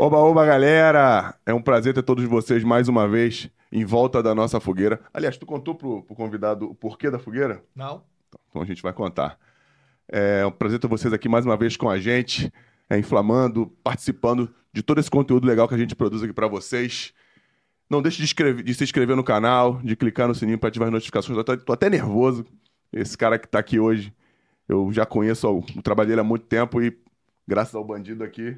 Oba, oba, galera! É um prazer ter todos vocês mais uma vez em volta da nossa fogueira. Aliás, tu contou pro, pro convidado o porquê da fogueira? Não. Então a gente vai contar. É um prazer ter vocês aqui mais uma vez com a gente, é, inflamando, participando de todo esse conteúdo legal que a gente produz aqui para vocês. Não deixe de, de se inscrever no canal, de clicar no sininho para ativar as notificações. Eu tô, tô até nervoso. Esse cara que tá aqui hoje, eu já conheço o, o trabalho dele há muito tempo e, graças ao bandido aqui,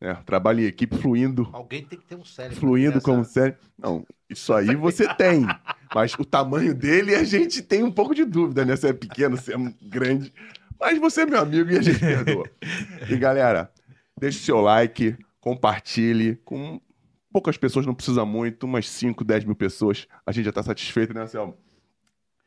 é, trabalho em equipe fluindo Alguém tem que ter um cérebro. fluindo como sério. Não, isso aí você tem. Mas o tamanho dele a gente tem um pouco de dúvida, né? Se é pequeno, se é grande. Mas você é meu amigo e a gente perdoa. E galera, deixe seu like, compartilhe. Com poucas pessoas, não precisa muito, umas 5, 10 mil pessoas. A gente já tá satisfeito, né, Anselmo?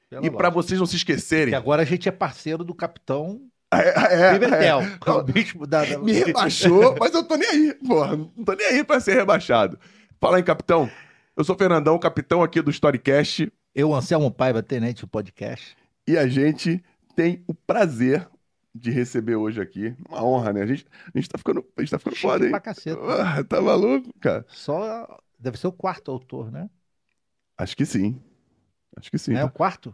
Pela E lógica. vocês não se esquecerem. Que agora a gente é parceiro do capitão É, é, Pimentel. é. o bicho da, da- Me rebaixou, mas eu tô nem aí, porra. Não tô nem aí pra ser rebaixado. Fala aí, capitão. Eu sou o Fernandão, capitão aqui do Storycast. Eu, Anselmo Paiva, tenente do podcast. E a gente tem o prazer de receber hoje aqui. Uma honra, né? A gente, a gente tá ficando, a gente tá ficando Chique foda, hein? pra caceta. Ah, tá maluco, cara? Só deve ser o quarto autor, né? Acho que sim. Acho que sim. É o quarto?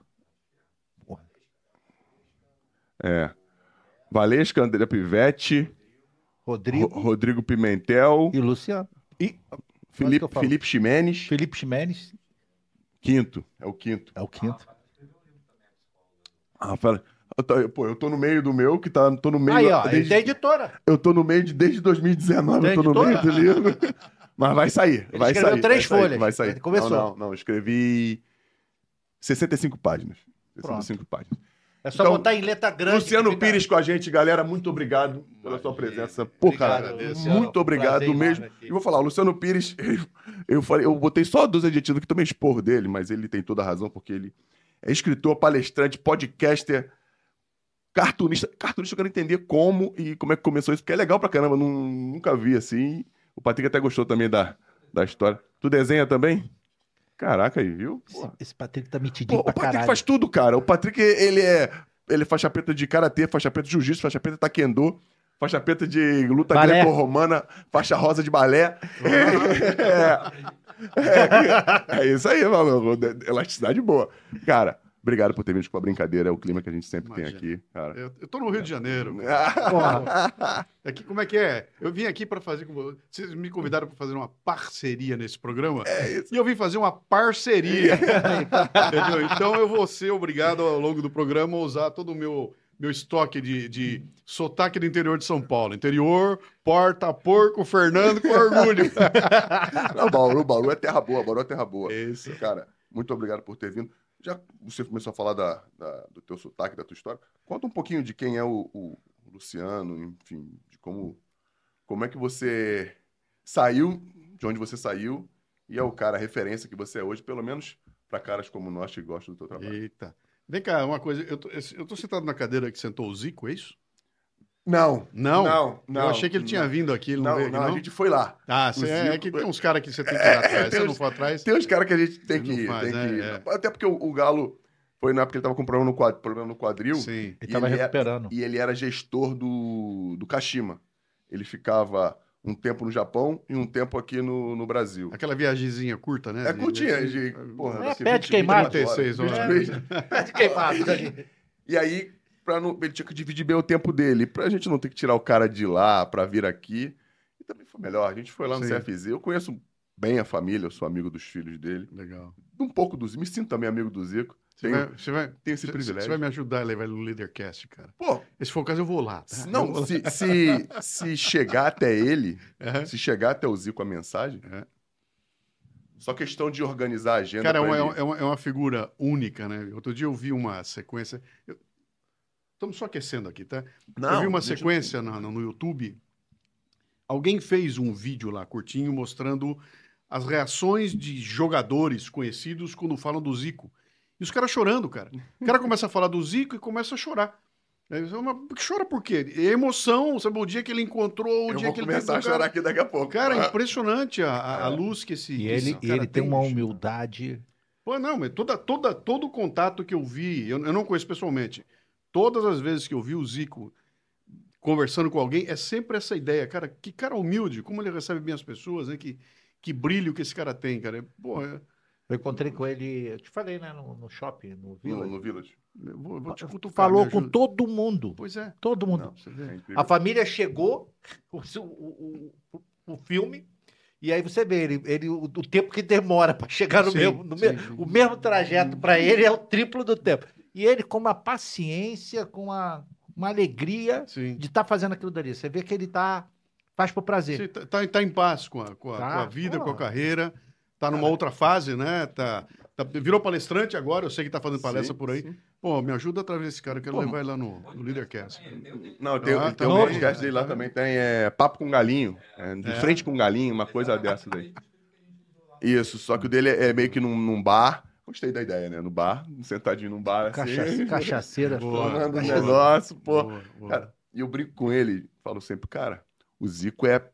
É. Valesca, André Pivete, Rodrigo Ro- Rodrigo Pimentel e Luciano. e Felipe. Felipe Ximenes. Felipe Ximenes Quinto. É o quinto. é o quinto. Ah, fala. Pô, eu tô no meio do meu, que tá. Tô no meio. Aí, ó, desde- tem editora. Eu tô no meio de desde 2019, eu tô no Tem meio do livro. Mas vai sair, Ele vai escreveu sair. três vai sair, folhas. Vai sair. Começou. Não, não, não, escrevi 65 páginas. 65 páginas. É só Então, botar em letra grande. Luciano Pires com a gente, galera, muito obrigado pela sua presença. Pô, cara, muito obrigado mesmo. E vou falar, o Luciano Pires, eu, falei, eu botei só dois adjetivos que também expor dele, mas ele tem toda a razão, porque ele é escritor, palestrante, podcaster, cartunista. Cartunista eu quero entender como e como é que começou isso, porque é legal pra caramba, não- nunca vi assim. O Patrick até gostou também da, da história. Tu desenha também? Caraca aí, viu? Esse, esse Patrick tá Pô, metidinho o pra Patrick caralho. faz tudo, cara. O Patrick, ele é. Ele é faixa preta de karatê, faixa preta de jiu-jitsu, faixa preta de taekwondo, faixa preta de luta greco-romana, faixa rosa de balé. é, é, é isso aí, maluco. Elasticidade boa. Cara, obrigado por ter vindo com a brincadeira. É o clima que a gente sempre tem Imagina. aqui, cara. Eu, eu tô no Rio de Janeiro. Aqui, como é que é? Eu vim aqui para fazer. com- Vocês me convidaram para fazer uma parceria nesse programa. É isso. E eu vim fazer uma parceria. Entendeu? Então eu vou ser obrigado ao longo do programa a usar todo o meu, meu estoque de, de sotaque do interior de São Paulo. Interior, porta, porco, Fernando com orgulho. Não, Bauru, Bauru é terra boa, Bauru é terra boa. Isso. Cara, muito obrigado por ter vindo. Já você começou a falar da, da- do teu sotaque, da tua história. Conta um pouquinho de quem é o, o Luciano, enfim, de como, como é que você saiu, de onde você saiu, e é o cara, a referência que você é hoje, pelo menos para caras como nós que gostam do teu trabalho. Eita. Vem cá, uma coisa. Eu tô, eu tô sentado na cadeira que sentou o Zico, é isso? Não, Não? não, não. eu achei que ele tinha vindo aqui, ele não, Não, veio aqui, não, não? a gente foi lá. Ah, O cê, é, é que tem uns caras que você tem que ir atrás. tem Se não uns- for atrás. Tem uns caras que a gente tem que não ir. faz, tem é, que ir. é. Até porque o, o Galo foi na época que ele tava com problema no quadril, problema no quadril Sim. ele E tava ele é- recuperando. e ele era gestor do, do Kashima. Ele ficava um tempo no Japão e um tempo aqui no, no Brasil. Aquela viagemzinha curta, né? É curtinha, de- porra, É, pé de 20, queimado. 26 horas. horas. 23. de queimado. E aí, não, ele tinha que dividir bem o tempo dele. Pra gente não ter que tirar o cara de lá pra vir aqui. E também foi melhor. A gente foi lá no Sim. CFZ. Eu conheço bem a família, eu sou amigo dos filhos dele. Legal. Um pouco do Zico. Me sinto também amigo do Zico. Você Tenho, vai, você vai, tenho esse você- privilégio. Você vai me ajudar a levar ele no Leadercast, cara. Pô, Se for o caso, eu vou lá. tá? se- não, vou lá. se, se, se chegar até ele, Aham. se chegar até o Zico a mensagem, É. só questão de organizar a agenda. Cara, é uma, é, uma, é uma figura única, né? Outro dia eu vi uma sequência. eu- Estamos só aquecendo aqui, tá? eu vi uma sequência no, no YouTube. Alguém fez um vídeo lá curtinho mostrando as reações de jogadores conhecidos quando falam do Zico. E os caras chorando, cara. O cara começa a falar do Zico e começa a chorar. Aí eu falo, Mas chora por quê? É emoção, sabe? O dia que ele encontrou, o Eu dia vou que ele começar a chorar cara. aqui daqui a pouco. Cara, é Ah, impressionante a, a- a luz que esse, E que ele, esse e cara ele tem uma humildade. Pô, não, mas toda, toda, todo o contato que eu vi, eu, eu não conheço pessoalmente, todas as vezes que eu vi o Zico conversando com alguém, é sempre essa ideia, cara, que cara humilde, como ele recebe bem as pessoas, né? Que, que brilho que esse cara tem, cara. É, Pô, é- Eu encontrei com ele, eu te falei, né, no, no shopping, no No, Village. no Village. eu vou, eu vou te cutucar, Falou com todo mundo. Pois é. Todo mundo. Não, você vê. É. A família chegou, o, o, o, filme, e aí você vê ele, ele, o, o tempo que demora para chegar no Sim, mesmo. no sim, me- sim. O mesmo trajeto para ele é o triplo do tempo. E ele com uma paciência, com uma, uma alegria Sim. de estar fazendo aquilo dali. Você vê que ele tá. Faz por prazer. Você tá, tá- tá em paz com a, com a, Tá, com a vida, pô. com a carreira, tá numa outra fase, né? Tá, tá- virou palestrante agora, eu sei que tá fazendo palestra Sim, por aí. sim. Pô, me ajuda a trazer esse cara, eu quero Pô, levar ele lá no, no Leadercast. Não, tem, Ah, tem tá um bom. podcast dele lá também, tem é, Papo com Galinho. é, de É. frente com Galinho, uma coisa dessas aí. Isso, só que o dele é, é meio que num, num bar. Gostei da ideia, né? No bar, sentadinho num bar Cachaça, assim. cachaceira. Falando um negócio, pô. Boa, boa. Cara, e eu brinco com ele, falo sempre, cara, o Zico é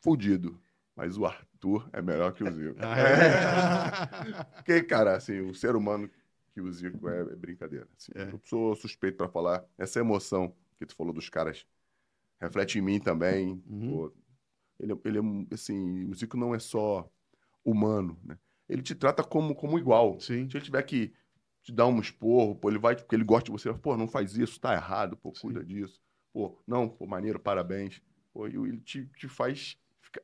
fudido, mas o Arthur é melhor que o Zico. Ah, é? Porque, cara, assim, o ser humano que o Zico é, é brincadeira. assim. É. Eu sou suspeito pra falar. Essa emoção que tu falou dos caras reflete em mim também. Uhum. Pô, ele, é- ele é, assim, o Zico não é só humano, né? Ele te trata como, como igual. Sim. Se ele tiver que te dar um esporro, pô, ele vai, porque ele gosta de você, pô, não faz isso, tá errado, pô, cuida disso. Pô, não, pô, maneiro, parabéns. Pô, e ele te, te faz.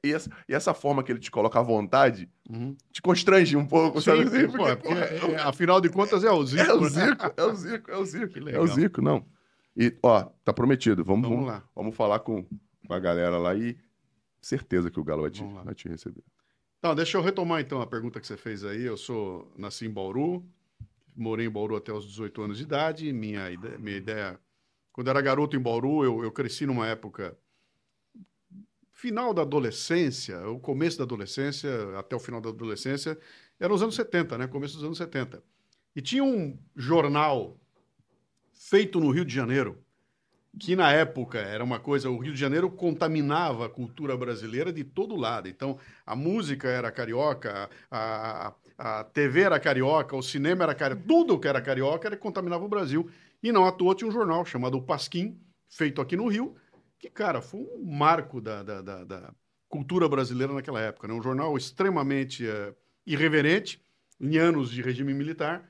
E essa, e essa forma que ele te coloca à vontade Uhum. te constrange um pouco, sabe? Sim, assim? pô, é porque, é, afinal de contas, é o Zico. É o né? Zico, é o Zico, é o Zico. Que É o Zico, não. E, ó, tá prometido. Vamos, Vamos vamos, lá. vamos falar com, a galera lá e certeza que o Galo vai te, vai te receber. Não, deixa eu retomar então a pergunta que você fez aí. Eu sou nasci em Bauru, morei em Bauru até os 18 anos de idade. Minha ideia, minha ideia quando era garoto em Bauru, eu, eu cresci numa época final da adolescência, o começo da adolescência, até o final da adolescência, era os anos 70, né? Começo dos anos 70. E tinha um jornal feito no Rio de Janeiro, que na época era uma coisa, o Rio de Janeiro contaminava a cultura brasileira de todo lado. Então, a música era carioca, a, a, a TV era carioca, o cinema era carioca, tudo que era carioca era contaminava o Brasil. E não à toa tinha um jornal chamado O Pasquim, feito aqui no Rio, que, cara, foi um marco da, da, da- da cultura brasileira naquela época. Né? Um jornal extremamente eh, irreverente, em anos de regime militar.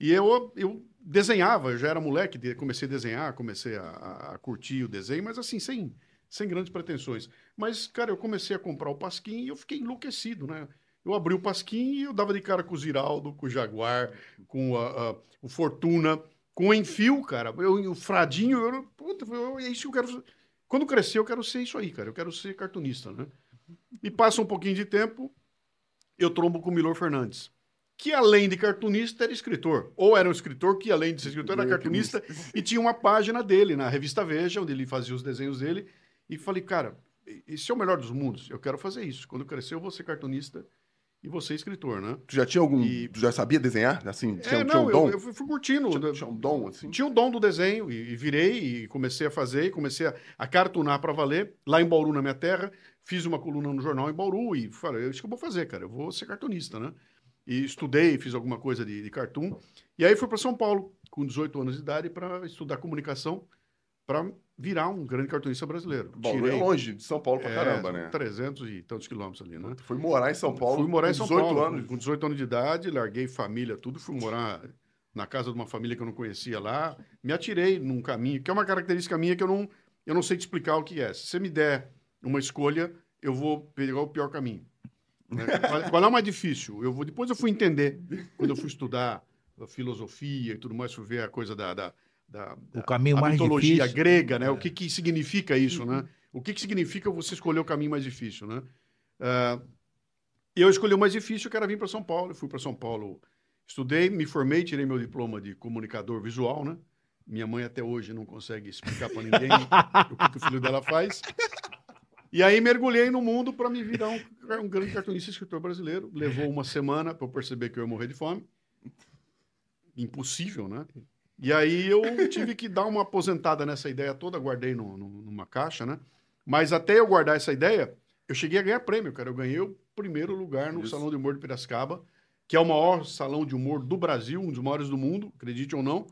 E eu, eu desenhava, eu já era moleque, comecei a desenhar, comecei a, a- a curtir o desenho, mas assim, sem, sem grandes pretensões. Mas, cara, eu comecei a comprar o Pasquim e eu fiquei enlouquecido, né? Eu abri o Pasquim e eu dava de cara com o Ziraldo, com o Jaguar, com a- a- o Fortuna, com o Enfio, cara. Eu, o Fradinho, eu, puta, eu, é isso que eu quero. Quando crescer, eu quero ser isso aí, cara. Eu quero ser cartunista, né? E passa um pouquinho de tempo, eu trombo com o Milor Fernandes, que além de cartunista era escritor. Ou era um escritor que, além de ser escritor, era cartunista e tinha uma página dele na revista Veja, onde ele fazia os desenhos dele. E falei, cara, esse é o melhor dos mundos. Eu quero fazer isso. Quando eu crescer, eu vou ser cartunista e vou ser escritor, né? Tu já tinha algum. E- Tu já sabia desenhar? Assim, tinha, é, tinha um não, dom? eu, eu fui, fui curtindo. Tinha, tinha um dom, assim? Tinha o dom do desenho e, e virei e comecei a fazer, e comecei a, a cartunar para valer. Lá em Bauru, na minha terra, fiz uma coluna no jornal em Bauru e falei, é isso que eu vou fazer, cara, eu vou ser cartunista, né? E estudei, fiz alguma coisa de, de cartoon. E aí fui para São Paulo, com 18 anos de idade, para estudar comunicação, para virar um grande cartunista brasileiro. Bauru é longe de São Paulo pra é, caramba, né? 300 e tantos quilômetros ali, né? Foi morar em São Paulo. Fui morar em com São 18 Paulo anos. com 18 anos de idade, larguei família, tudo, fui morar na casa de uma família que eu não conhecia lá, me atirei num caminho, que é uma característica minha que eu não, eu não sei te explicar o que é. Se você me der uma escolha, eu vou pegar o pior caminho. Né? qual, qual é o mais difícil? Eu vou, depois eu fui entender, quando eu fui estudar filosofia e tudo mais, fui ver a coisa da, da, da, O caminho mais mitologia difícil. grega, né? O que, que significa isso, né? O que, que significa você escolher o caminho mais difícil, né? Ah, eu escolhi o mais difícil, que era vir para São Paulo. Eu fui para São Paulo, estudei, me formei, tirei meu diploma de comunicador visual, né? Minha mãe até hoje não consegue explicar para ninguém o que, que o filho dela faz. E aí mergulhei no mundo para me virar um, um grande cartunista e escritor brasileiro. Levou uma semana para eu perceber que eu ia morrer de fome. Impossível, né? E aí eu tive que dar uma aposentada nessa ideia toda, guardei no- no- numa caixa, né? Mas até eu guardar essa ideia, eu cheguei a ganhar prêmio, cara. Eu ganhei o primeiro lugar no Isso. Salão de Humor de Piracicaba, que é o maior salão de humor do Brasil, um dos maiores do mundo, acredite ou não.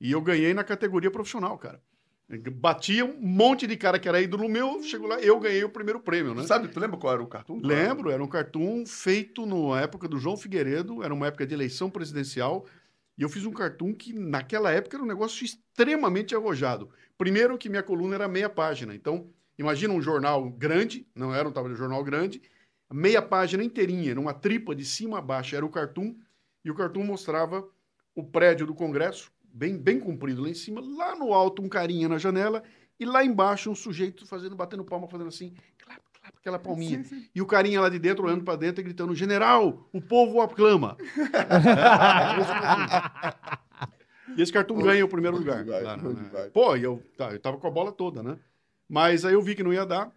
E eu ganhei na categoria profissional, cara. Batia um monte de cara que era ídolo meu, chegou lá, eu ganhei o primeiro prêmio, né? Sabe, tu lembra qual era o cartoon? Lembro, era um cartoon feito na época do João Figueiredo, era uma época de eleição presidencial, e eu fiz um cartoon que naquela época era um negócio extremamente arrojado. Primeiro que minha coluna era meia página, então imagina um jornal grande, não era um tamanho de jornal grande, meia página inteirinha, era uma tripa de cima a baixo, era o cartoon, e o cartoon mostrava o prédio do Congresso, bem, bem comprido lá em cima, lá no alto um carinha na janela, e lá embaixo um sujeito fazendo, batendo palma, fazendo assim, clap, clap, aquela palminha. Sim, sim. E o carinha lá de dentro, olhando para dentro e gritando, general, o povo aclama. e esse cartoon ganha o primeiro lugar. Vai, lá, né? Pô, e eu, tá, eu tava com a bola toda, né? Mas aí eu vi que não ia dar.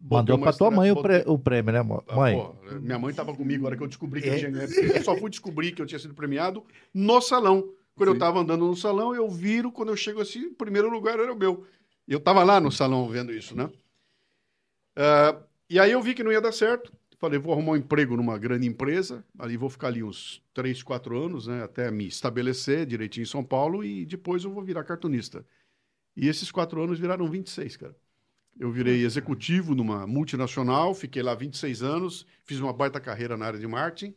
Mandou pra tua mãe o, botei- o prêmio, né, ah, mãe? pô, minha mãe estava comigo na hora que eu descobri que eu É. tinha ganhado. Eu só fui descobrir que eu tinha sido premiado no salão. Quando eu Sim. estava andando no salão, eu viro, quando eu chego assim, o primeiro lugar era o meu. Eu estava lá no salão vendo isso, né? Ah, e aí eu vi que não ia dar certo. Falei, vou arrumar um emprego numa grande empresa. Ali vou ficar ali uns 3, 4 anos, né? Até me estabelecer direitinho em São Paulo e depois eu vou virar cartunista. E esses quatro anos viraram 26, cara. Eu virei executivo numa multinacional, fiquei lá 26 anos, fiz uma baita carreira na área de marketing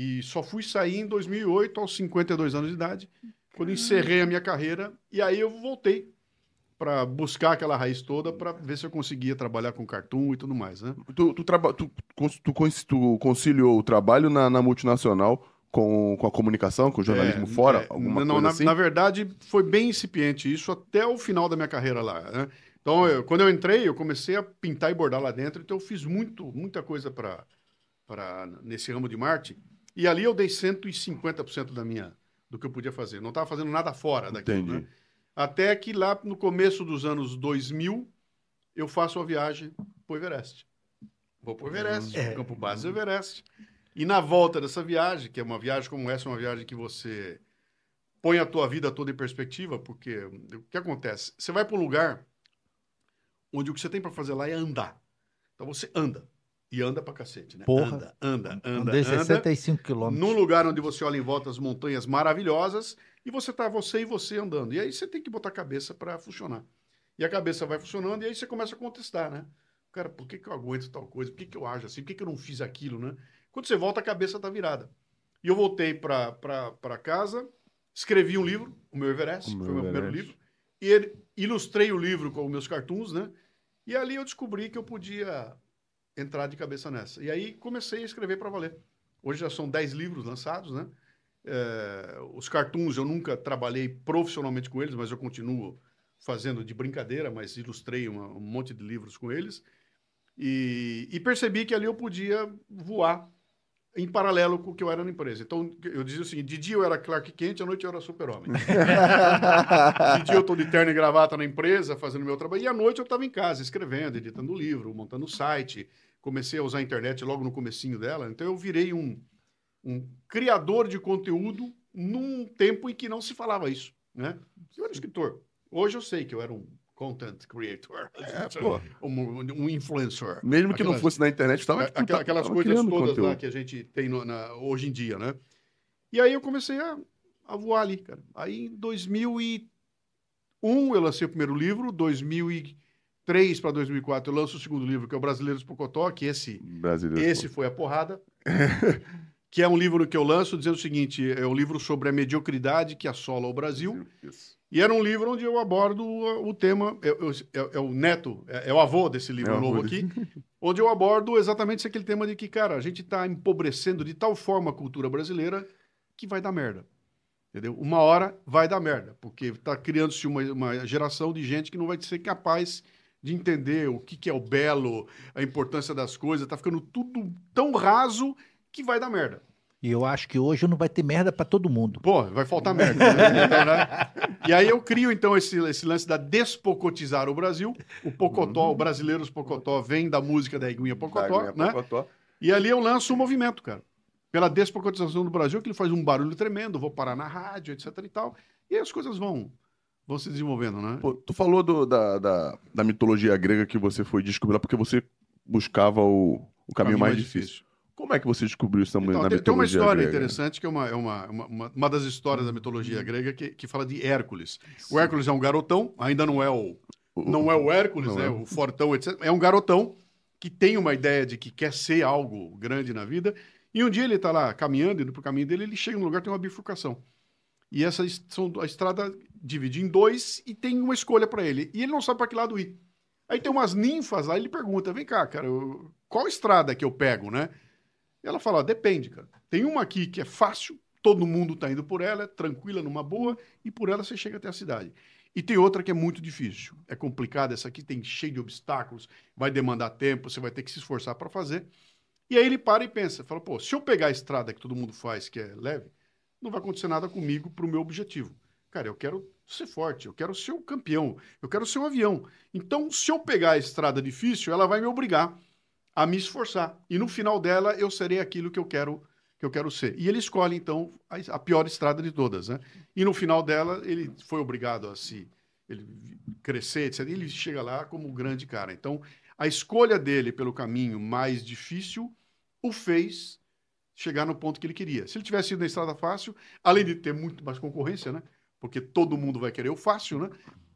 e só fui sair em 2008, aos 52 anos de idade, quando encerrei a minha carreira e aí eu voltei para buscar aquela raiz toda para ver se eu conseguia trabalhar com cartoon e tudo mais, né? Tu, tu, traba, tu, tu conciliou o trabalho na, na multinacional com, com a comunicação, com o jornalismo É, fora? é, alguma não, coisa na, assim? na verdade, foi bem incipiente isso até o final da minha carreira lá. né? Então, eu- quando eu entrei, eu comecei a pintar e bordar lá dentro, então eu fiz muito, muita coisa para nesse ramo de marketing. E ali eu dei 150% da minha, do que eu podia fazer. Não estava fazendo nada fora daquilo, Entendi. né? Até que lá no começo dos anos 2000, eu faço a viagem para o Everest. Vou para o Everest, É. pro campo base do Everest. E na volta dessa viagem, que é uma viagem como essa, uma viagem que você põe a tua vida toda em perspectiva, porque o que acontece? Você vai para um lugar onde o que você tem para fazer lá é andar. Então você anda. E anda pra cacete, né? Porra. Anda, anda, anda, Andei anda. 65 quilômetros. Num lugar onde você olha em volta as montanhas maravilhosas e você tá você e você andando. E aí você tem que botar a cabeça para funcionar. E a cabeça vai funcionando e aí você começa a contestar, né? Cara, por que, que eu aguento tal coisa? Por que, que eu ajo assim? Por que, que eu não fiz aquilo, né? Quando você volta, a cabeça tá virada. E eu voltei para casa, escrevi um livro, o meu Everest, O meu foi o meu primeiro livro. E ele- ilustrei o livro com os meus cartoons, né? E ali eu descobri que eu podia entrar de cabeça nessa. E aí comecei a escrever para valer. Hoje já são 10 livros lançados, né? É, os cartoons eu nunca trabalhei profissionalmente com eles, mas eu continuo fazendo de brincadeira, mas ilustrei uma- um monte de livros com eles. E, e percebi que ali eu podia voar em paralelo com o que eu era na empresa. Então, eu dizia seguinte, de dia eu era Clark Kent, à noite eu era super-homem. De dia eu estou de terno e gravata na empresa, fazendo meu trabalho, e à noite eu estava em casa, escrevendo, editando livro, montando site. Comecei a usar a internet logo no comecinho dela, então eu virei um, um criador de conteúdo num tempo em que não se falava isso, né? Eu era escritor. Hoje eu sei que eu era um content creator, É, pô. um, um influencer. Mesmo que não Aquelas- fosse na internet, tava, tu aquela- tá- aquelas tava coisas todas lá que a gente tem no- na- hoje em dia, né? E aí eu comecei a, a voar ali, cara. Aí em 2001 eu lancei o primeiro livro, 2003 para 2004 eu lanço o segundo livro, que é o Brasileiros Pocotó, que esse, Brasileiro. esse foi a porrada. que é um livro que eu lanço dizendo o seguinte, é um livro sobre a mediocridade que assola o Brasil. Isso. E era um livro onde eu abordo o, tema, é, é- é- o neto, é, é o avô desse livro É avô novo aqui, onde eu abordo exatamente aquele tema de que, cara, a gente está empobrecendo de tal forma a cultura brasileira que vai dar merda. Entendeu? Uma hora vai dar merda, porque está criando-se uma, uma geração de gente que não vai ser capaz de entender o que, que é o belo, a importância das coisas, está ficando tudo tão raso que vai dar merda. E eu acho que hoje não vai ter merda pra todo mundo. Pô, vai faltar merda. né? Então, né? E aí eu crio, então, esse, esse lance da despocotizar o Brasil. O Pocotó, o Brasileiros Pocotó, vem da música da Iguinha Pocotó, Tá, né? Pocotó. E ali eu lanço um movimento, cara. Pela despocotização do Brasil, que ele faz um barulho tremendo, vou parar na rádio, etc e tal. E aí as coisas vão, vão se desenvolvendo, né? Pô, tu falou do- da, da, da mitologia grega que você foi descobrir porque você buscava o, o caminho, mais, difícil. Como Como é que você descobriu isso também Então, na tem, tem uma mitologia história grega? interessante, que é, uma, é uma, uma, uma- das histórias da mitologia grega que, que fala de Hércules. O Hércules é um garotão, ainda não é o, não é o Hércules, né? é. O fortão, etc. É um garotão que tem uma ideia de que quer ser algo grande na vida. E um dia ele está lá caminhando, indo pro caminho dele, ele chega num lugar tem uma bifurcação. E essa a estrada divide em dois e tem uma escolha para ele. E ele não sabe para que lado ir. Aí tem umas ninfas lá, ele pergunta: vem cá, cara, qual estrada que eu pego, né? E ela fala: depende, cara. Tem uma aqui que é fácil, todo mundo tá indo por ela, é tranquila, numa boa, e por ela você chega até a cidade. E tem outra que é muito difícil. É complicada, essa aqui tem cheio de obstáculos, vai demandar tempo, você vai ter que se esforçar para fazer. E aí ele para e pensa, fala, pô, se eu pegar a estrada que todo mundo faz, que é leve, não vai acontecer nada comigo para o meu objetivo. Cara, eu quero ser forte, eu quero ser um campeão, eu quero ser um avião. Então, se eu pegar a estrada difícil, ela vai me obrigar a me esforçar. E no final dela, eu serei aquilo que eu quero que eu quero ser. E ele escolhe, então, a, a pior estrada de todas, né? E no final dela, ele foi obrigado a se ele crescer, etc. E ele chega lá como um grande cara. Então, a escolha dele pelo caminho mais difícil o fez chegar no ponto que ele queria. Se ele tivesse ido na estrada fácil, além de ter muito mais concorrência, né? Porque todo mundo vai querer o fácil, né?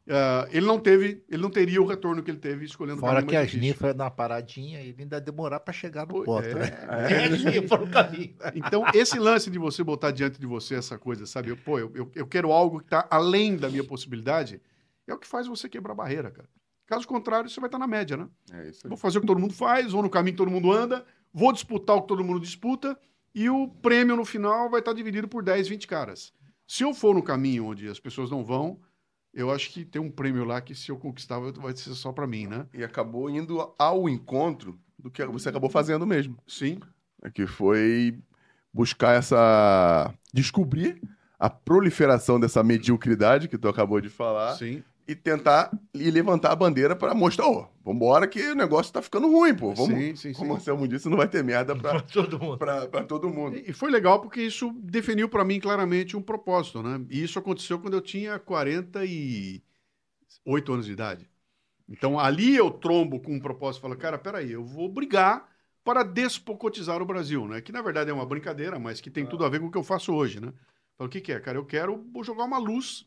Ah, ele não teve, ele não teria o retorno que ele teve escolhendo o Fora caminho que mais as difícil. ninfas dar uma paradinha e ele ainda demorar pra chegar no ponto, é, né? É, no caminho. Então, esse lance de você botar diante de você essa coisa, sabe? Eu, pô, eu, eu, eu quero algo que está além da minha possibilidade, é o que faz você quebrar a barreira, cara. Caso contrário, você vai estar na média, né? É isso aí. Vou fazer o que todo mundo faz, vou no caminho que todo mundo anda, vou disputar o que todo mundo disputa, e o prêmio no final vai estar dividido por 10, 20 caras. Se eu for no caminho onde as pessoas não vão, eu acho que tem um prêmio lá que se eu conquistar vai ser só para mim, né? E acabou indo ao encontro do que você acabou fazendo mesmo. Sim. né, Que foi buscar essa. descobrir a proliferação dessa mediocridade que tu acabou de falar Sim. E tentar e levantar a bandeira pra mostrar, ó, vambora que o negócio tá ficando ruim, pô. Vamos, Sim, sim, sim. como o Anselmo disse, não vai ter merda pra, Todo mundo. pra, pra todo mundo. E foi legal porque isso definiu para mim claramente um propósito, né? E isso aconteceu quando eu tinha 48 anos de idade. Então ali eu trombo com um propósito, falo, cara, peraí, eu vou brigar para despocotizar o Brasil, né? Que na verdade é uma brincadeira, mas que tem tudo a ver com o que eu faço hoje, né? Então o que, que é, cara? Eu quero jogar uma luz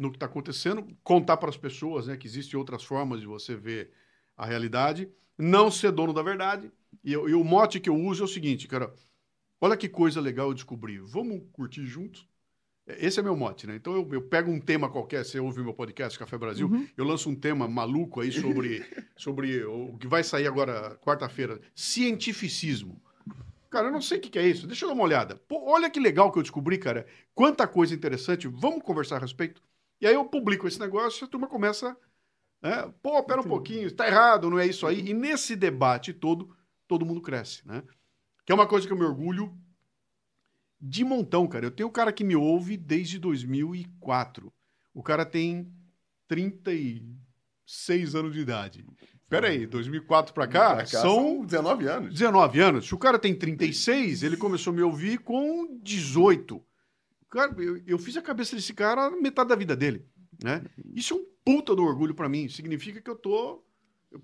no que está acontecendo, contar para as pessoas, né, que existem outras formas de você ver a realidade, não ser dono da verdade. E, eu- e o mote que eu uso é o seguinte, cara, Olha que coisa legal eu descobri. Vamos curtir juntos? É, Esse é meu mote, né? Então eu, eu pego um tema qualquer, você ouve meu podcast Café Brasil, Uhum. eu lanço um tema maluco aí sobre, sobre o que vai sair agora quarta-feira. Cientificismo. Cara, eu não sei o que que é isso. Deixa eu dar uma olhada. Pô, olha que legal que eu descobri, cara. Quanta coisa interessante. Vamos conversar a respeito? E aí eu publico esse negócio e a turma começa. Né? Pô, pera um pouquinho, está errado, não é isso aí. E nesse debate todo, todo mundo cresce, né? Que é uma coisa que eu me orgulho de montão, cara. Eu tenho um cara que me ouve desde 2004. O cara tem 36 anos de idade. Pera aí, 2004 pra cá, Pra cá são 19 anos. 19 anos. Se o cara tem 36, ele começou a me ouvir com 18. Cara, eu, eu fiz a cabeça desse cara metade da vida dele, né? Isso é um puta do orgulho pra mim. Significa que eu tô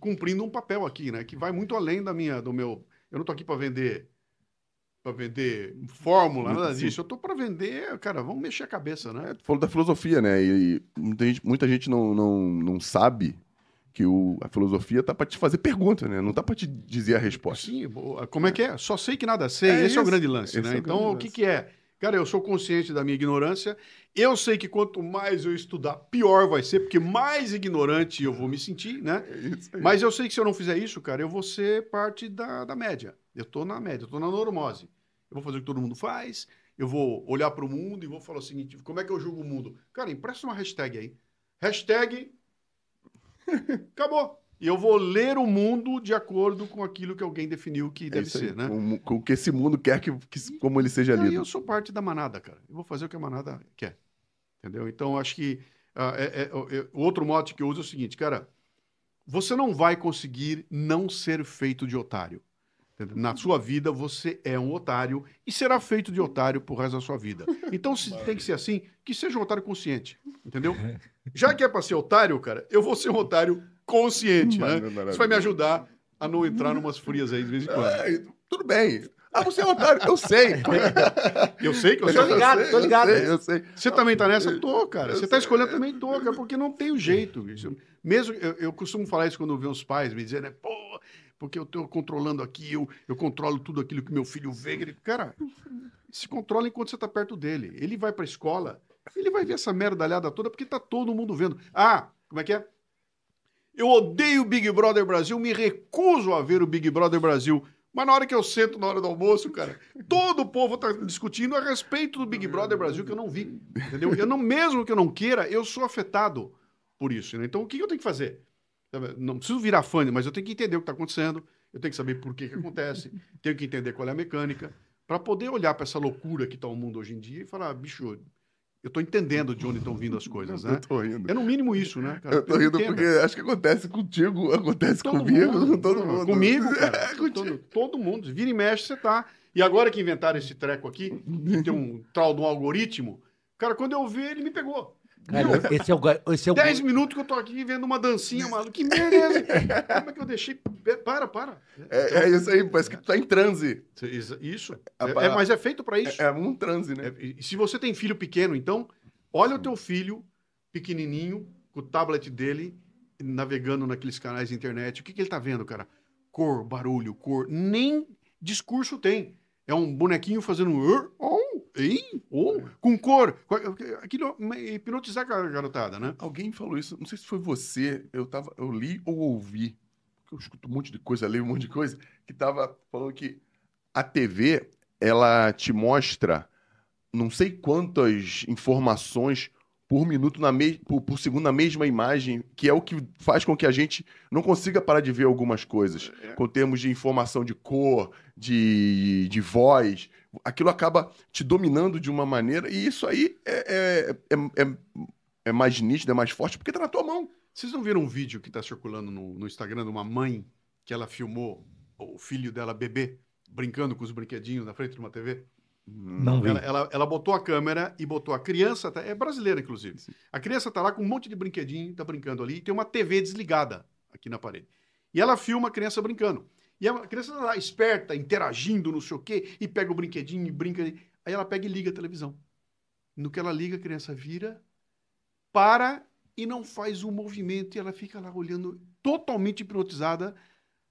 cumprindo um papel aqui, né? Que vai muito além da minha, do meu. Eu não tô aqui pra vender, para vender fórmula, nada Sim. disso. Eu tô pra vender, cara. Vamos mexer a cabeça, né? É, tu falou da filosofia, né? E, muita gente, muita gente não, não, não sabe que o, a filosofia tá pra te fazer pergunta, né? Não tá pra te dizer a resposta. Sim, como é que é? Só sei que nada sei. É Esse é o isso. grande lance, Esse né? é o então, grande o que, que é? Cara, eu sou consciente da minha ignorância. Eu sei que quanto mais eu estudar, pior vai ser, porque mais ignorante eu vou me sentir, né? É. Mas eu sei que se eu não fizer isso, cara, eu vou ser parte da, da média. Eu tô na média, eu tô na normose. Eu vou fazer o que todo mundo faz, eu vou olhar para o mundo e vou falar o seguinte: como é que eu julgo o mundo? Cara, empresta uma hashtag aí. Hashtag. Acabou. E eu vou ler o mundo de acordo com aquilo que alguém definiu que É deve isso aí. ser, né? Com, com o que esse mundo quer que, que- como ele seja E lido. eu sou parte da manada, cara. Eu vou fazer o que a manada quer. Entendeu? Então, acho que ah, é- é- é- o outro mote que eu uso é o seguinte, cara. Você não vai conseguir não ser feito de otário. entendeu? Na sua vida, você é um otário e será feito de otário pro resto da sua vida. Então, se tem que ser assim, que seja um otário consciente. Entendeu? Já que é pra ser otário, cara, eu vou ser um otário consciente, né? Maravilha. Isso vai me ajudar a não entrar numas frias aí de vez em quando. É, tudo bem. Ah, você é otário. Eu sei. Eu sei que eu Tô sou ligado, sei, tô ligado. Eu sei, eu sei. Você também tá nessa? Tô, cara. Eu Você tá escolhendo também? Tô, cara, porque não tem o jeito. Mesmo, eu, eu costumo falar isso quando eu vejo os pais me dizendo, né, pô, porque eu tô controlando aqui, eu, eu controlo tudo aquilo que meu filho vê. Ele- Cara, se controla enquanto você tá perto dele. Ele vai pra escola, ele vai ver essa merdalhada toda porque tá todo mundo vendo. Ah, como é que é? Eu odeio o Big Brother Brasil, me recuso a ver o Big Brother Brasil. Mas na hora que eu sento na hora do almoço, cara, todo o povo tá discutindo a respeito do Big Brother Brasil que eu não vi. Entendeu? Eu não, mesmo que eu não queira, eu sou afetado por isso. Né? Então o que eu tenho que fazer? Não preciso virar fã, mas eu tenho que entender o que está acontecendo, eu tenho que saber por que, que acontece, tenho que entender qual é a mecânica, para poder olhar para essa loucura que está o mundo hoje em dia e falar, bicho, eu estou entendendo de onde estão vindo as coisas, né? Eu tô rindo. É no mínimo isso, né, cara? Eu tô rindo Entenda. porque acho que acontece contigo, acontece Todo comigo, mundo. com todo mundo. Comigo, cara. É, todo, todo mundo. Vira e mexe, você tá. E agora que inventaram esse treco aqui, que tem um tal de um algoritmo, cara, quando eu vi, ele me pegou. Cara, esse é o. Esse é o 10 minutos que eu tô aqui vendo uma dancinha, maluco. Que merda é? Como é que eu deixei? Para, para. É, é isso aí, parece que tu tá em transe. Isso. isso. A É- pa- é, mas é feito para isso. É, é um transe, né? É, e se você tem filho pequeno, então, olha o teu filho pequenininho, com o tablet dele, navegando naqueles canais de internet. O que, que ele tá vendo, cara? Cor, barulho, cor. Nem discurso tem. É um bonequinho fazendo um... Hein, oh, com cor. Aquilo é hipnotizar a garotada, né? Alguém falou isso, não sei se foi você, eu tava, eu li ou ouvi, porque eu escuto um monte de coisa, leio um monte de coisa, que tava falando que a TV, ela te mostra não sei quantas informações por minuto, na me... por, por segundo, na mesma imagem, que é o que faz com que a gente não consiga parar de ver algumas coisas. Com termos de informação de cor, de, de voz, aquilo acaba te dominando de uma maneira, e isso aí é, é, é, é, é mais nítido, é mais forte, porque tá na tua mão. Vocês não viram um vídeo que está circulando no, no Instagram de uma mãe que ela filmou o filho dela bebê brincando com os brinquedinhos na frente de uma TV? Não vi. Ela, ela, ela botou a câmera e botou a criança, tá- é brasileira inclusive. A criança tá lá com um monte de brinquedinho, tá brincando ali, e tem uma TV desligada aqui na parede. E ela filma a criança brincando. E a criança tá lá, esperta, interagindo, não sei o quê, e pega o brinquedinho e brinca. Aí ela pega e liga a televisão. No que ela liga, a criança vira, para e não faz um movimento, e ela fica lá olhando, totalmente hipnotizada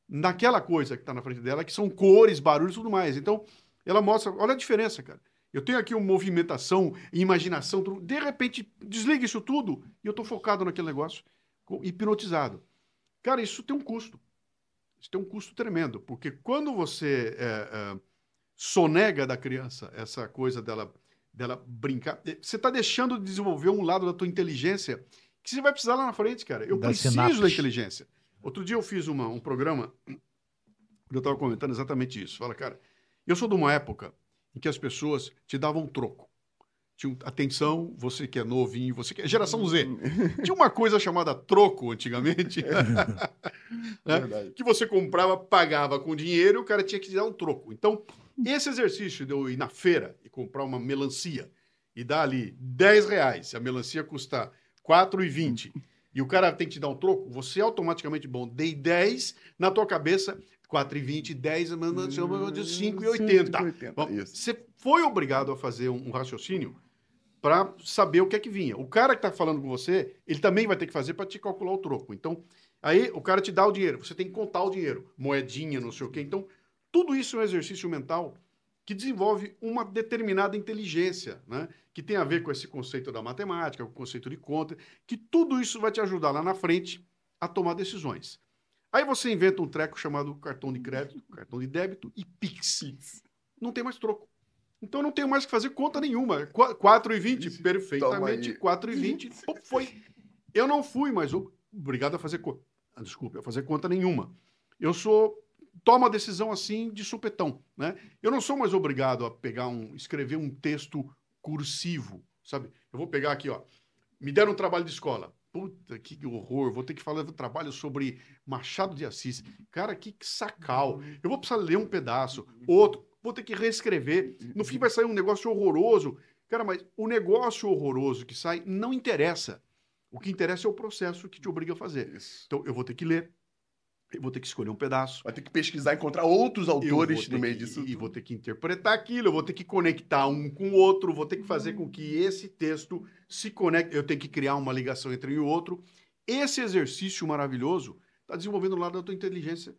naquela coisa que está na frente dela, que são cores, barulhos e tudo mais. Então, ela mostra, olha a diferença, cara. Eu tenho aqui uma movimentação, imaginação, tudo. de repente desliga isso tudo e eu estou focado naquele negócio, hipnotizado. Cara, isso tem um custo. Isso tem um custo tremendo, porque quando você é, é, sonega da criança essa coisa dela, dela brincar, eh, você está deixando de desenvolver um lado da tua inteligência que você vai precisar lá na frente, cara. Eu Da preciso sinapse. da inteligência. Outro dia eu fiz uma- um programa eu estava comentando exatamente isso. Fala, cara, eu sou de uma época em que as pessoas te davam troco. Tinha, atenção, você que é novinho, você que é geração Z. Tinha uma coisa chamada troco antigamente, né? Que você comprava, pagava com dinheiro e o cara tinha que te dar um troco. Então, esse exercício de eu ir na feira e comprar uma melancia e dar ali 10 reais, se a melancia custar 4,20 e o cara tem que te dar um troco, você automaticamente, bom, dei 10 na tua cabeça, 4,20, 10, mano, chama de 5,80. 5,80, Bom, isso. Você foi obrigado a fazer um raciocínio para saber o que é que vinha. O cara que está falando com você, ele também vai ter que fazer para te calcular o troco. Então, aí o cara te dá o dinheiro, você tem que contar o dinheiro, moedinha, não sei o quê. Então, tudo isso é um exercício mental que desenvolve uma determinada inteligência, né? que tem a ver com esse conceito da matemática, com o conceito de conta, que tudo isso vai te ajudar lá na frente a tomar decisões. Aí você inventa um treco chamado cartão de crédito, cartão de débito e Pix. Não tem mais troco. Então eu não tenho mais que fazer conta nenhuma. Qu- 4,20, Isso. perfeitamente. Toma 4,20, pum, foi. Eu não fui mais o- obrigado a fazer conta. Desculpe, a fazer conta nenhuma. Eu sou toma a decisão assim de supetão, né? Eu não sou mais obrigado a pegar um, escrever um texto cursivo, sabe? Eu vou pegar aqui, ó. Me deram um trabalho de escola. Puta, que horror. Vou ter que falar um trabalho sobre Machado de Assis. Cara, que sacal. Eu vou precisar ler um pedaço, outro. Vou ter que reescrever. No fim vai sair um negócio horroroso. Cara, mas o negócio horroroso que sai não interessa. O que interessa é o processo que te obriga a fazer. Isso. Então, eu vou ter que ler, Eu vou ter que escolher um pedaço. Vai ter que pesquisar, encontrar outros autores no meio que- disso. E vou ter que interpretar aquilo, eu vou ter que conectar um com o outro, vou ter que fazer com que esse texto se conecte. Eu tenho que criar uma ligação entre um e o outro. Esse exercício maravilhoso está desenvolvendo o lado da tua inteligência,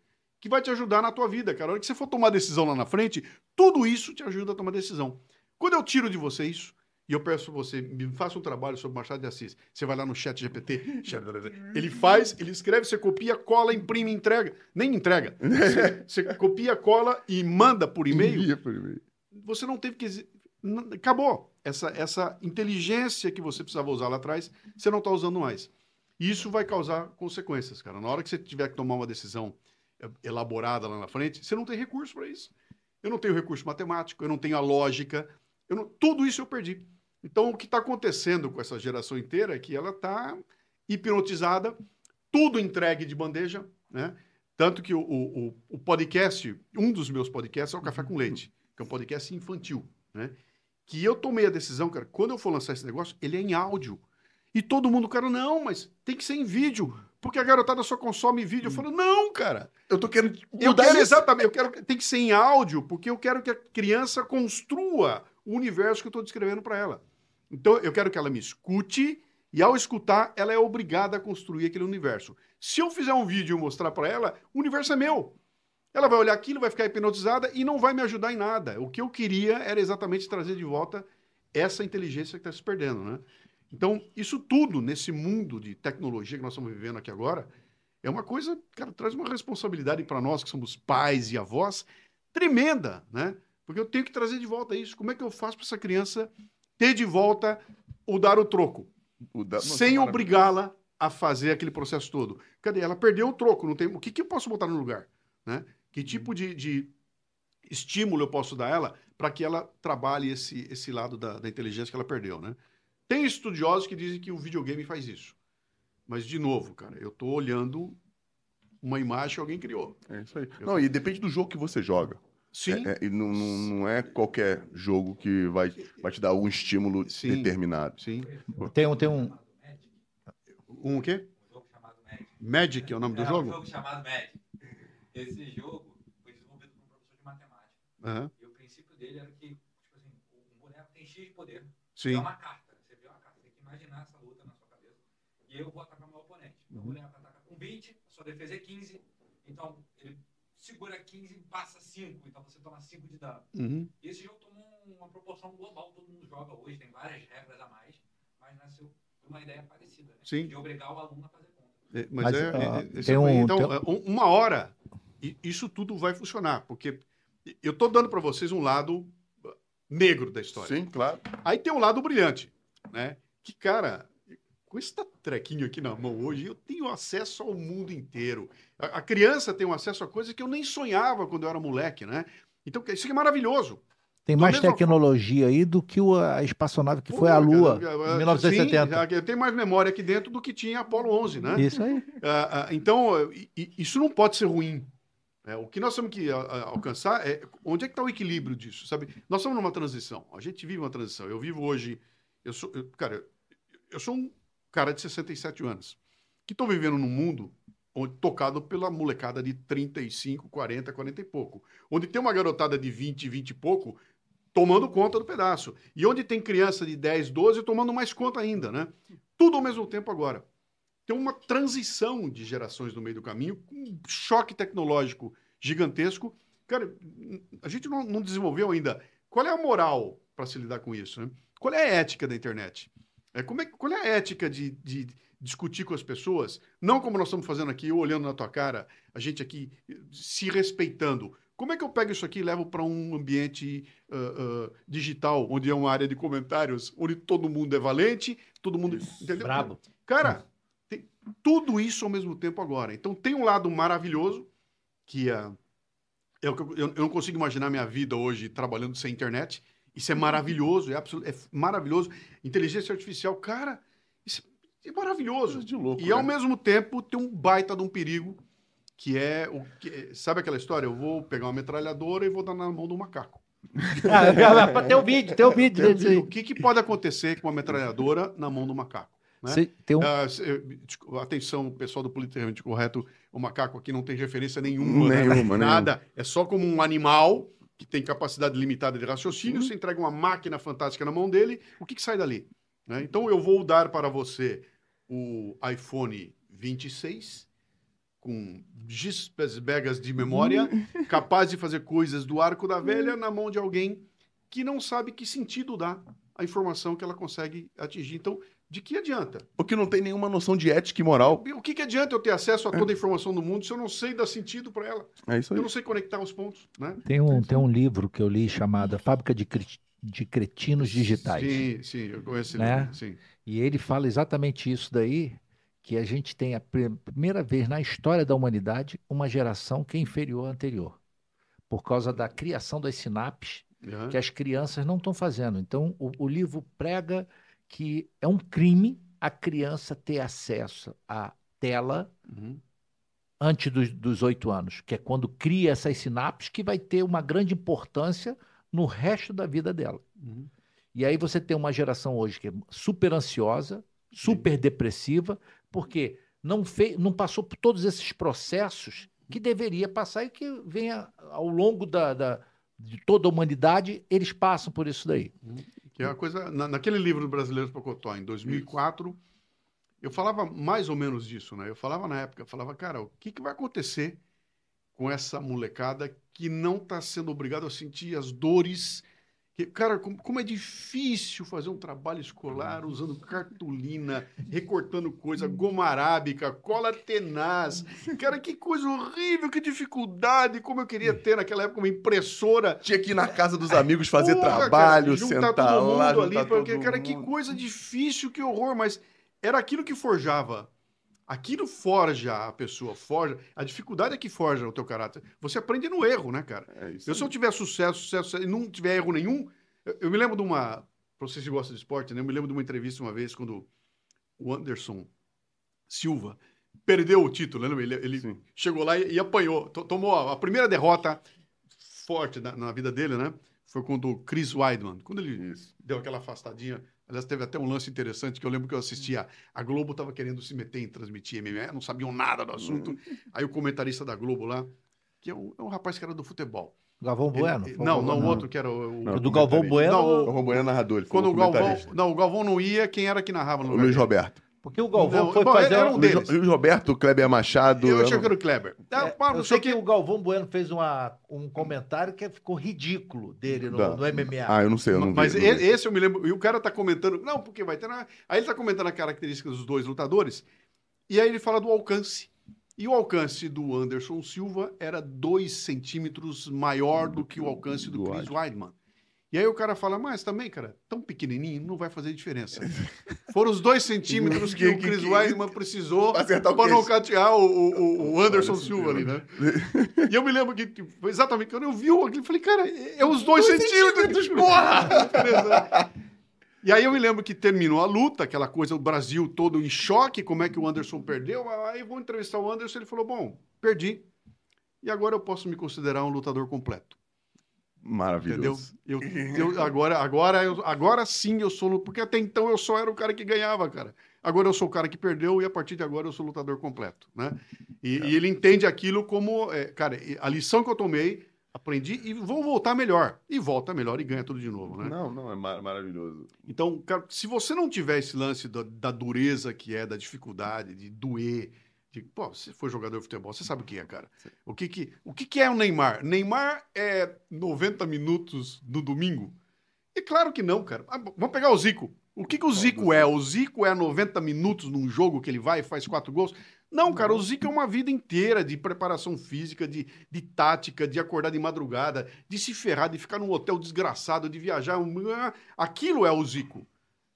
que vai te ajudar na tua vida, cara. A hora que você for tomar decisão lá na frente, tudo isso te ajuda a tomar decisão. Quando eu tiro de você isso, e eu peço você, me faça um trabalho sobre Machado de Assis. Você vai lá no chat GPT, ele faz, ele escreve, você copia, cola, imprime, entrega. Nem entrega. Você, você copia, cola e manda por e-mail. Por e-mail. Você não teve que. Acabou. Essa, essa inteligência que você precisava usar lá atrás, você não está usando mais. E isso vai causar consequências, cara. Na hora que você tiver que tomar uma decisão elaborada lá na frente, você não tem recurso para isso. Eu não tenho recurso matemático, eu não tenho a lógica, eu não- tudo isso eu perdi. Então, o que está acontecendo com essa geração inteira é que ela está hipnotizada, tudo entregue de bandeja, né? Tanto que o, o, o- o podcast, um dos meus podcasts é o Café com Leite, que é um podcast infantil, né? Que eu tomei a decisão, cara, quando eu for lançar esse negócio, ele é em áudio. E todo mundo, cara, não, mas tem que ser em vídeo, porque a garotada só consome vídeo. Eu falo, não, cara, Eu tô querendo eu quero exatamente, eu quero tem que ser em áudio, porque eu quero que a criança construa o universo que eu estou descrevendo para ela. Então eu quero que ela me escute e ao escutar ela é obrigada a construir aquele universo. Se eu fizer um vídeo e mostrar para ela, o universo é meu. Ela vai olhar aquilo, vai ficar hipnotizada e não vai me ajudar em nada. O que eu queria era exatamente trazer de volta essa inteligência que está se perdendo, né? Então, isso tudo nesse mundo de tecnologia que nós estamos vivendo aqui agora, é uma coisa, cara, traz uma responsabilidade para nós que somos pais e avós tremenda, né? Porque eu tenho que trazer de volta isso. Como é que eu faço para essa criança ter de volta o dar o troco, O da- Nossa, sem obrigá-la a fazer aquele processo todo? Cadê? Ela perdeu o troco, não tem. O que, que eu posso botar no lugar, né? Que tipo de, de estímulo eu posso dar a ela para que ela trabalhe esse, esse lado da, da inteligência que ela perdeu, né? Tem estudiosos que dizem que o videogame faz isso. Mas, de novo, cara, eu tô olhando uma imagem que alguém criou. É isso aí. Não, e depende do jogo que você joga. Sim, É, é, e não, não, não é qualquer jogo que vai, vai te dar um estímulo Sim. determinado. sim. Tem um, tem um. Um o quê? Um jogo chamado Magic. Magic é o nome do é jogo? um jogo chamado Magic. Esse jogo foi desenvolvido por um professor de matemática. Aham, E o princípio dele era que, tipo assim, o boneco tem X de poder. Sim. É uma carta. Você vê uma carta, tem que imaginar essa luta na sua cabeça. E eu vou atacar meu oponente. Meu Uhum. boneco ataca com 20, a sua defesa é 15. Então, ele segura 15 e passa 5. Então, você toma 5 de dano. Uhum. E esse jogo tomou uma proporção global. Todo mundo joga hoje, tem várias regras a mais. Mas nasceu uma ideia parecida. Né? Sim. De obrigar o aluno a fazer conta. É, Mas, Mas, é, ó, é- tem é- um- então, tem- é, um- uma hora, isso tudo vai funcionar, porque eu tô dando para vocês um lado negro da história. Sim, claro. Aí tem um lado brilhante, né? Que, cara, com esse trequinho aqui na mão hoje, eu tenho acesso ao mundo inteiro. A, a criança tem um acesso a coisas que eu nem sonhava quando eu era moleque, né? Então, isso aqui é maravilhoso. Tem mais tecnologia aí do que a espaçonave que foi Pô, à Lua em Sim, 1970. já- tem mais memória aqui dentro do que tinha Apolo 11, né? Isso aí. Ah, ah, então, isso não pode ser ruim. né? o que nós temos que ah, alcançar é onde é que está o equilíbrio disso, sabe? Nós estamos numa transição. A gente vive uma transição. Eu vivo hoje. Eu sou, eu- cara, eu sou um cara de 67 anos que estou vivendo num mundo tocado pela molecada de 35, 40, 40 e pouco. Onde tem uma garotada de 20, 20 e pouco tomando conta do pedaço. E onde tem criança de 10, 12 tomando mais conta ainda, né? Tudo ao mesmo tempo agora. Tem uma transição de gerações no meio do caminho, um choque tecnológico gigantesco. Cara, a gente não, não desenvolveu ainda. Qual é a moral para se lidar com isso? Né? Qual é a ética da internet? É, como é, qual é a ética de, de discutir com as pessoas? Não como nós estamos fazendo aqui, eu olhando na tua cara, a gente aqui eh, se respeitando. Como é que eu pego isso aqui e levo para um ambiente ah, ah, digital, onde é uma área de comentários, onde todo mundo é valente, todo mundo. Entendeu? Brabo. Cara, tem tudo isso ao mesmo tempo agora. Então tem um lado maravilhoso, que que eu, eu- eu não consigo imaginar minha vida hoje trabalhando sem internet. Isso é maravilhoso, é, absolut, é maravilhoso. Inteligência artificial, cara, isso é maravilhoso. De louco. E ao né? mesmo tempo tem um baita de um perigo, que é o que, sabe aquela história? Eu vou pegar uma metralhadora e vou dar na mão do macaco. Ah, tem o vídeo, tem o vídeo Tem um aí. O que, que pode acontecer com uma metralhadora na mão do macaco? né? Tem um, Ah, se- eh, atenção, pessoal do politicamente correto, o macaco aqui não tem referência nenhuma. né? Nenhuma, Nada. É só como um animal que tem capacidade limitada de raciocínio. Uhum. Você entrega uma máquina fantástica na mão dele, o que, que sai dali? né? Então eu vou dar para você o iPhone 26 com gigas de memória, Uhum. capaz de fazer coisas do arco da velha na mão de alguém que não sabe que sentido dá a informação que ela consegue atingir. Então, de que adianta? O que não tem nenhuma noção de ética e moral. O que, que adianta eu ter acesso a toda a informação do mundo se eu não sei dar sentido para ela? É isso aí. Eu não sei conectar os pontos, né? tem, um, tem um livro que eu li chamado A Fábrica de, de Cretinos Digitais. Sim, sim, eu conheço esse Né? livro, sim. E ele fala exatamente isso daí, que a gente tem a pri- primeira vez na história da humanidade uma geração que é inferior à anterior, por causa da criação das sinapses Aham. que as crianças não estão fazendo. Então, o, o livro prega que é um crime a criança ter acesso à tela Uhum. antes dos, oito anos, que é quando cria essas sinapses que vai ter uma grande importância no resto da vida dela. Uhum. E aí você tem uma geração hoje que é super ansiosa, super depressiva, porque não, fez, não passou por todos esses processos que deveria passar e que venha ao longo da, da- de toda a humanidade, eles passam por isso daí. Que é uma coisa. na- naquele livro do Brasileiros Pocotó, em 2004, eu falava mais ou menos disso, né? Eu falava na época, falava, cara, o que, que vai acontecer com essa molecada que não está sendo obrigado a sentir as dores? Que, cara, como, como é difícil fazer um trabalho escolar usando cartolina, recortando coisa, goma arábica, cola tenaz. Cara, que coisa horrível, que dificuldade, como eu queria ter naquela época uma impressora Tinha que ir na casa dos amigos fazer Porra, trabalho, cara, juntar sentar todo mundo lá, ali, porque, cara, que mundo. coisa difícil, que horror, mas era aquilo que forjava. Aquilo forja a pessoa, forja. A dificuldade é que forja o teu caráter. Você aprende no erro, né, cara? É isso Eu, se eu tiver sucesso, sucesso, e não tiver erro nenhum, eu, eu me lembro de uma. Pra vocês que gostam de esporte, né? Eu me lembro de uma entrevista uma vez quando o Anderson Silva perdeu o título, né? Ele, ele Sim. chegou lá e, e apanhou. To- Tomou a, primeira derrota forte na, na vida dele, né? Foi contra o Chris Weidman. Quando ele Isso. deu aquela afastadinha. Aliás, teve até um lance interessante que eu lembro que eu assistia. A Globo estava querendo se meter em transmitir MMA, não sabiam nada do assunto. Aí o comentarista da Globo lá, que é um, é um rapaz que era do futebol. Galvão Bueno? ele- não, não, o outro que era o. o Não, do Galvão. Bueno. Não, O Romboiano é narrador, ele Quando o Galvão. Não, o Galvão não ia, quem era que narrava no O Luiz? Roberto. Porque o Galvão Não, foi bom, fazer. era um deles. Luiz Roberto, Kleber Machado. Eu eu achei não- que era o Kleber. Ah, É, pá, não eu sei o que o Galvão Bueno fez uma, um comentário que ficou ridículo dele no, Da- no MMA. Ah, eu não sei, eu não Mas vi. não vi. esse eu me lembro. E o cara tá comentando. Não, porque vai ter. Na... Aí ele tá comentando a característica dos dois lutadores. E aí ele fala do alcance. E o alcance do Anderson Silva era 2 centímetros maior do que o alcance do Do Chris Weidman. E aí o cara fala, mas também, cara, tão pequenininho, não vai fazer diferença. Foram os dois centímetros que, o Chris Weidman precisou o para queixo. nocautear o, o, o Anderson Silva ali, né? E eu me lembro que que foi exatamente quando eu vi aquilo, eu falei, cara, é os dois, centímetros, porra! Beleza. E aí eu me lembro que terminou a luta, aquela coisa, o Brasil todo em choque, como é que o Anderson perdeu. Aí vou entrevistar o Anderson, ele falou, bom, perdi. E agora eu posso me considerar um lutador completo. Entendeu? Maravilhoso. Eu, eu- agora, agora, eu- agora sim eu sou. Porque até então eu só era o cara que ganhava, cara. Agora eu sou o cara que perdeu e a partir de agora eu sou lutador completo, né? E, e ele entende aquilo como, é, cara, a lição que eu tomei, aprendi e vou voltar melhor. E volta melhor e ganha tudo de novo, né? Não, não, é mar- maravilhoso. Então, cara, se você não tiver esse lance da, da dureza que é, da dificuldade, de doer, pô, você foi jogador de futebol, você sabe o que é, cara. O que, que, o que, que é o Neymar? Neymar é 90 minutos no domingo? E claro que não, cara. Ah, vamos pegar o Zico. O que, que o Zico é? O Zico é 90 minutos num jogo que ele vai e faz quatro gols? Não, cara, o Zico é uma vida inteira de preparação física, de, de tática, de acordar de madrugada, de se ferrar, de ficar num hotel desgraçado, de viajar. um- Aquilo é o Zico.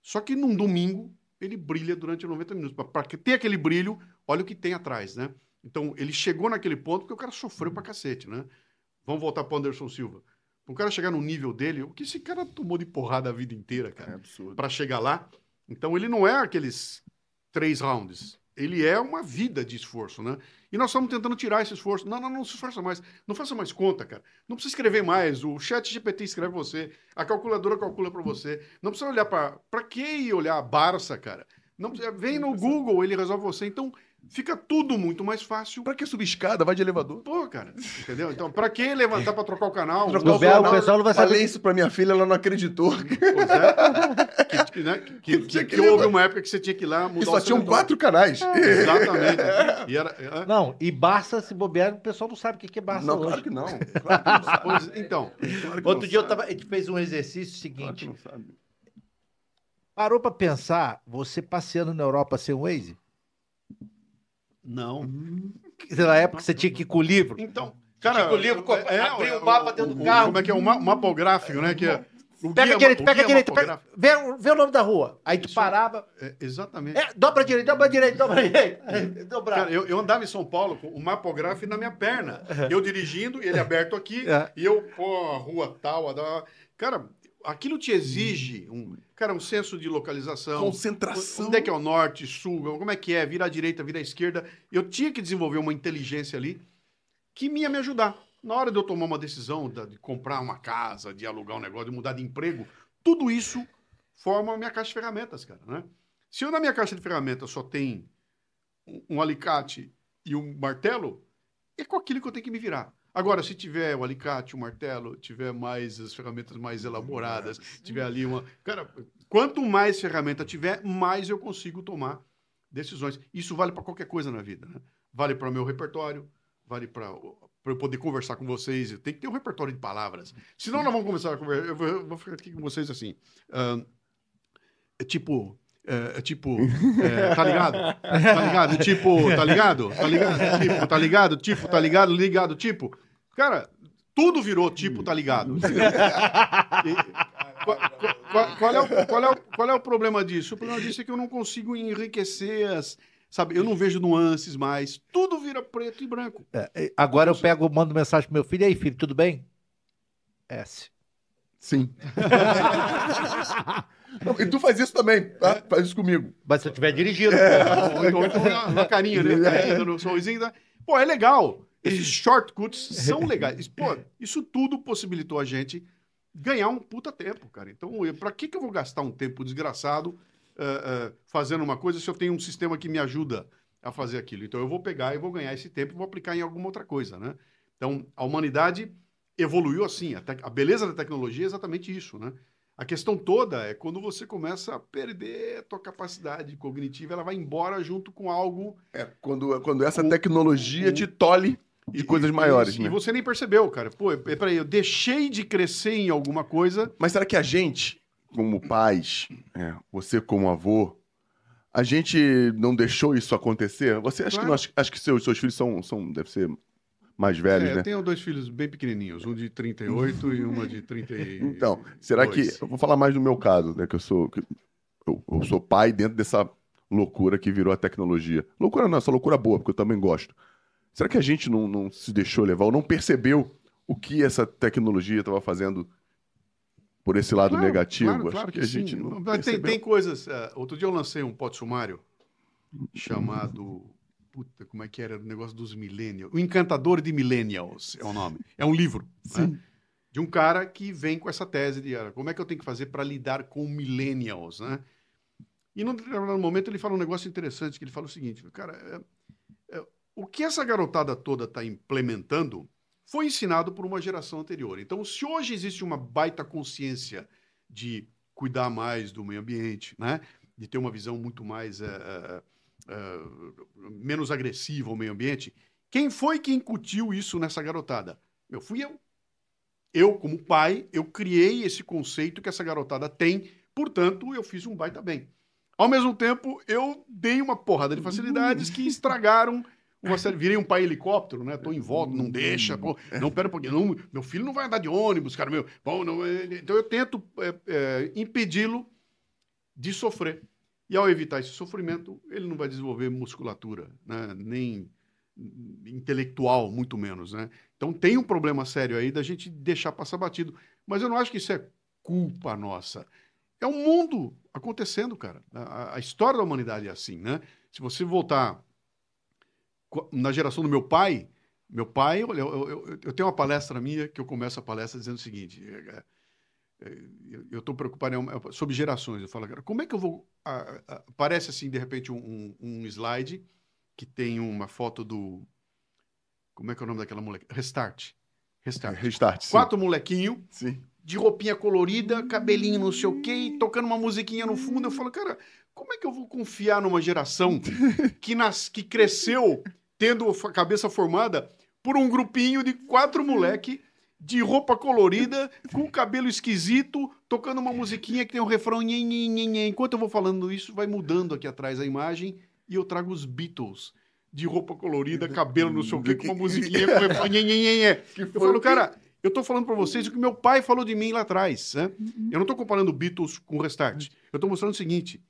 Só que num domingo ele brilha durante 90 minutos. Para ter aquele brilho, olha o que tem atrás, né? Então ele chegou naquele ponto porque o cara sofreu pra cacete, né? Vamos voltar para Anderson Silva. Para o cara chegar no nível dele, o que esse cara tomou de porrada a vida inteira, É cara, absurdo. para chegar lá. Então ele não é aqueles três rounds. Ele é uma vida de esforço, né? E nós estamos tentando tirar esse esforço. Não, não, não se esforça mais. Não faça mais conta, cara. Não precisa escrever mais. O chat GPT escreve você. A calculadora calcula para você. Não precisa olhar para... Para que olhar a Barça, cara? Não, precisa- vem no Google, ele resolve você. Então, fica tudo muito mais fácil. Pra que subir escada? Vai de elevador. Pô, cara, entendeu? Então, pra que levantar pra trocar o canal? Trocar o o pessoal não vai Falei saber. isso pra minha filha, ela não acreditou. Pois é. Que, que, né, que, Que que, tinha que que houve uma época que você tinha que ir lá mudar E só o tinham quatro canais. Exatamente. E era, é, Não, e Barça, se bobear, o pessoal não sabe o que que é Barça Não, hoje. claro que não. Claro que não pois- então, Claro que Outro não dia eu sabe. tava, a gente fez um exercício Claro que seguinte. não sabe. Parou pra pensar, você passeando na Europa sem o Waze? Não. Na época você tinha que ir com o livro. Então, cara, Tipo, o livro, co- é, abrir é, o mapa dentro do carro. Como é que é o ma- mapográfico, né? Que é, o Pega guia- a direita, o pega a guia direita, pega, mapográfico. vê, o- vê o nome da rua. Aí tu Isso. parava, É, exatamente. é, dobra a direita, dobra a direita, dobra a direita. Aí, Dobrar. Cara, eu, eu andava em São Paulo com o mapográfico na minha perna. Eu dirigindo, ele aberto aqui, É. e eu, pô, a rua tal, a da... Cara, aquilo te exige um, cara, um senso de localização. Concentração. Onde é que é o norte, sul, como é que é, vira à direita, vira à esquerda. Eu tinha que desenvolver uma inteligência ali que me ia me ajudar. Na hora de eu tomar uma decisão de comprar uma casa, de alugar um negócio, de mudar de emprego, tudo isso forma a minha caixa de ferramentas, cara, né? Se eu na minha caixa de ferramentas só tem um, um alicate e um martelo, é com aquilo que eu tenho que me virar. Agora, se tiver o alicate, o martelo, tiver mais as ferramentas mais elaboradas, tiver ali uma. Cara, quanto mais ferramenta tiver, mais eu consigo tomar decisões. Isso vale para qualquer coisa na vida. Né? Vale para o meu repertório, vale para eu poder conversar com vocês. Tem que ter um repertório de palavras. Senão, nós vamos começar a conversar. Eu vou, eu vou ficar aqui com vocês assim. é tipo. É, é tipo. é, tá ligado? Tá ligado? Tipo, tá ligado? Tá ligado? Tipo, tá ligado? Tipo, tá ligado? Ligado, tipo. Cara, tudo virou tipo, tá ligado? E- qual, qual- é o, qual, é o, qual é o problema disso? O problema disso é que eu não consigo enriquecer as. Sabe, eu não vejo nuances mais. Tudo vira preto e branco. É, Agora eu pego, mando mensagem pro meu filho, e aí filho, tudo bem? S. Sim. Não, e tu faz isso também, tá? Faz isso comigo. Mas se eu estiver dirigindo, Ou então, ou então na, carinha, né? Carinha, no sorrisinho. da- Pô, é legal. Esses shortcuts são legais. Pô, isso tudo possibilitou a gente ganhar um puta tempo, cara. Então, pra que, que eu vou gastar um tempo desgraçado eh, eh, fazendo uma coisa se eu tenho um sistema que me ajuda a fazer aquilo? Então, eu vou pegar e vou ganhar esse tempo e vou aplicar em alguma outra coisa, né? Então, a humanidade evoluiu assim. A, a beleza da tecnologia é exatamente isso, né? A questão toda é quando você começa a perder a tua capacidade cognitiva, ela vai embora junto com algo É, quando, quando essa O- tecnologia o- te tolhe de e- coisas e- maiores, e, né? você nem percebeu, cara. Pô, é- peraí, eu deixei de crescer em alguma coisa. Mas será que a gente, como pais, é, você como avô, a gente não deixou isso acontecer? Você acha Claro. que, nós, acho que seus, seus filhos são, são, deve ser mais velhos, É, né? Eu tenho dois filhos bem pequenininhos, um de 38 e uma de 30 e... Então, será que. Eu vou falar mais do meu caso, né? Que eu sou. que eu, eu sou pai dentro dessa loucura que virou a tecnologia. Loucura não, essa loucura boa, porque eu também gosto. Será que a gente não, não se deixou levar ou não percebeu o que essa tecnologia estava fazendo por esse lado Claro, negativo? Claro, Acho claro que, que, a gente não tem, tem coisas... eh, outro dia eu lancei um pote sumário chamado... Puta, como é que era o negócio dos millennials? O Encantador de Millennials é o nome. É um livro. né? De um cara que vem com essa tese de ah, como é que eu tenho que fazer para lidar com millennials, né? E num determinado momento ele fala um negócio interessante, que ele fala o seguinte, cara, é- é, o que essa garotada toda está implementando foi ensinado por uma geração anterior. Então, se hoje existe uma baita consciência de cuidar mais do meio ambiente, né? de ter uma visão muito mais eh, eh, eh, menos agressiva ao meio ambiente, quem foi que incutiu isso nessa garotada? Eu fui eu. Eu, como pai, eu criei esse conceito que essa garotada tem, portanto, eu fiz um baita bem. Ao mesmo tempo, eu dei uma porrada de facilidades que estragaram uma série. Virei um pai helicóptero, né? Tô em volta, não deixa. Pô, não, pera um pouquinho. Não, meu filho não vai andar de ônibus, cara. Meu, bom, não, é, então eu tento é, é, impedi-lo de sofrer. E ao evitar esse sofrimento, ele não vai desenvolver musculatura, né? nem intelectual, muito menos. Né? Então tem um problema sério aí da gente deixar passar batido. Mas eu não acho que isso é culpa nossa. É o mundo acontecendo, cara. A, a história da humanidade é assim, né? Se você voltar na geração do meu pai, meu pai, olha, eu, eu- eu- eu tenho uma palestra minha que eu começo a palestra dizendo o seguinte: é, é, eu- eu estou preocupado é sobre gerações. Eu falo, cara, como é que eu vou. ah, ah, Aparece assim, de repente, um, um- slide que tem uma foto do. Como é que é o nome daquela moleque? Restart. Restart. Restart. sim. Quatro molequinhos Sim. de roupinha colorida, cabelinho não sei o quê, tocando uma musiquinha no fundo. Eu falo, cara, como é que eu vou confiar numa geração que, nas, que cresceu tendo a cabeça formada por um grupinho de quatro moleque de roupa colorida, com cabelo esquisito, tocando uma musiquinha que tem um refrão nhen, nhen, nhen. Enquanto eu vou falando isso, vai mudando aqui atrás a imagem e eu trago os Beatles de roupa colorida, cabelo não sei o quê, com uma musiquinha com refrão nhen, nhen, nhen, nhen. Eu falo, cara, eu tô falando pra vocês o que meu pai falou de mim lá atrás, né? Eu não tô comparando Beatles com o Restart. Eu tô mostrando o seguinte,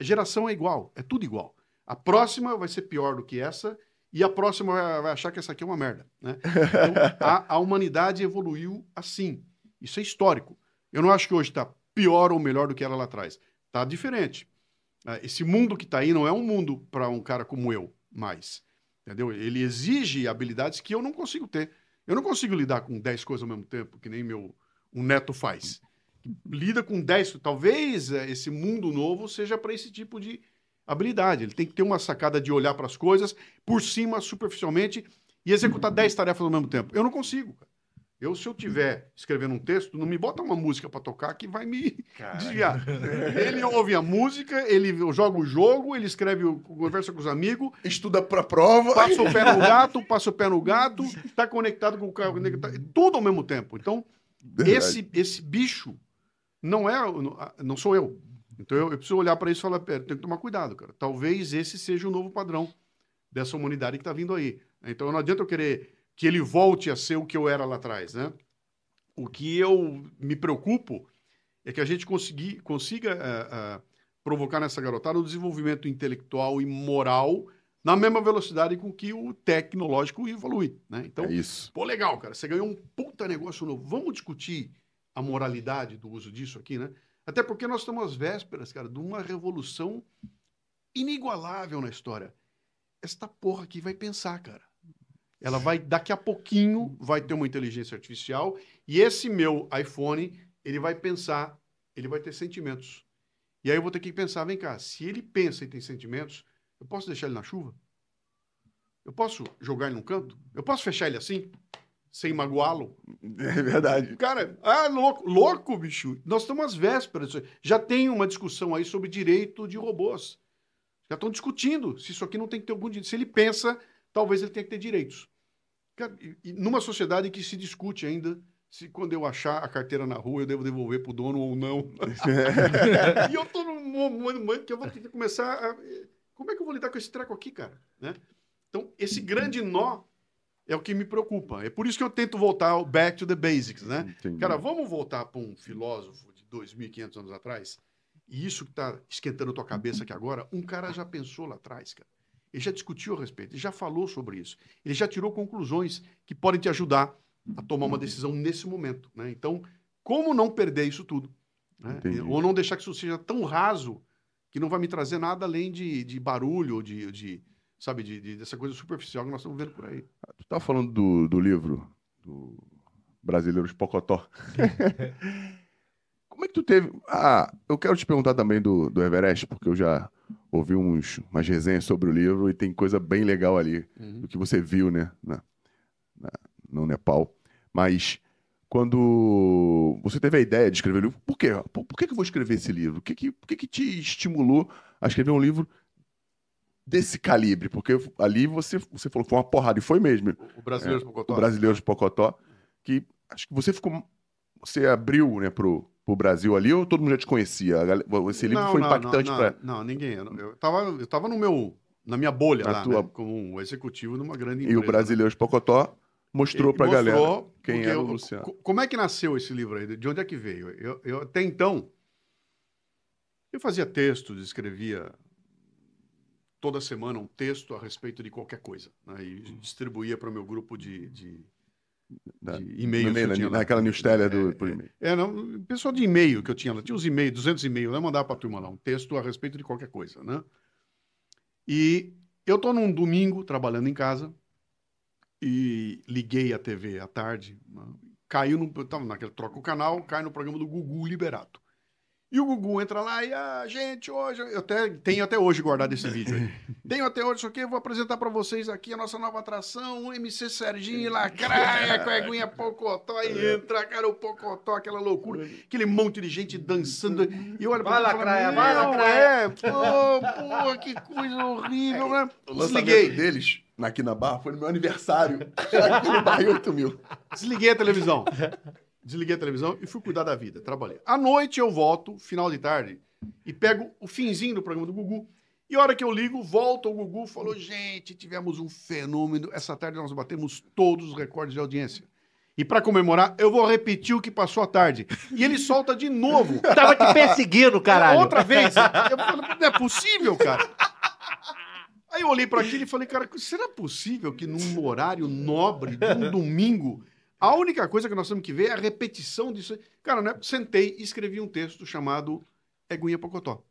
geração é igual, é tudo igual. A próxima vai ser pior do que essa e a próxima vai, achar que essa aqui é uma merda, né? Então, a, a humanidade evoluiu assim. Isso é histórico. Eu não acho que hoje está pior ou melhor do que era lá atrás. Tá diferente. Ah, Esse mundo que está aí não é um mundo para um cara como eu mais. Entendeu? Ele exige habilidades que eu não consigo ter. Eu não consigo lidar com 10 coisas ao mesmo tempo, que nem meu um neto faz. Lida com 10. Talvez eh, esse mundo novo seja para esse tipo de habilidade. Ele tem que ter uma sacada de olhar para as coisas por cima, superficialmente, e executar 10 tarefas ao mesmo tempo. Eu não consigo. cara. Eu, se eu tiver escrevendo um texto, não me bota uma música para tocar que vai me desviar. Ele ouve a música, ele joga o jogo, ele escreve, o- conversa com os amigos, Estuda pra prova. passa o pé no gato, passa o pé no gato, tá conectado com o carro, tudo ao mesmo tempo. Então, Verdade. esse, esse bicho não é, não sou eu. Então eu, eu preciso olhar para isso e falar, pera, tem que tomar cuidado, cara. Talvez esse seja o novo padrão dessa humanidade que está vindo aí. Então não adianta eu querer que ele volte a ser o que eu era lá atrás, né? O que eu me preocupo é que a gente consiga ah, ah, provocar nessa garotada o desenvolvimento intelectual e moral na mesma velocidade com que o tecnológico evolui, né? Então, É isso. Pô, legal, cara. Você ganhou um puta negócio novo. Vamos discutir a moralidade do uso disso aqui, né? Até porque nós estamos às vésperas, cara, de uma revolução inigualável na história. Esta porra aqui vai pensar, cara. Ela vai, daqui a pouquinho, vai ter uma inteligência artificial e esse meu iPhone, ele vai pensar, ele vai ter sentimentos. E aí eu vou ter que pensar, vem cá, se ele pensa e tem sentimentos, eu posso deixar ele na chuva? Eu posso jogar ele num canto? Eu posso fechar ele assim? Sem magoá-lo? É verdade. Cara, ah, louco, louco, bicho. Nós estamos às vésperas. Já tem uma discussão aí sobre direito de robôs. Já estão discutindo se isso aqui não tem que ter algum direito. Se ele pensa, talvez ele tenha que ter direitos. Cara, e- numa sociedade que se discute ainda se quando eu achar a carteira na rua eu devo devolver pro dono ou não. e eu tô num momento que eu vou ter que começar a... Como é que eu vou lidar com esse treco aqui, cara? Né? Então, esse grande nó é o que me preocupa. É por isso que eu tento voltar ao back to the basics, né? Entendi. Cara, vamos voltar para um filósofo de 2.500 anos atrás? E isso que está esquentando a tua cabeça aqui agora, um cara já pensou lá atrás, cara. Ele já discutiu a respeito, ele já falou sobre isso. Ele já tirou conclusões que podem te ajudar a tomar uma decisão nesse momento, né? Então, como não perder isso tudo? né? Entendi. Ou não deixar que isso seja tão raso que não vai me trazer nada além de, de barulho, ou de, de sabe, de, de- dessa coisa superficial que nós estamos vendo por aí. Tu tava falando do, do livro do Brasileiros Pocotó. Como é que tu teve. Ah, eu quero te perguntar também do, do Everest, porque eu já ouvi uns, umas resenhas sobre o livro e tem coisa bem legal ali do que você viu, né? Na, na- no Nepal. Mas quando você teve a ideia de escrever o livro, por quê? Por, por que, que eu vou escrever esse livro? O que, que, por que, que te estimulou a escrever um livro desse calibre? Porque ali você, você falou que foi uma porrada, e foi mesmo O brasileiro o brasileiro de Pocotó, que acho que você ficou. Você abriu né, pro, pro Brasil ali ou todo mundo já te conhecia? A Esse livro Não, foi não, impactante para. não, ninguém. Eu, eu, tava, eu tava no meu, na minha bolha Na lá, tua- né, como um executivo numa grande E empresa. o Brasileiro de Pocotó mostrou E pra galera quem era o Luciano. co- Como é que nasceu esse livro aí? De onde é que veio? Eu, eu até então, eu fazia textos, escrevia toda semana um texto a respeito de qualquer coisa. Né, e distribuía para o meu grupo de, de, eu e-mail, tinha lá. naquela newsletter do, É, por é, e-mail. é, não, pessoal de e-mail que eu tinha lá, tinha uns e-mails, 200 e-mails, eu mandava para a turma lá, um texto a respeito de qualquer coisa, né? E eu tô num domingo trabalhando em casa e liguei a TV à tarde, né? caiu no. Tava naquele troca o canal, cai no programa do Gugu Liberato. E o Gugu entra lá e, ah, gente, hoje. Eu até, tenho até hoje guardado esse vídeo aí. tenho até hoje isso aqui, eu vou apresentar pra vocês aqui a nossa nova atração, o MC Serginho Lacraia, com a eguinha Pocotó, aí entra, cara, o Pocotó, aquela loucura, aquele monte de gente dançando. E eu olho pra Vai, e Lacraia, vai, "Não, Lacraia." É, pô, pô, que coisa horrível, né? O lançamento Desliguei. deles, aqui na Barra, foi no meu aniversário. aqui no Barra 8 mil. Desliguei a televisão. Desliguei a televisão e fui cuidar da vida. Trabalhei. À noite eu volto, final de tarde, e pego o finzinho do programa do Gugu. E a hora que eu ligo, volta o Gugu falou: gente, tivemos um fenômeno. Essa tarde nós batemos todos os recordes de audiência. E para comemorar, eu vou repetir o que passou à tarde. E ele solta de novo. Tava te perseguindo, caralho. Outra vez. Eu não é possível, cara. Aí eu olhei para aquilo e falei, cara, será possível que num horário nobre de um domingo, a única coisa que nós temos que ver é a repetição disso? Cara, né? Sentei e escrevi um texto chamado Eguinha Pocotó.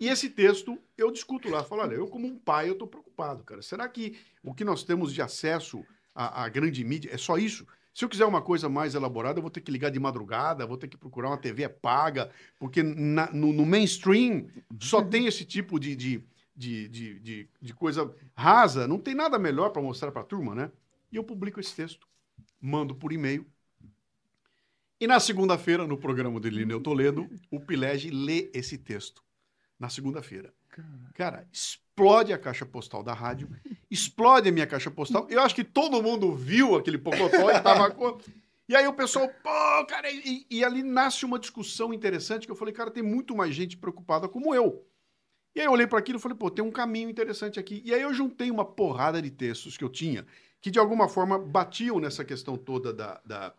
E esse texto eu discuto lá, falo, olha, eu como um pai eu tô preocupado, cara. Será que o que nós temos de acesso à, à grande mídia é só isso? Se eu quiser uma coisa mais elaborada, eu vou ter que ligar de madrugada, vou ter que procurar uma TV paga, porque na- no, no mainstream só tem esse tipo de, de, de, de, de- de coisa rasa, não tem nada melhor para mostrar para a turma, né? E eu publico esse texto, mando por e-mail. E na segunda-feira, no programa do Lineu Toledo, o Pilege lê esse texto. Na segunda-feira. Cara, explode a caixa postal da rádio, explode a minha caixa postal. Eu acho que todo mundo viu aquele pocotó e tava com... E aí o pessoal, pô, cara, e, e ali nasce uma discussão interessante que eu falei, cara, tem muito mais gente preocupada como eu. E aí eu olhei para aquilo e falei, pô, tem um caminho interessante aqui. E aí eu juntei uma porrada de textos que eu tinha, que de alguma forma batiam nessa questão toda da, da,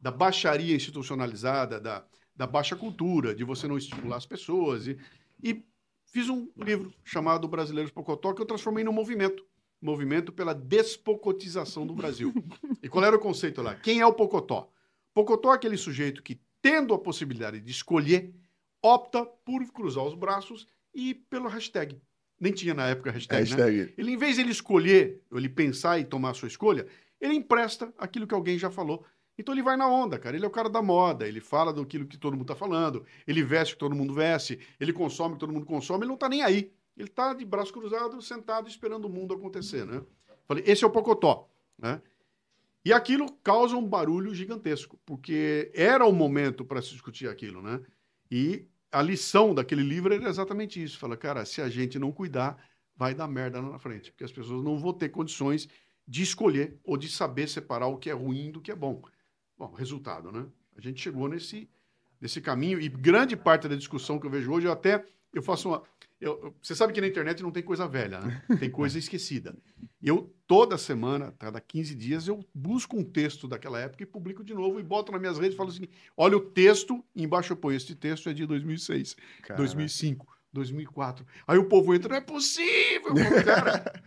da baixaria institucionalizada, da, da baixa cultura, de você não estimular as pessoas. E, e fiz um livro chamado Brasileiros Pocotó, que eu transformei num movimento. Movimento pela despocotização do Brasil. E qual era o conceito lá? Quem é o Pocotó? Pocotó é aquele sujeito que, tendo a possibilidade de escolher, opta por cruzar os braços e pelo hashtag. Nem tinha na época hashtag, né? Hashtag. Ele, em vez de ele escolher, ou ele pensar e tomar a sua escolha, ele empresta aquilo que alguém já falou. Então ele vai na onda, cara. Ele é o cara da moda, ele fala do que todo mundo tá falando, ele veste o que todo mundo veste, ele consome o que todo mundo consome, ele não tá nem aí. Ele tá de braço cruzado, sentado, esperando o mundo acontecer, né? Falei, esse é o Pocotó, né? E aquilo causa um barulho gigantesco, porque era o momento para se discutir aquilo, né? E a lição daquele livro era exatamente isso. Fala, cara, se a gente não cuidar, vai dar merda lá na frente, porque as pessoas não vão ter condições de escolher ou de saber separar o que é ruim do que é bom. Bom, resultado, né? A gente chegou nesse, nesse caminho e grande parte da discussão que eu vejo hoje, eu até eu faço uma. Eu- eu- você sabe que na internet não tem coisa velha, né? Tem coisa esquecida. Eu, toda semana, cada 15 dias, eu busco um texto daquela época e publico de novo e boto nas minhas redes e falo assim: olha o texto, embaixo eu ponho, este texto é de 2006, 2005, 2004. Aí o povo entra, não é possível, cara.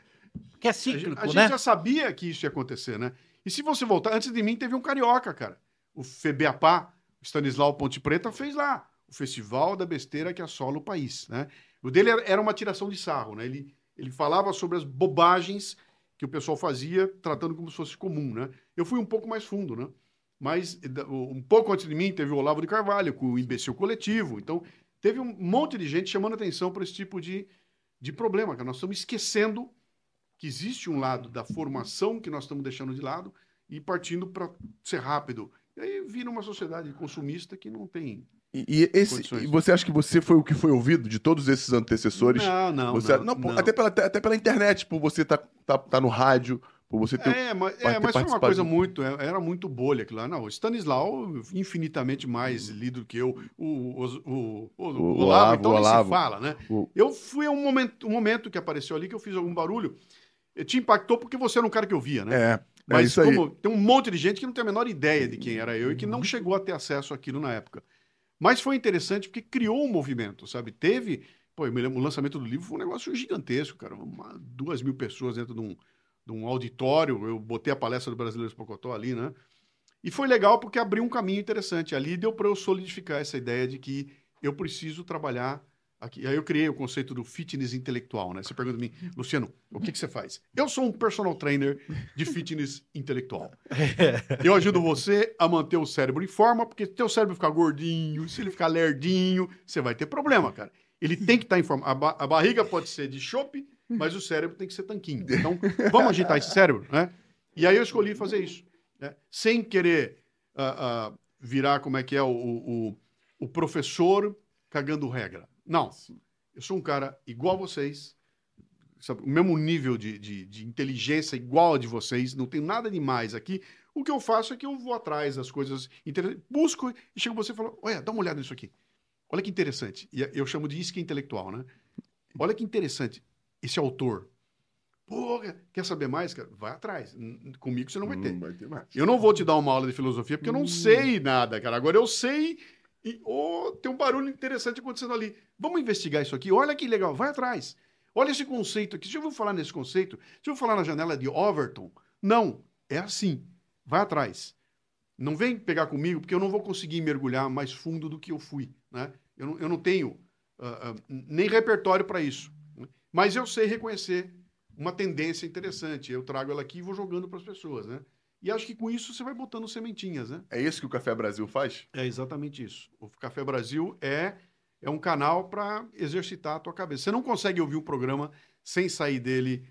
Que é A gente, cíclico, a gente né? já sabia que isso ia acontecer, né? E se você voltar, antes de mim teve um carioca, cara. O Febeapá, o Stanislau Ponte Preta, fez lá. O Festival da Besteira que assola o país, né? O dele era- uma tiração de sarro, né? Ele, ele falava sobre as bobagens que o pessoal fazia, tratando como se fosse comum, né? Eu fui um pouco mais fundo, né? Mas da- um pouco antes de mim teve o Olavo de Carvalho, com o imbecil coletivo. Então, teve um monte de gente chamando atenção para esse tipo de, de problema, que nós estamos esquecendo que existe um lado da formação que nós estamos deixando de lado e partindo para ser rápido. E aí vira uma sociedade consumista que não tem. E, e esse, e você acha que você foi o que foi ouvido de todos esses antecessores? Não, não. Você- não, pô, não. Até, pela, até pela internet, por você tá, tá, tá no rádio, por você ter. É, mas, é, mas foi uma coisa muito. é, Era muito bolha aquilo lá. Não, o Stanislau, infinitamente mais lido do que eu. O, o, o, o, o Olavo, então o Olavo. se fala, né? O- Eu fui a um momento, um momento que apareceu ali que eu fiz algum barulho. Te impactou porque você era um cara que eu via, né? É, é Mas aí. como tem um monte de gente que não tem a menor ideia de quem era eu e que não chegou a ter acesso àquilo na época. Mas foi interessante porque criou um movimento, sabe? Teve. Pô, eu me lembro, o lançamento do livro foi um negócio gigantesco, cara. Uma, duas mil pessoas dentro de um, de um auditório. Eu botei a palestra do Brasileiros Pocotó ali, né? E foi legal porque abriu um caminho interessante. Ali deu para eu solidificar essa ideia de que eu preciso trabalhar Aqui, aí eu criei o conceito do fitness intelectual, né? Você pergunta pra mim, Luciano, o que, que você faz? Eu sou um personal trainer de fitness intelectual. Eu ajudo você a manter o cérebro em forma, porque se teu cérebro ficar gordinho, se ele ficar lerdinho, você vai ter problema, cara. Ele tem que estar em forma. A, ba- a barriga pode ser de chope, mas o cérebro tem que ser tanquinho. Então, vamos agitar esse cérebro, né? E aí eu escolhi fazer isso, né? sem querer ah, ah, virar como é que é o, o, o professor cagando regra. Não, eu sou um cara igual a vocês, sabe, o mesmo nível de, de, de inteligência igual a de vocês, não tem nada demais aqui. O que eu faço é que eu vou atrás das coisas interessantes, busco e chego você e falo, olha, dá uma olhada nisso aqui. Olha que interessante. E eu chamo de isca intelectual, né? Olha que interessante. Esse autor. Pô, quer saber mais, cara? Vai atrás. Comigo você não vai ter. Hum, vai ter mais. Eu não vou te dar uma aula de filosofia porque eu não sei nada, cara. Agora eu sei e oh, tem um barulho interessante acontecendo ali. Vamos investigar isso aqui. Olha que legal, vai atrás. Olha esse conceito aqui. Você já ouviu falar nesse conceito? Você ouviu falar na janela de Overton? Não, é assim. Vai atrás. Não vem pegar comigo porque eu não vou conseguir mergulhar mais fundo do que eu fui, né? Eu não, eu não tenho ah, ah, nem repertório para isso. né? Mas eu sei reconhecer uma tendência interessante. Eu trago ela aqui e vou jogando para as pessoas, né? E acho que com isso você vai botando sementinhas, né? É isso que o Café Brasil faz? É exatamente isso. O Café Brasil é, é um canal para exercitar a tua cabeça. Você não consegue ouvir um programa sem sair dele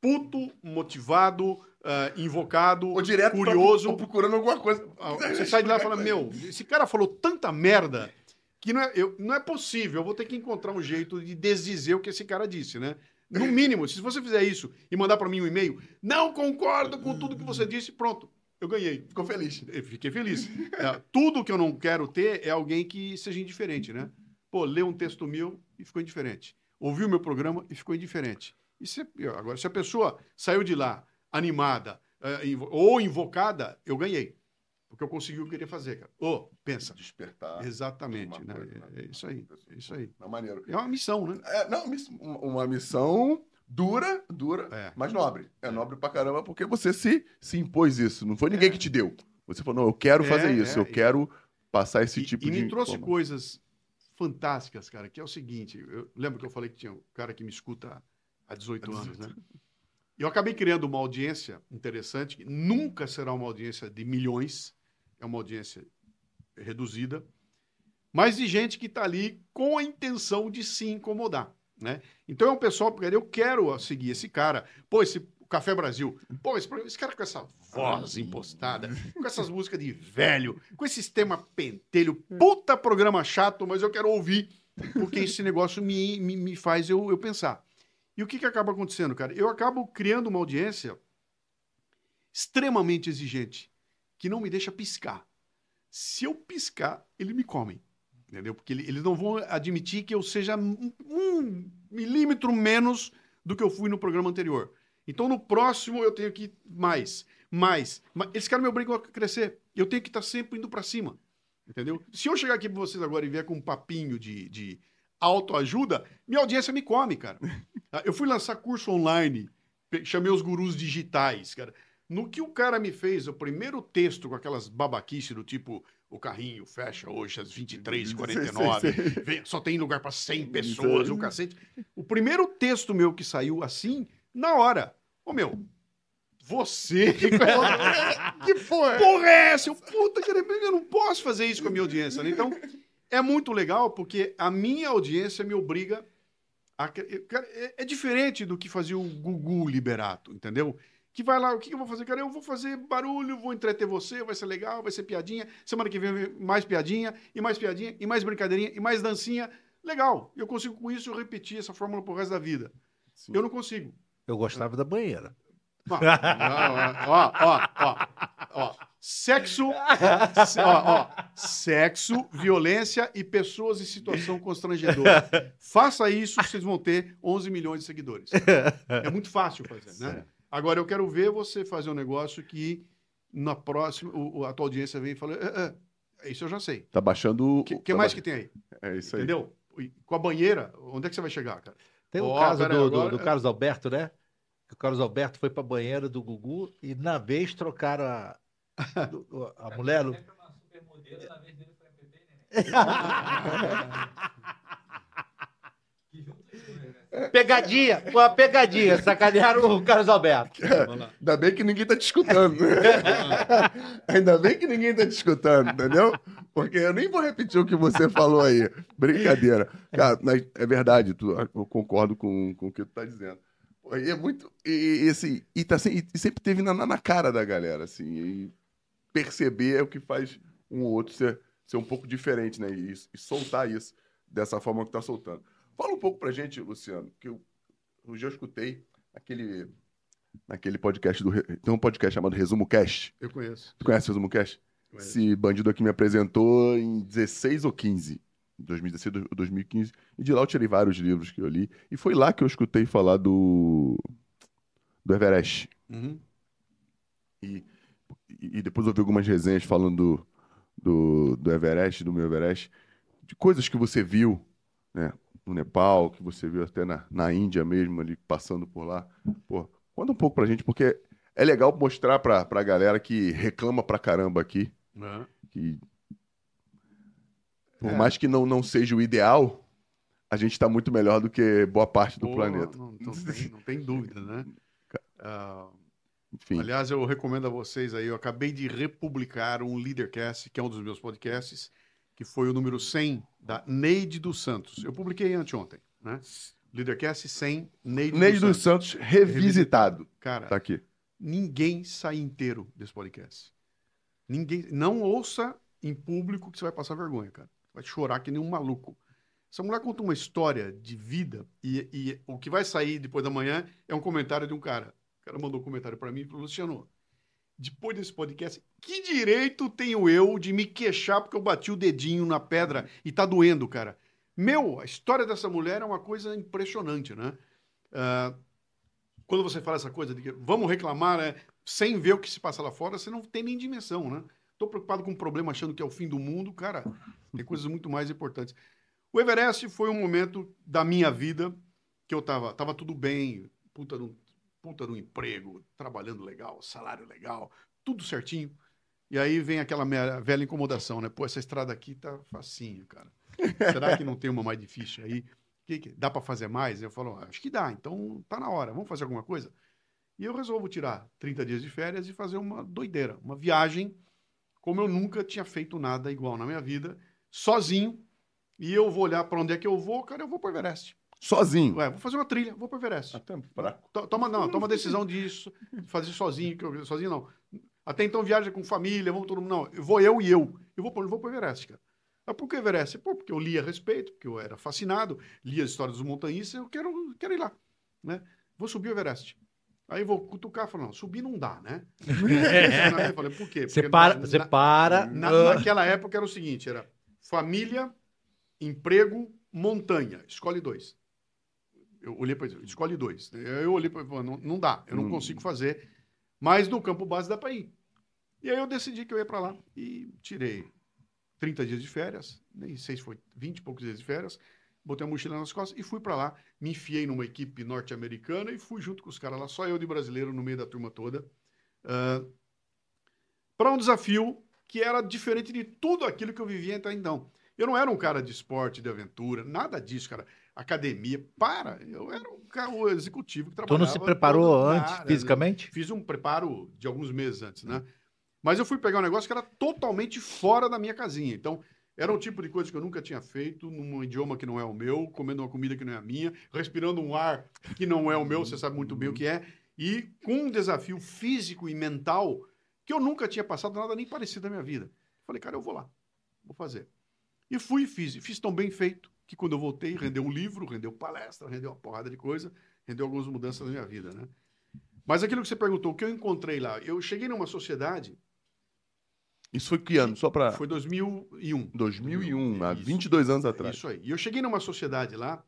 puto, motivado, ah, invocado, Ou direto curioso. Ou procurando alguma coisa. Ah, Você sai de lá e fala, meu, esse cara falou tanta merda que não é, eu- não é possível, eu vou ter que encontrar um jeito de desdizer o que esse cara disse, né? No mínimo, se você fizer isso e mandar para mim um e-mail, não concordo com tudo que você disse, pronto, eu ganhei. Ficou feliz. Eu fiquei feliz. É, tudo que eu não quero ter é alguém que seja indiferente, né? Pô, leu um texto meu e ficou indiferente. Ouviu meu programa e ficou indiferente. E se, agora, se a pessoa saiu de lá animada invo- ou invocada, eu ganhei. Porque eu consegui o que eu queria fazer, cara. Ô, pensa. Despertar. Exatamente, né? coisa É vida isso aí. É isso aí. É maneiro. É uma missão, né? É, não, uma missão dura, dura, É. mas nobre. É, É. nobre pra caramba porque você se, se impôs isso. Não foi ninguém que te deu. Você falou, não, eu quero É, fazer isso, é, eu e- quero passar esse e, tipo e de... me trouxe coisas fantásticas, cara, que é o seguinte, eu lembro que eu falei que tinha um cara que me escuta há 18 anos, né? E eu acabei criando uma audiência interessante, que nunca será uma audiência de milhões, é uma audiência reduzida, mas de gente que está ali com a intenção de se incomodar, né? Então é um pessoal, porque eu quero seguir esse cara, pô, esse Café Brasil, pô, esse, esse cara com essa voz impostada, com essas músicas de velho, com esse sistema pentelho, puta programa chato, mas eu quero ouvir, porque esse negócio me, me, me faz eu, eu pensar. E o que, que acaba acontecendo, cara? Eu acabo criando uma audiência extremamente exigente, que não me deixa piscar. Se eu piscar, eles me comem. Entendeu? Porque ele- eles não vão admitir que eu seja um, milímetro menos do que eu fui no programa anterior. Então, no próximo, eu tenho que ir mais, mais. mais. Esse cara me obriga a crescer. Eu tenho que estar sempre indo para cima. Entendeu? Se eu chegar aqui para vocês agora e vier com um papinho de, de autoajuda, minha audiência me come, cara. Eu fui lançar curso online, chamei os gurus digitais, cara. No que o cara me fez, o primeiro texto com aquelas babaquices do tipo o carrinho fecha hoje às 23h49, vem- só tem lugar para 100 pessoas, o cacete. O primeiro texto meu que saiu assim, na hora. Ô meu, você. que porra! é? Porra é essa? Eu, puta, eu não posso fazer isso com a minha audiência. né? Então, é muito legal porque a minha audiência me obriga a. É, é diferente do que fazia o Gugu Liberato, entendeu? Que vai lá, o que que eu vou fazer? Cara, eu vou fazer barulho, vou entreter você, vai ser legal, vai ser piadinha. Semana que vem mais piadinha, e mais piadinha, e mais brincadeirinha, e mais dancinha. Legal. Eu consigo com isso repetir essa fórmula pro resto da vida. Sim. Eu não consigo. Eu gostava da banheira. Ó, ó, ó, ó, ó. Sexo, ó, ó, sexo, violência e pessoas em situação constrangedora. Faça isso, vocês vão ter 11 milhões de seguidores. É muito fácil fazer, né? Agora eu quero ver você fazer um negócio que na próxima o- a tua audiência vem e fala, "É, é, isso eu já sei. Tá baixando... O que, o- que tá mais ba- que tem aí? É isso aí. Entendeu? Com a banheira, onde é que você vai chegar, cara? Tem o Ó, caso aí, do, do- agora- do Carlos Alberto, né? O Carlos Alberto foi pra banheira do Gugu e na vez trocaram a, do- a mulher. uma supermodelo, na vez dele foi a PP, né? Pegadinha, uma pegadinha. Sacanearam o Carlos Alberto. Ainda bem que ninguém tá te escutando. Ainda bem que ninguém tá te escutando, entendeu? Porque eu nem vou repetir o que você falou aí. Brincadeira. Cara, é verdade, tu- eu concordo com, com o que tu tá dizendo. E é muito. E, e, assim, e, tá, se- e sempre teve na, na- cara da galera, assim. Perceber é o que faz um ou outro ser, ser um pouco diferente, né? E, e soltar isso dessa forma que tá soltando. Fala um pouco pra gente, Luciano, que eu, eu já escutei aquele. Naquele podcast do. Tem um podcast chamado Resumo Cast. Eu conheço. Tu conhece o Resumo Cast? conheço. Esse bandido aqui me apresentou em 16 ou 15. 2016 ou 2015. E de lá eu tirei vários livros que eu li. E foi lá que eu escutei falar do. Do Everest. Uhum. E, e depois eu vi algumas resenhas falando do, do, do Everest, do meu Everest, de coisas que você viu, né? No Nepal, que você viu até na, na Índia mesmo, ali passando por lá. Pô, conta um pouco pra gente, porque é legal mostrar pra, pra galera que reclama pra caramba aqui, Uhum. que por É. mais que não, não seja o ideal, a gente tá muito melhor do que boa parte do Pô, planeta. Não, não tem, não tem dúvida, né? Ah, Enfim, aliás, eu recomendo a vocês aí, eu acabei de republicar um Leadercast, que é um dos meus podcasts, que foi o número 100 da Neide dos Santos. Eu publiquei anteontem, né? Leadercast 100, Neide, Neide dos dos Santos. Santos revisitado. Cara, Tá aqui. ninguém sai inteiro desse podcast. Ninguém, não ouça em público que você vai passar vergonha, cara. Vai chorar que nem um maluco. Essa mulher conta uma história de vida e, e o que vai sair depois da manhã é um comentário de um cara. O cara mandou um comentário para mim e falou, Luciano, depois desse podcast, que direito tenho eu de me queixar porque eu bati o dedinho na pedra e tá doendo, cara? Meu, a história dessa mulher é uma coisa impressionante, né? Ah, quando você fala essa coisa de que vamos reclamar né, sem ver o que se passa lá fora, você não tem nem dimensão, né? Tô preocupado com um problema achando que é o fim do mundo, cara. Tem coisas muito mais importantes. O Everest foi um momento da minha vida que eu tava, tava tudo bem, puta no, puta no emprego, trabalhando legal, salário legal, tudo certinho. E aí vem aquela velha incomodação, né? Pô, essa estrada aqui tá facinho, cara. Será que não tem uma mais difícil aí? Que que- dá para fazer mais? Eu falo, "Ah, acho que dá, então tá na hora, vamos fazer alguma coisa? E eu resolvo tirar 30 dias de férias e fazer uma doideira, uma viagem como eu nunca tinha feito nada igual na minha vida, sozinho. E eu vou olhar para onde é que eu vou, cara, eu vou para Everest. Sozinho. Ué, vou fazer uma trilha, vou para Everest. Até fraco. To- Toma, não, toma a decisão disso, fazer sozinho, que eu, sozinho não. Até então viaja com família, vamos todo mundo. Não, eu vou eu e eu. Eu vou, pro- eu vou para o Everest, cara. Mas por que Everest? Pô, porque eu li a respeito, porque eu era fascinado, li as histórias dos montanhistas, eu quero, quero ir lá. Né? Vou subir o Everest. Aí vou cutucar e falar, não, subir não dá, né? Eu falei, por quê? Você para, na- você na- para. na- ah, naquela época era o seguinte: era família, emprego, montanha. Escolhe dois. Eu olhei para ele, escolhe dois. Eu olhei para não, não dá, eu não Hum. consigo fazer. Mas no campo base dá para ir. E aí eu decidi que eu ia para lá e tirei 30 dias de férias, nem sei se foi 20 e poucos dias de férias, botei a mochila nas costas e fui para lá. Me enfiei numa equipe norte-americana e fui junto com os caras lá, só eu de brasileiro no meio da turma toda. para um desafio que era diferente de tudo aquilo que eu vivia até então. Eu não era um cara de esporte, de aventura, nada disso, cara. Academia, para. Eu era um cara o executivo que Tu trabalhava. não se preparou antes, Nada, fisicamente? Fiz um preparo de alguns meses antes, né? Mas eu fui pegar um negócio que era totalmente fora da minha casinha. Então, era um tipo de coisa que eu nunca tinha feito, num idioma que não é o meu, comendo uma comida que não é a minha, respirando um ar que não é o meu, você sabe muito bem o que é, e com um desafio físico e mental que eu nunca tinha passado nada nem parecido na minha vida. Falei, cara, eu vou lá, vou fazer. E fui e fiz. E fiz tão bem feito que quando eu voltei, rendeu um livro, rendeu palestra, rendeu uma porrada de coisa, rendeu algumas mudanças na minha vida, né? Mas aquilo que você perguntou, o que eu encontrei lá? Eu cheguei numa sociedade, Isso foi que ano? Só pra. foi 2001. 2001, há Isso. 22 anos atrás. Isso aí. E eu cheguei numa sociedade lá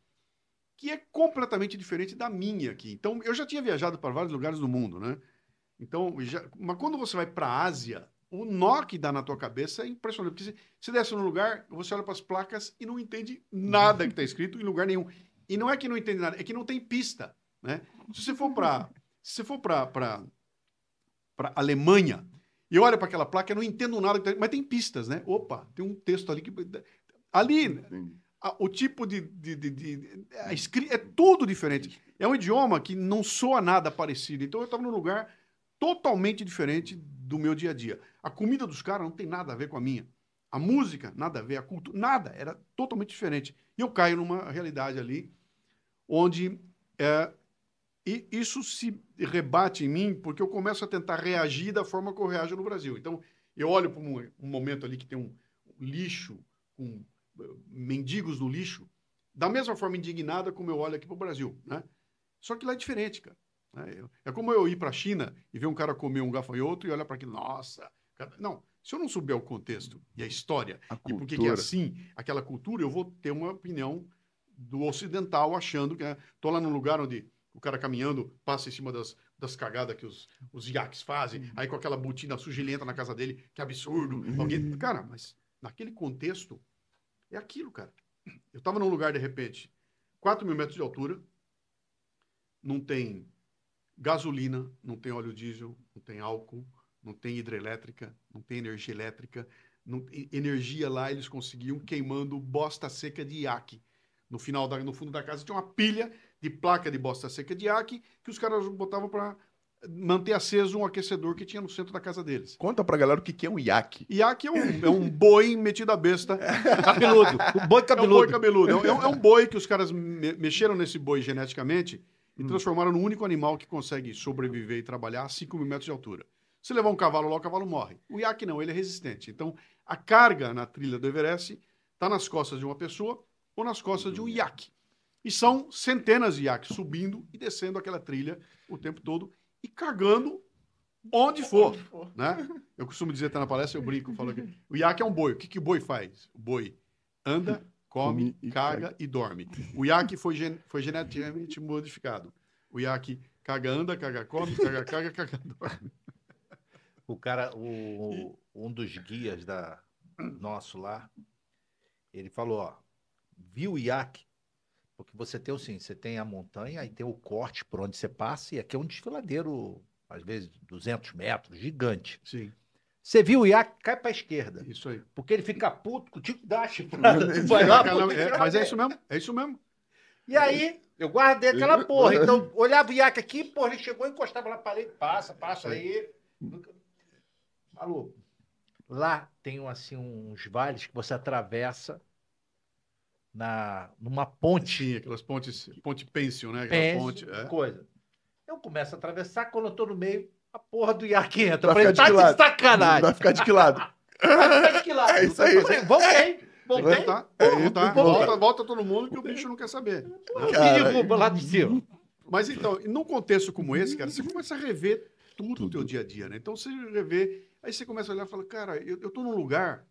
que é completamente diferente da minha aqui. Então, eu já tinha viajado para vários lugares do mundo, né? Então, já... mas quando você vai para a Ásia, o nó que dá na tua cabeça é impressionante. Porque se você desce num lugar, você olha para as placas e não entende nada que está escrito em lugar nenhum. E não é que não entende nada, é que não tem pista, né? Se você for para se for para para Alemanha e olha para aquela placa, eu não entendo nada, tá- mas tem pistas, né? Opa, tem um texto ali que ali a- o tipo de. de, de- de- a escri- é tudo diferente. É um idioma que não soa nada parecido. Então eu estava num lugar totalmente diferente do meu dia a dia. A comida dos caras não tem nada a ver com a minha. A música, nada a ver. A cultura, nada. Era totalmente diferente. E eu caio numa realidade ali onde é, e isso se rebate em mim porque eu começo a tentar reagir da forma que eu reajo no Brasil. Então, eu olho para um, um momento ali que tem um lixo, com eh, mendigos no lixo, da mesma forma indignada como eu olho aqui para o Brasil, né? Só que lá é diferente, cara. né? É como eu ir para a China e ver um cara comer um gafanhoto e olhar para aquilo, nossa. Não, se eu não souber o contexto e a história A e por que é assim, aquela cultura, eu vou ter uma opinião do ocidental achando que é, tô lá num lugar onde o cara caminhando passa em cima das, das cagadas que os, os iaques fazem, aí com aquela botina entra na casa dele, que absurdo. Alguém... Cara, mas naquele contexto é aquilo, cara. Eu tava num lugar de repente, 4 mil metros de altura, não tem gasolina, não tem óleo diesel, não tem álcool, não tem hidrelétrica, não tem energia elétrica, não- e- energia lá eles conseguiam queimando bosta seca de iaque. No final da, no fundo da casa tinha uma pilha de placa de bosta seca de iaque que os caras botavam para manter aceso um aquecedor que tinha no centro da casa deles. Conta pra galera o que que é um iaque. Iaque é um, é um boi metido a besta. Cabeludo. O boi É um cabeludo. boi cabeludo. É um, é um- é um boi que os caras me- mexeram nesse boi geneticamente e transformaram no único animal que consegue sobreviver e trabalhar a 5 mil metros de altura. Se levar um cavalo lá, o cavalo morre. O iaque não, ele é resistente. Então, a carga na trilha do Everest está nas costas de uma pessoa ou nas costas de um iaque. E são centenas de iaques subindo e descendo aquela trilha o tempo todo e cagando onde for. Né? Eu costumo dizer, tá na palestra, eu brinco, eu falo que o iaque é um boi. O que, que o boi faz? O boi anda, come, Come e caga, caga. e dorme. O iaque foi, gen- foi geneticamente modificado. O iaque caga, anda, caga, come, caga, caga, caga, dorme. O cara, o, um dos guias da nosso lá, ele falou, ó, viu o iaque? Porque você tem assim, você tem a montanha, aí tem o corte por onde você passa, e aqui é um desfiladeiro, às vezes 200 metros, gigante. Sim, Você viu o iaque, cai pra esquerda, isso aí. porque ele fica puto contigo, dá a chifrada, tu vai lá, puta, é, mas é isso mesmo, é isso mesmo. E aí, eu guardei aquela porra. Então, olhava o iaque aqui, porra, ele chegou, encostava na parede, passa, passa aí. Maluco, lá tem assim uns vales que você atravessa na, numa ponte. Sim, aquelas pontes, ponte pêncil, né? Aquela pés, ponte, é. coisa. Eu começo a atravessar, quando eu tô no meio, a porra do iaque entra. Vai Eu falei, ficar de tá de lado? sacanagem. Vai ficar de que lado? Vai ficar de que lado? É isso aí. Falei, Voltei, voltei. Voltar, É, voltar, voltar. volta, volta todo mundo que o bicho não quer saber. Derruba lá de cima. Mas então, num contexto como esse, cara, você começa a rever tudo, o teu dia a dia, né? Então você revê, aí você começa a olhar e fala, cara, eu, eu tô num lugar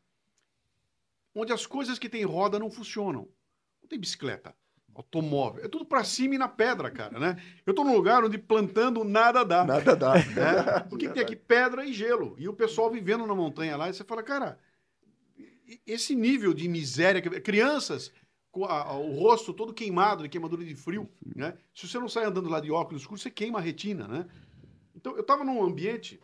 onde as coisas que tem roda não funcionam. Não tem bicicleta, automóvel, é tudo pra cima e na pedra, cara, né? Eu tô num lugar onde plantando nada dá. Nada dá. né? O que, tem aqui? Pedra e gelo. E o pessoal vivendo na montanha lá, e você fala, cara, esse nível de miséria, crianças com a- a- o rosto todo queimado, de queimadura de frio, né? Se você não sai andando lá de óculos escuros, você queima a retina, né? Então, eu tava num ambiente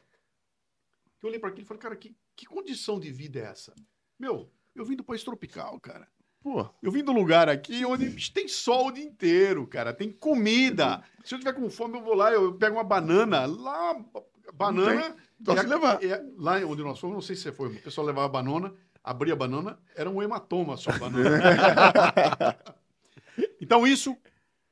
que eu olhei para aquilo e falei, cara, que, que condição de vida é essa? Meu, eu vim do país tropical, cara. Pô, Eu vim do lugar aqui onde tem sol o dia inteiro, cara. Tem comida. Se eu tiver com fome, eu vou lá, eu pego uma banana. Lá, banana. Se é- levar. é- lá onde nós fomos, não sei se você foi, o pessoal levava banana, abria a banana, era um hematoma só a banana. então isso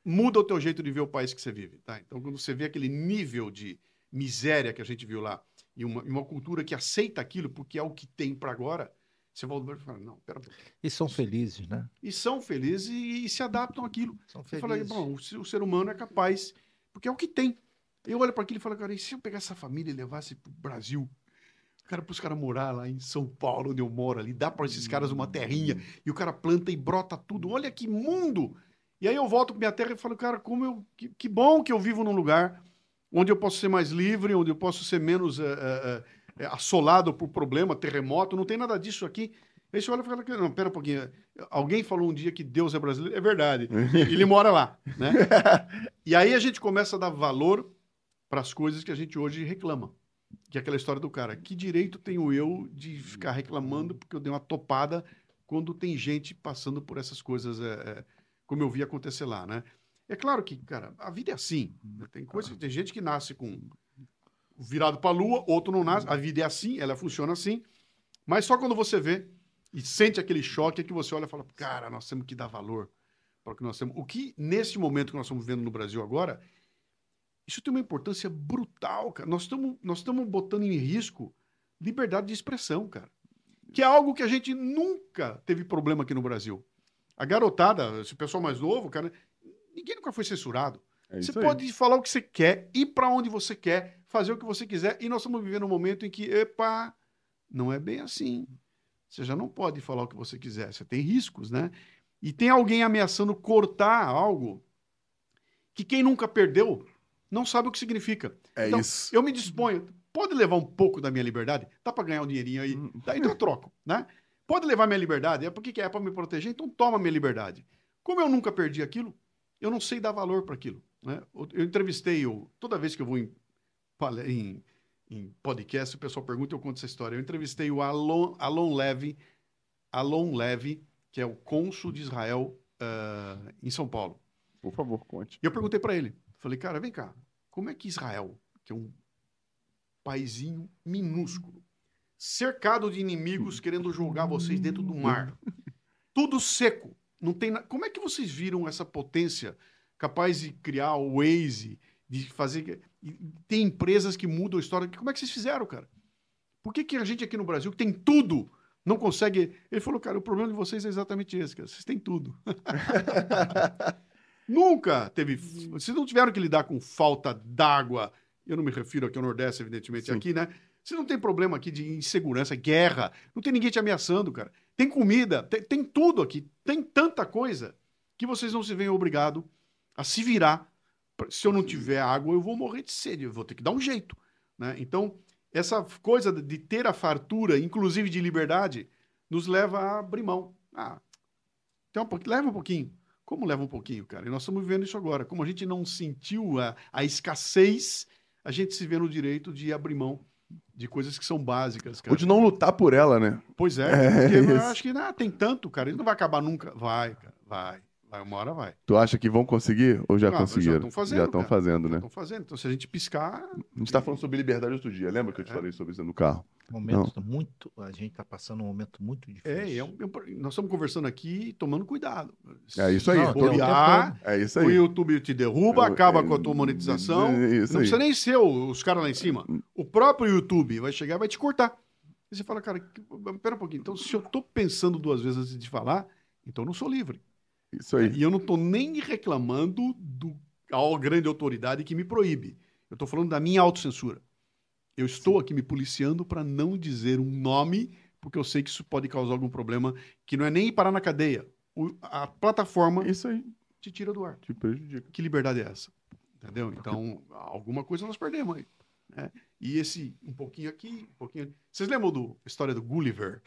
muda o teu jeito de ver o país que você vive, tá? Então quando você vê aquele nível de miséria que a gente viu lá e uma, e uma cultura que aceita aquilo porque é o que tem para agora, você volta e fala, não, pera. E são felizes, né? E são felizes e, e se adaptam àquilo. São Eu falei, bom, o, ser- o ser humano é capaz, porque é o que tem. Eu olho para aquilo e falo, cara, e se eu pegar essa família e levasse para o Brasil? Cara, para os caras morar lá em São Paulo, onde eu moro ali, dá para esses caras uma terrinha e o cara planta e brota tudo. Olha que mundo! E aí eu volto para minha terra e falo, cara, como eu, que, que bom que eu vivo num lugar onde eu posso ser mais livre, onde eu posso ser menos eh, eh, assolado por problema, terremoto, não tem nada disso aqui. Aí você olha e fala, não, pera um pouquinho. Alguém falou um dia que Deus é brasileiro. É verdade. Ele mora lá, né? E aí a gente começa a dar valor para as coisas que a gente hoje reclama. Que é aquela história do cara. Que direito tenho eu de ficar reclamando porque eu dei uma topada quando tem gente passando por essas coisas, é, é, como eu vi acontecer lá, né? É claro que, cara, a vida é assim. né? Tem coisa, tem gente que nasce com virado para a lua, outro não nasce. A vida é assim, ela funciona assim. Mas só quando você vê e sente aquele choque é que você olha e fala, cara, nós temos que dar valor para o que nós temos. O que, nesse momento que nós estamos vivendo no Brasil agora, isso tem uma importância brutal, cara. Nós estamos nós estamos botando em risco liberdade de expressão, cara. Que é algo que a gente nunca teve problema aqui no Brasil. A garotada, esse pessoal mais novo, cara, ninguém nunca foi censurado. É Você isso aí. pode falar o que você quer, ir para onde você quer, fazer o que você quiser. E nós estamos vivendo um momento em que, epa, não é bem assim. Você já não pode falar o que você quiser. Você tem riscos, né? E tem alguém ameaçando cortar algo que quem nunca perdeu não sabe o que significa. É Então, isso. Eu me disponho. Pode levar um pouco da minha liberdade? Dá para ganhar um dinheirinho aí? Hum. Daí então eu troco, né? Pode levar minha liberdade? É porque que é para me proteger? Então toma minha liberdade. Como eu nunca perdi aquilo, eu não sei dar valor para aquilo. Né? Eu entrevistei, o, toda vez que eu vou em, em, em podcast, o pessoal pergunta, eu conto essa história. Eu entrevistei o Alon, Alon Levy, Alon Levy, que é o cônsul de Israel ah, em São Paulo. Por favor, conte. E eu perguntei para ele, falei, cara, vem cá, como é que Israel, que é um paizinho minúsculo, cercado de inimigos querendo jogar vocês dentro do mar, tudo seco, não tem, na- como é que vocês viram essa potência capaz de criar o Waze, de fazer, tem empresas que mudam a história, como é que vocês fizeram, cara? Por que, que a gente aqui no Brasil, que tem tudo, não consegue... Ele falou, cara, o problema de vocês é exatamente esse, cara, vocês têm tudo. Nunca teve. Vocês não tiveram que lidar com falta d'água. Eu não me refiro aqui ao Nordeste, evidentemente, Sim. aqui, né? Você não tem problema aqui de insegurança, guerra. Não tem ninguém te ameaçando, cara. Tem comida, tem, tem tudo aqui. Tem tanta coisa que vocês não se veem obrigados a se virar. Se eu não tiver água, eu vou morrer de sede. Eu vou ter que dar um jeito. Né? Então, essa coisa de ter a fartura, inclusive de liberdade, nos leva a abrir mão. Ah, tem um pouquinho, leva um pouquinho. Como leva um pouquinho, cara? E nós estamos vivendo isso agora. Como a gente não sentiu a, a escassez, a gente se vê no direito de abrir mão de coisas que são básicas, cara. Ou de não lutar por ela, né? Pois é, É, porque eu acho que ah, tem tanto, cara. Isso não vai acabar nunca. Vai, cara. Vai. Vai, uma hora vai. Tu acha que vão conseguir ou já Ah, mas já conseguiram? tão fazendo, Já estão fazendo, né? Estão fazendo. Então, se a gente piscar. A gente tá falando sobre liberdade outro dia. Lembra que eu te É. falei sobre isso no carro? Momento muito. A gente está passando um momento muito difícil. É, é um- é nós estamos conversando aqui tomando cuidado. É isso aí. Não, Bobear, É isso o aí. YouTube te derruba, Eu- acaba é- com a tua monetização. é isso não aí. precisa nem ser o- os caras lá em cima. O próprio YouTube vai chegar e vai te cortar. E você fala, cara, que- pera um pouquinho. Então, se eu tô pensando duas vezes antes de falar, então eu não sou livre. Isso aí. E eu não tô nem reclamando do a grande autoridade que me proíbe. Eu tô falando da minha autocensura. Eu estou aqui me policiando para não dizer um nome, porque eu sei que isso pode causar algum problema, que não é nem parar na cadeia. O- a plataforma Isso aí. te tira do ar. Te prejudica. Que liberdade é essa? Entendeu? Então, alguma coisa nós perdemos aí. né? E esse, um pouquinho aqui, um pouquinho ali. Vocês lembram da história do Gulliver?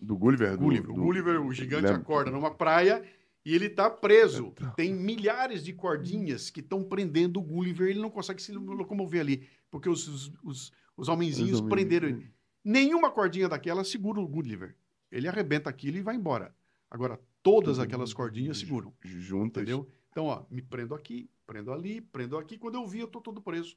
Do Gulliver? Gulliver. do- o Gulliver, o gigante, lembra? acorda numa praia e ele tá preso. Tem milhares de cordinhas que estão prendendo o Gulliver. Ele não consegue se locomover ali, porque os, os, os, os homenzinhos homens- prenderam ele. Nenhuma cordinha daquela segura o Gulliver. Ele arrebenta aquilo e vai embora. Agora, todas Tudo aquelas cordinhas seguram. Juntas. Entendeu? Então, ó, me prendo aqui, prendo ali, prendo aqui. Quando eu vi, eu tô todo preso.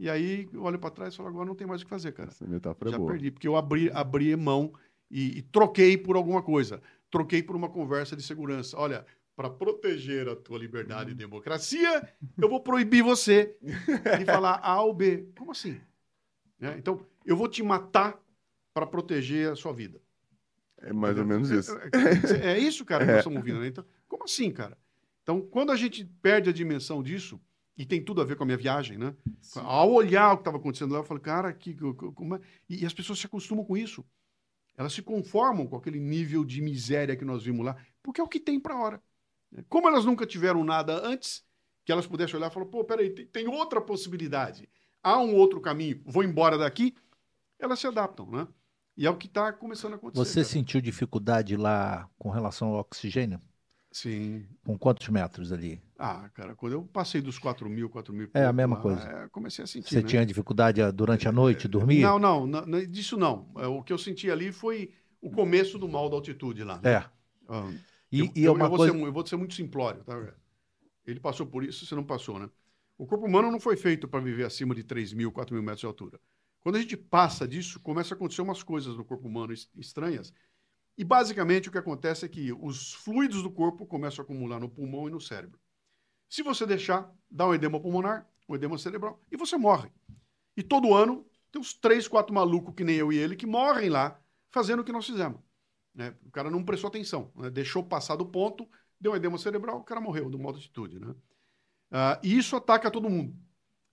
E aí, eu olho para trás e falo, agora não tem mais o que fazer, cara. Essa metáfora é Já boa. perdi, porque eu abri, abri mão e, e troquei por alguma coisa. Troquei por uma conversa de segurança. Olha, para proteger a tua liberdade e democracia, eu vou proibir você de falar A ou B. Como assim? Né? Então, eu vou te matar para proteger a sua vida. É mais ou menos isso. É, é isso, cara, que nós estamos ouvindo. Né? Então, como assim, cara? Então, quando a gente perde a dimensão disso, e tem tudo a ver com a minha viagem, né? Ao olhar o que estava acontecendo lá, eu falei, cara, que, que- como é? E, e as pessoas se acostumam com isso. Elas se conformam com aquele nível de miséria que nós vimos lá, porque é o que tem para hora. Como elas nunca tiveram nada antes, que elas pudessem olhar e falar, pô, peraí, tem, tem outra possibilidade. Há um outro caminho, vou embora daqui, elas se adaptam, né? E é o que está começando a acontecer. Você cara. sentiu dificuldade lá com relação ao oxigênio? Sim. Com quantos metros ali? Ah, cara, quando eu passei dos 4 mil, 4 mil... É a mesma lá, coisa. é, comecei a sentir, Você né? tinha dificuldade ah, durante a noite, dormir? Não, não, não, disso não. É, O que eu senti ali foi o começo do mal da altitude lá. né? É. Ah, E, eu, e é uma eu vou coisa. ser, eu vou ser muito simplório, tá? Ele passou por isso, você não passou, né? O corpo humano não foi feito para viver acima de 3 mil, 4 mil metros de altura. Quando a gente passa disso, começa a acontecer umas coisas no corpo humano es- estranhas. E basicamente o que acontece é que os fluidos do corpo começam a acumular no pulmão e no cérebro. Se você deixar, dá um edema pulmonar, um edema cerebral, e você morre. E todo ano tem uns três, quatro malucos que nem eu e ele que morrem lá fazendo o que nós fizemos. né? O cara não prestou atenção, né? deixou passar do ponto, deu um edema cerebral, o cara morreu de uma altitude. Né? Ah, e isso ataca todo mundo.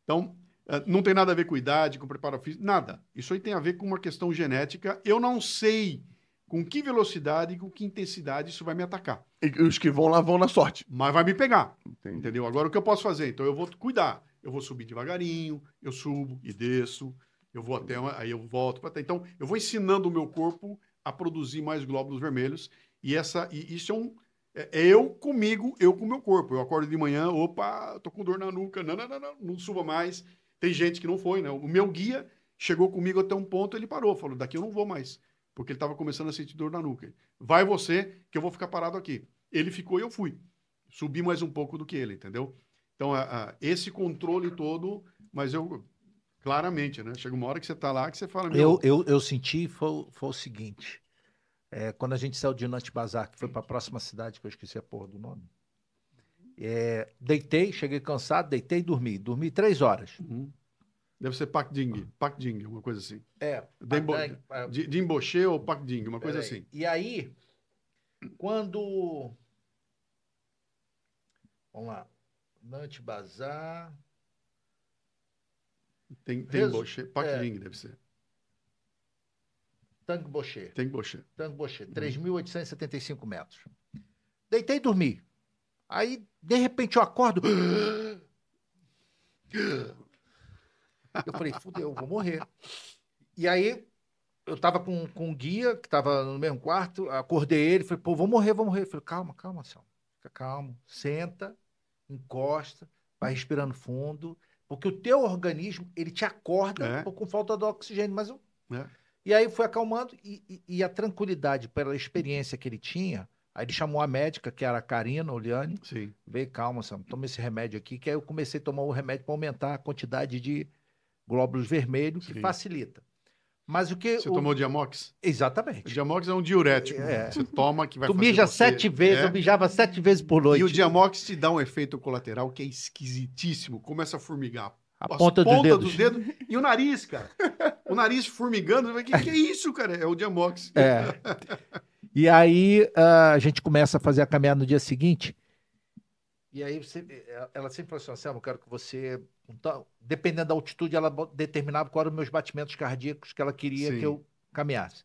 Então, ah, não tem nada a ver com idade, com preparo físico, nada. Isso aí tem a ver com uma questão genética. Eu não sei com que velocidade e com que intensidade isso vai me atacar, E os que vão lá vão na sorte. mas vai me pegar. Entendi. Entendeu? Agora o que eu posso fazer? Então eu vou cuidar. Eu vou subir devagarinho, eu subo e desço, eu vou até uma- aí eu volto para então eu vou ensinando o meu corpo a produzir mais glóbulos vermelhos e essa e isso é um é é eu comigo, eu com o meu corpo. Eu acordo de manhã, opa, tô com dor na nuca, não, não, não, não, não suba mais. Tem gente que não foi, né? O meu guia chegou comigo até um ponto, ele parou, falou: "Daqui eu não vou mais", porque ele estava começando a sentir dor na nuca. Vai você, que eu vou ficar parado aqui. Ele ficou e eu fui. Subi mais um pouco do que ele, entendeu? Então, a- a- esse controle todo, mas eu, claramente, né? Chega uma hora que você tá lá que você fala, Eu, eu, eu senti foi, foi o seguinte. é, quando a gente saiu de Nantes Bazar, que foi para a próxima cidade, que eu esqueci a porra do nome. é, deitei, cheguei cansado, deitei e dormi. Dormi três horas. Uhum. Deve ser Pak Ding, Pak Ding, uma coisa assim. É. Dembo- De, emboche ou Pak Ding, uma coisa Peraí. assim. E aí, quando. Vamos lá. Nantes Bazar. Tem, tem Resu- emboche, Pak é. Ding deve ser. Tanque Bocher. Tem emboche. Tanque Bocher. 3.875 metros. Deitei e dormi. Aí, de repente, eu acordo. Eu falei, fudeu, eu vou morrer. E aí, eu tava com, com um guia, que tava no mesmo quarto, acordei ele, falei, pô, vou morrer, vou morrer. Eu falei, calma, calma, Marcelo. Fica calmo. Senta, encosta, vai respirando fundo, porque o teu organismo, ele te acorda É. com falta de oxigênio, mas eu... É. E aí foi acalmando, e, e- e a tranquilidade pela experiência que ele tinha, aí ele chamou a médica, que era a Karina Oliane, Sim. veio, calma, Sam, toma esse remédio aqui, que aí eu comecei a tomar o remédio para aumentar a quantidade de glóbulos vermelhos, que Sim. facilita. Mas o que... Você o- tomou Diamox? O Exatamente. Diamox é um diurético. É. Você toma que vai Tu fazer mija você- sete vezes, É. eu mijava sete vezes por noite. E o Diamox te dá um efeito colateral que é esquisitíssimo. Começa a formigar A as ponta dos pontas dedos. dedos e o nariz, cara. O nariz formigando. O que, que é isso, cara? É o Diamox. É. E aí ah, a gente começa a fazer a caminhada no dia seguinte. E aí você- ela sempre falou assim, Anselmo, eu quero que você. então, dependendo da altitude, ela determinava quais eram os meus batimentos cardíacos que ela queria Sim. que eu caminhasse.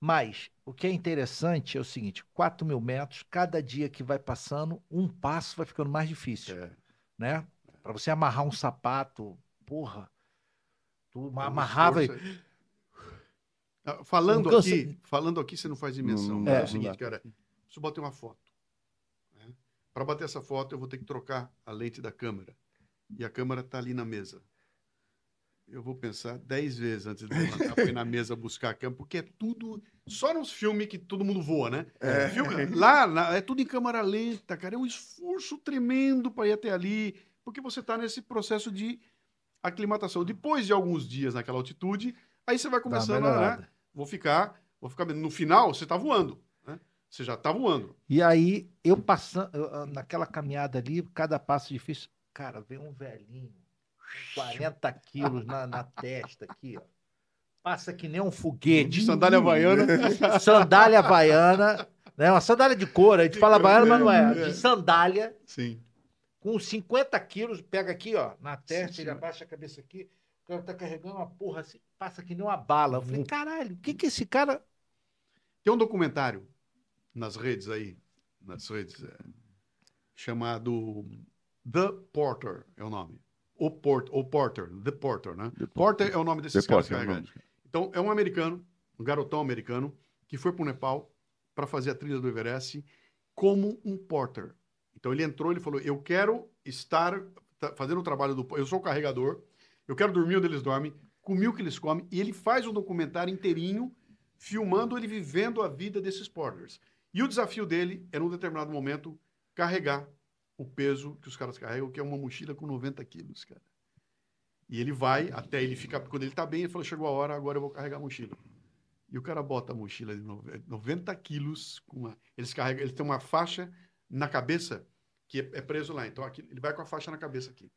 Mas o que é interessante é o seguinte: 4 mil metros, cada dia que vai passando, um passo vai ficando mais difícil. É. né? Para você amarrar um sapato, porra, tu É amarrava. esforço aí. Ah, Falando aqui, falando aqui, você não faz dimensão. Não, é, não o seguinte, cara. Preciso bater uma foto. Para bater essa foto, eu vou ter que trocar a lente da câmera. E a câmera está ali na mesa. Eu vou pensar dez vezes antes de levantar para ir na mesa buscar a câmera, porque é tudo. Só nos filmes que todo mundo voa, né? É. Filme- lá, lá é tudo em câmera lenta, cara. É um esforço tremendo para ir até ali, porque você está nesse processo de aclimatação. Depois de alguns dias naquela altitude, aí você vai começando a. Né? Vou ficar, vou ficar. No final, você está voando. Você já está voando. E aí, eu passando, naquela caminhada ali, cada passo difícil, cara, vem um velhinho, 40 quilos na, na testa aqui, ó. Passa que nem um foguete. Sandália havaiana. sandália havaiana, né? Uma sandália de couro, a gente fala havaiana, mas não é. De sandália, Sim. com 50 quilos, pega aqui, ó, na testa, Sim, ele sim. abaixa a cabeça aqui, o cara tá carregando uma porra assim, passa que nem uma bala. Eu falei, caralho, o que que esse cara... Tem um documentário nas redes aí, nas redes, é, chamado The Porter, é o nome. O, Port, o Porter, The Porter, né? Porter é o nome desses caras Depois, é nome. Então, é um americano, um garotão americano, que foi para o Nepal para fazer a trilha do Everest como um porter. Então, ele entrou ele falou: Eu quero estar fazendo o trabalho do. Eu sou o carregador, eu quero dormir onde eles dormem, comer o que eles comem. E ele faz um documentário inteirinho filmando ele vivendo a vida desses porters. E o desafio dele é, num determinado momento, carregar o peso que os caras carregam, que é uma mochila com 90 quilos, cara. E ele vai até ele ficar. Quando ele tá bem, ele fala: chegou a hora, agora eu vou carregar a mochila. E o cara bota a mochila de nove- 90 quilos. Com uma, eles carregam, ele tem uma faixa na cabeça que é, é preso lá. Então aqui, ele vai com a faixa na cabeça aqui.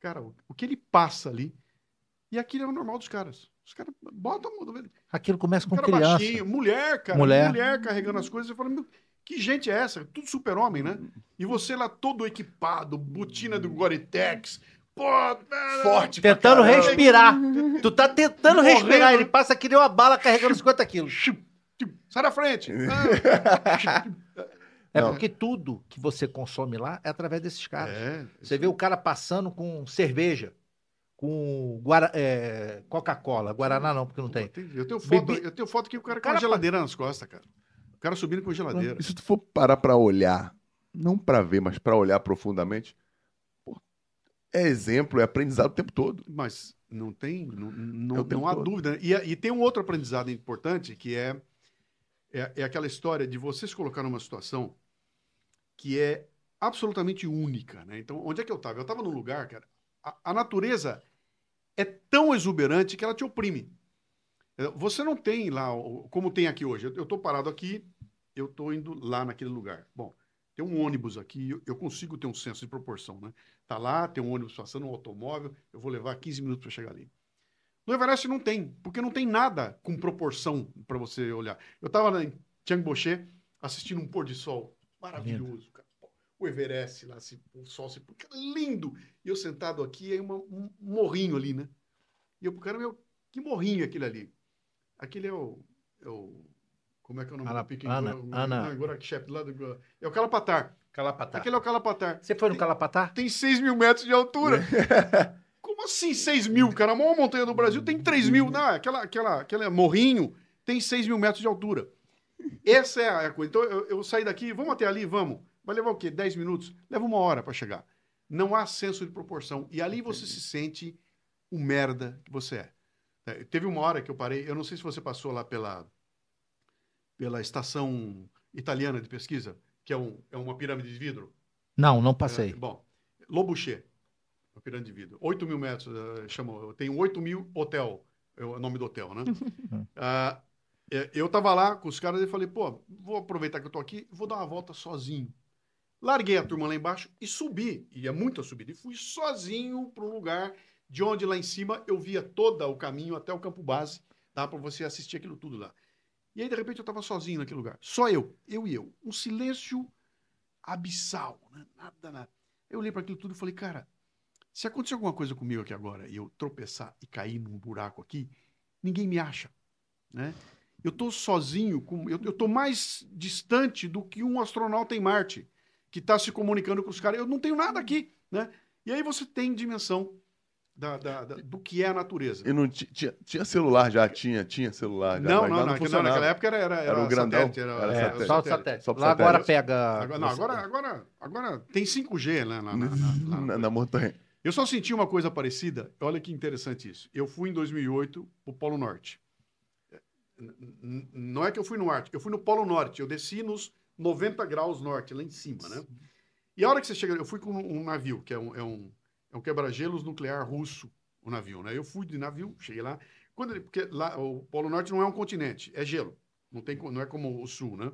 Cara, o, o que ele passa ali. E aquilo é o normal dos caras. Os caras botam. Aquilo começa com cara criança. baixinho, mulher, cara. Mulher. Mulher. carregando as coisas. Você fala, meu, que gente é essa? Tudo super-homem, né? E você lá todo equipado, botina do Gore-Tex. Pô, Forte Tentando respirar. Tu tá tentando Morrendo. respirar, ele passa que nem uma bala carregando 50 quilos. Sai da frente. Ah. É Não. porque tudo que você consome lá é através desses caras. É. Você vê o cara passando com cerveja, com guara- é, Coca-Cola. Guaraná não, porque não tem. Eu tenho foto, Bebi- eu tenho foto que o cara com Cara, a geladeira nas costas, cara. O cara subindo com a geladeira. E se tu for parar pra olhar, não pra ver, mas pra olhar profundamente, pô, é exemplo, é aprendizado o tempo todo. Mas não tem, não, É não, tempo não há todo. dúvida. né? E, e tem um outro aprendizado importante que é, é, é aquela história de você se colocar numa situação que é absolutamente única, né? Então, onde é que eu estava? Eu estava num lugar, cara, a, a natureza é tão exuberante que ela te oprime. É, Você não tem lá, como tem aqui hoje. Eu estou parado aqui, eu estou indo lá naquele lugar. Bom, tem um ônibus aqui, eu, consigo ter um senso de proporção, né? Tá lá, tem um ônibus passando, um automóvel, eu vou levar 15 minutos para chegar ali. No Everest não tem, porque não tem nada com proporção para você olhar. Eu estava em Tiangboche assistindo um pôr de sol maravilhoso, cara. O Everest lá, se, o sol se lindo. E eu sentado aqui, aí uma- um morrinho ali, né? E eu, cara, meu, que morrinho é aquele ali? Aquele é o, é o como é que é o nome Ana- do pique? Ana- Ana- Não, que chefe lá do, é o Calapatar. Calapatar. Aquele é o Calapatar. Você foi no Calapatar? Tem 6 mil metros de altura. Como assim 6 mil, cara? A maior montanha do Brasil tem 3 mil. Não, aquela, aquela, aquela morrinho tem 6 mil metros de altura. Essa é a coisa. Então eu, eu saí daqui, vamos até ali, vamos. Vai levar o quê? 10 minutos? Leva uma hora para chegar. Não há senso de proporção. E ali você se sente o merda que você é. É, Teve uma hora que eu parei, eu não sei se você passou lá pela, pela estação italiana de pesquisa, que é, um, é uma pirâmide de vidro. Não, não É, passei. bom, Lobuche, uma pirâmide de vidro. 8 mil metros, uh, chamou. Tem 8 mil hotel, é o nome do hotel, né? É, eu tava lá com os caras e falei, pô, vou aproveitar que eu tô aqui, vou dar uma volta sozinho. Larguei a turma lá embaixo e subi, e é muita subida, e fui sozinho para um lugar de onde lá em cima eu via todo o caminho até o campo base, dá para você assistir aquilo tudo lá. E aí, de repente, eu tava sozinho naquele lugar. Só eu, eu e eu. Um silêncio abissal, né? nada, nada. Eu olhei para aquilo tudo e falei, cara, se acontecer alguma coisa comigo aqui agora e eu tropeçar e cair num buraco aqui, ninguém me acha, né? Eu tô sozinho, com, eu, tô mais distante do que um astronauta em Marte, que está se comunicando com os caras. Eu não tenho nada aqui, né? E aí você tem dimensão da, da- da- do que é a natureza. E não ti- tinha, tinha celular já, tinha, tinha celular já. Não, mas não, lá não, naquela- funcionava. naquela época era, era, Era um grandão, satélite, era, era É, satélite. só o satélite. Só Lá agora satélite. pega. Agora, não, agora, agora, agora tem 5G né, lá na, na- na- na, na montanha. Eu só senti uma coisa parecida. Olha que interessante isso. Eu fui em 2008 para o Polo Norte. Não é que eu fui no Ártico, eu fui no Polo Norte. Eu desci nos 90 graus norte, lá em cima, né? E a hora que você chega, eu fui com um navio, que é um, é um, é um quebra-gelos nuclear russo, o navio, né? Eu fui de navio, cheguei lá. Quando ele, porque lá, o Polo Norte não é um continente, é gelo. Não, tem, não é como o Sul, né?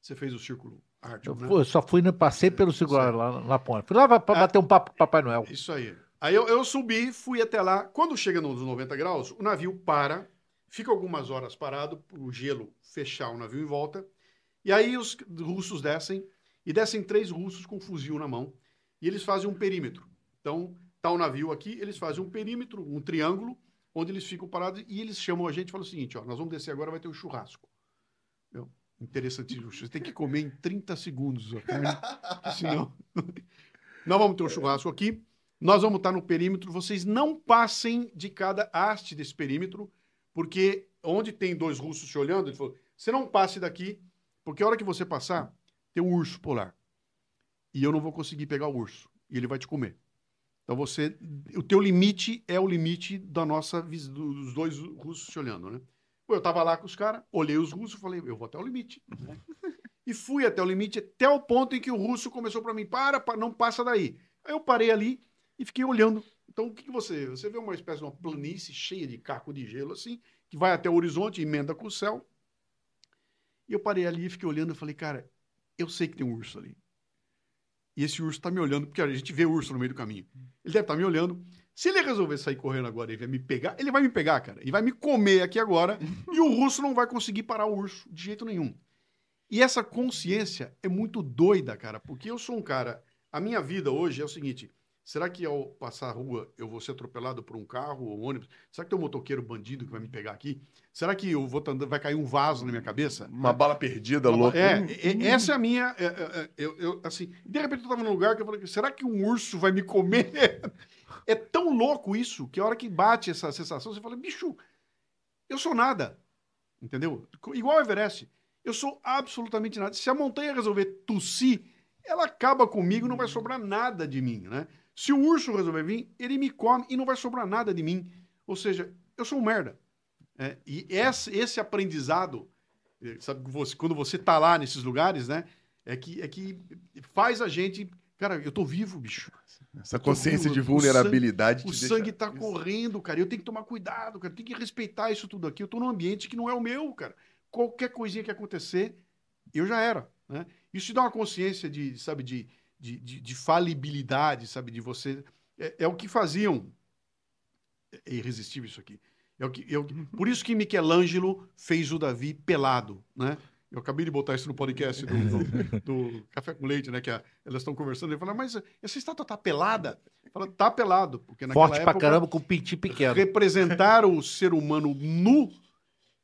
Você fez o círculo Eu ártico, né? fui- só fui, no, passei pelo seguro lá na ponte. Fui lá pra Ah. bater um papo com o Papai Noel. Isso aí. Aí eu, eu subi, fui até lá. Quando chega nos 90 graus, o navio para, fica algumas horas parado para o gelo fechar o navio em volta. E aí os russos descem, e descem três russos com um fuzil na mão, e eles fazem um perímetro. Então, tá o navio aqui, eles fazem um perímetro, um triângulo, onde eles ficam parados, e eles chamam a gente e falam o seguinte, ó, nós vamos descer agora, vai ter um churrasco. Meu, interessantíssimo. Você tem que comer em 30 segundos a carne, porque senão... Nós vamos ter um churrasco aqui, nós vamos estar no perímetro, vocês não passem de cada haste desse perímetro, porque onde tem dois russos te olhando, ele falou, você não passe daqui, porque a hora que você passar, tem um urso polar. E eu não vou conseguir pegar o urso, e ele vai te comer. Então você, o teu limite é o limite da nossa dos dois russos te olhando, né? Eu tava lá com os caras, olhei os russos e falei, eu vou até o limite. né? E fui até o limite, até o ponto em que o russo começou pra mim, para, pa- não passa daí. Aí eu parei ali e fiquei olhando. Então, o que, que você... Você vê uma espécie de uma planície cheia de caco de gelo, assim, que vai até o horizonte, emenda com o céu. E eu parei ali e fiquei olhando e falei, cara, eu sei que tem um urso ali. E esse urso tá me olhando, porque a gente vê urso no meio do caminho. Ele deve estar me olhando. Se ele resolver sair correndo agora e vai me pegar, ele vai me pegar, cara. Ele vai me comer aqui agora. e o russo não vai conseguir parar o urso de jeito nenhum. E essa consciência é muito doida, cara, porque eu sou um cara. A minha vida hoje é o seguinte: será que ao passar a rua eu vou ser atropelado por um carro ou um ônibus? Será que tem um motoqueiro bandido que vai me pegar aqui? Será que eu vou tá vai cair um vaso na minha cabeça? Uma bala perdida, louco. É, é, essa é a minha. é, é, é, eu, eu, assim, de repente eu tava num lugar que eu falei: será que um urso vai me comer? É tão louco isso que a hora que bate essa sensação, você fala: bicho, eu sou nada. Entendeu? Igual o Everest. Eu sou absolutamente nada. Se a montanha resolver tossir, ela acaba comigo e não vai sobrar nada de mim, né? Se o urso resolver vir, ele me come e não vai sobrar nada de mim. Ou seja, eu sou um merda. É, e esse, esse aprendizado, eh, sabe, você- quando você tá lá nesses lugares, né? É que, é que faz a gente. Cara, eu tô vivo, bicho. Essa consciência de O vulnerabilidade O sangue deixa... tá correndo, cara. Eu tenho que tomar cuidado, cara. Eu tenho que respeitar isso tudo aqui. Eu tô num ambiente que não é o meu, cara. Qualquer coisinha que acontecer, eu já era. Né? Isso te dá uma consciência de, sabe, de, de, de, de falibilidade, sabe, de você. É, é o que faziam. É irresistível isso aqui. É o que, é o que- por isso que Michelangelo fez o Davi pelado, né? Eu acabei de botar isso no podcast do, do- do Café com Leite, né? Que a- elas estão conversando. Ele fala, mas essa estátua tá pelada? Fala, tá pelado, porque naquela Forte pra época, caramba com pintinho pequeno. representar o ser humano nu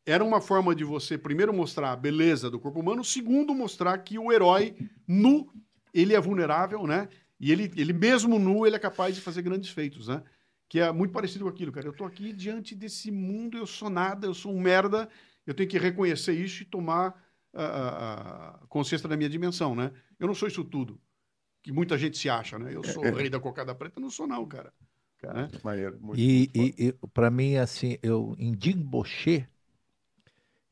era uma forma de você, primeiro, mostrar a beleza do corpo humano, segundo, mostrar que o herói nu, ele é vulnerável, né? E ele, ele mesmo nu, ele é capaz de fazer grandes feitos, né? Que é muito parecido com aquilo, cara. Eu tô aqui diante desse mundo, eu sou nada, eu sou um merda, eu tenho que reconhecer isso e tomar a, consciência da minha dimensão, né? Eu não sou isso tudo, que muita gente se acha, né? Eu sou o rei da cocada preta, eu não sou não, cara. Né? Maneiro, muito, E, muito e, e para mim, assim, eu em Dimboché,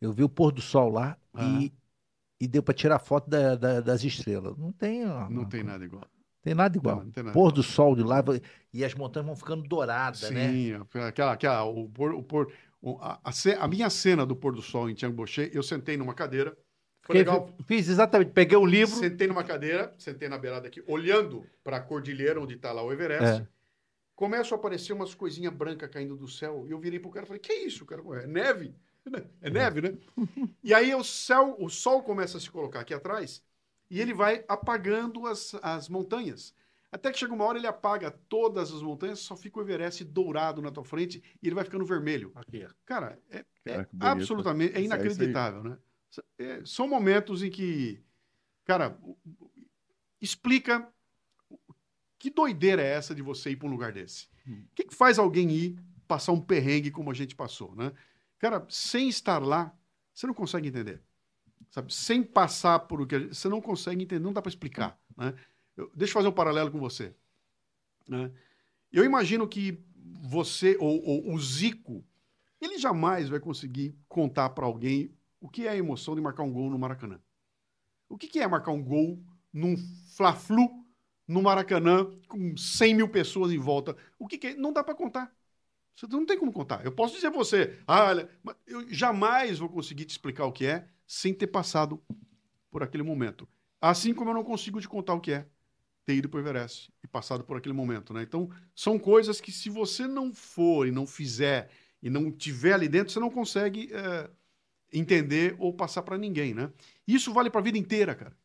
eu vi o pôr do sol lá e, e deu para tirar foto da- da- das estrelas. Não tem, ó, Não tem nada igual. tem nada igual. Não, não tem nada pôr igual. do sol de lá e as montanhas vão ficando douradas, né? Sim, aquela, aquela, o pôr, o pôr, a, a a minha cena do pôr do sol em Tianguoché, eu sentei numa cadeira. Foi Fiquei- legal. Fiz exatamente, peguei um livro. Sentei numa cadeira, sentei na beirada aqui, olhando para a cordilheira onde está lá o Everest. É. Começam a aparecer umas coisinhas brancas caindo do céu. E eu virei pro cara e falei: Que isso, cara? É neve? É neve, né? e aí o céu, o sol começa a se colocar aqui atrás e ele vai apagando as, as montanhas. Até que chega uma hora ele apaga todas as montanhas, só fica o Everest dourado na tua frente e ele vai ficando vermelho. Aqui. Cara, é, é Cara, que bonito. absolutamente, é inacreditável, né? É, são momentos em que, cara, explica que doideira é essa de você ir para um lugar desse? Hum. O que, que faz alguém ir passar um perrengue como a gente passou, né? Cara, sem estar lá, você não consegue entender. Sabe? Sem passar por o que você não consegue entender, não dá para explicar, né? Eu- deixa eu fazer um paralelo com você. né? Eu imagino que você, ou, ou o Zico, ele jamais vai conseguir contar para alguém o que é a emoção de marcar um gol no Maracanã. O que, que é marcar um gol num Fla-Flu no Maracanã com 100 mil pessoas em volta? O que, que é? Não dá para contar. Você não tem como contar. Eu posso dizer a você, ah, olha, eu jamais vou conseguir te explicar o que é sem ter passado por aquele momento. Assim como eu não consigo te contar o que é ter ido para o Everest e passado por aquele momento, né? Então, são coisas que se você não for e não fizer e não tiver ali dentro, você não consegue eh, entender ou passar para ninguém, né? Isso vale para a vida inteira, cara.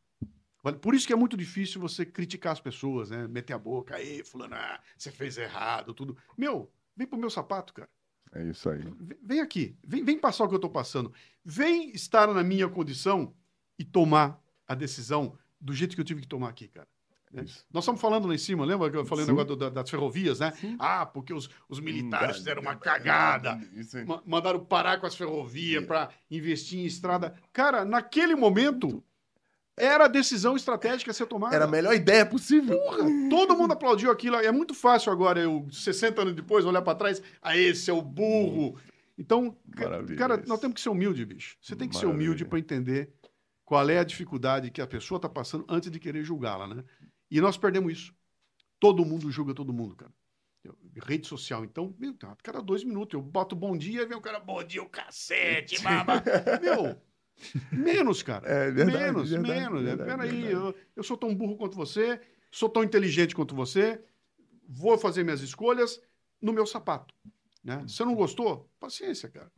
Por isso que é muito difícil você criticar as pessoas, né? Meter a boca, aí, fulano, ah, você fez errado, tudo. Meu, vem pro meu sapato, cara. É isso aí. Vem- aqui, vem, vem passar o que eu estou passando. Vem estar na minha condição e tomar a decisão do jeito que eu tive que tomar aqui, cara. né? Isso. Nós estamos falando lá em cima, lembra que eu falei o Sim. negócio do- da- das ferrovias, né? Ah, porque os, os militares fizeram uma cagada, Isso aí. ma- mandaram parar com as ferrovias para investir em estrada. Cara, naquele momento, era a decisão estratégica a ser tomada. Era a melhor ideia possível. Todo mundo aplaudiu aquilo. É muito fácil agora, eu, 60 anos depois, olhar para trás. Ah, esse é o burro. Então, Maravilha cara, isso. nós temos que ser humilde, bicho. Você tem que ser Maravilha. humilde para entender qual é a dificuldade que a pessoa está passando antes de querer julgá-la, né? E nós perdemos isso. Todo mundo julga todo mundo, cara. Eu- rede social, então, meu, tá, cada dois minutos eu boto bom dia e vem o cara, bom dia, o cacete, baba. meu, menos, cara. É verdade, menos, verdade, menos. verdade, Peraí, verdade. eu, eu sou tão burro quanto você, sou tão inteligente quanto você, vou fazer minhas escolhas no meu sapato. Né? Se você não gostou, paciência, cara.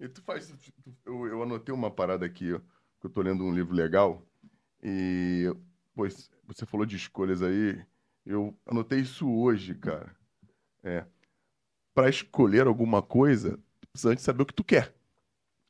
E tu faz. tu- Eu, eu anotei uma parada aqui, ó, que eu tô lendo um livro legal. E, pois, você falou de escolhas aí. Eu anotei isso hoje, cara. É. Pra escolher alguma coisa, tu precisa antes saber o que tu quer,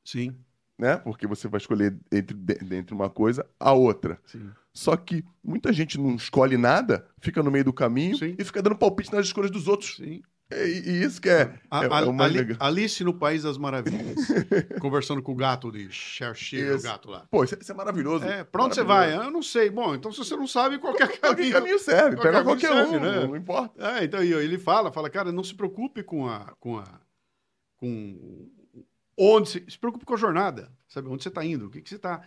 Sim, né? Porque você vai escolher entre, entre uma coisa a outra. sim. Só que muita gente não escolhe nada, fica no meio do caminho Sim. e fica dando palpite nas escolhas dos outros. sim. E, e isso que é, A- é, a- é Ali-. Alice no País das Maravilhas. conversando com o gato de Cher, o gato lá. Pô, isso, é- isso é maravilhoso. É, pra onde você vai? Eu não sei. Bom, então se você não sabe, qualquer Qualquer caminho. caminho serve, Qualquer pega qualquer serve, um, né? não importa. É, então ele fala, fala, cara, não se preocupe com a, com a, com onde se, se preocupe com a jornada, sabe? Onde você está indo? O que, que você está,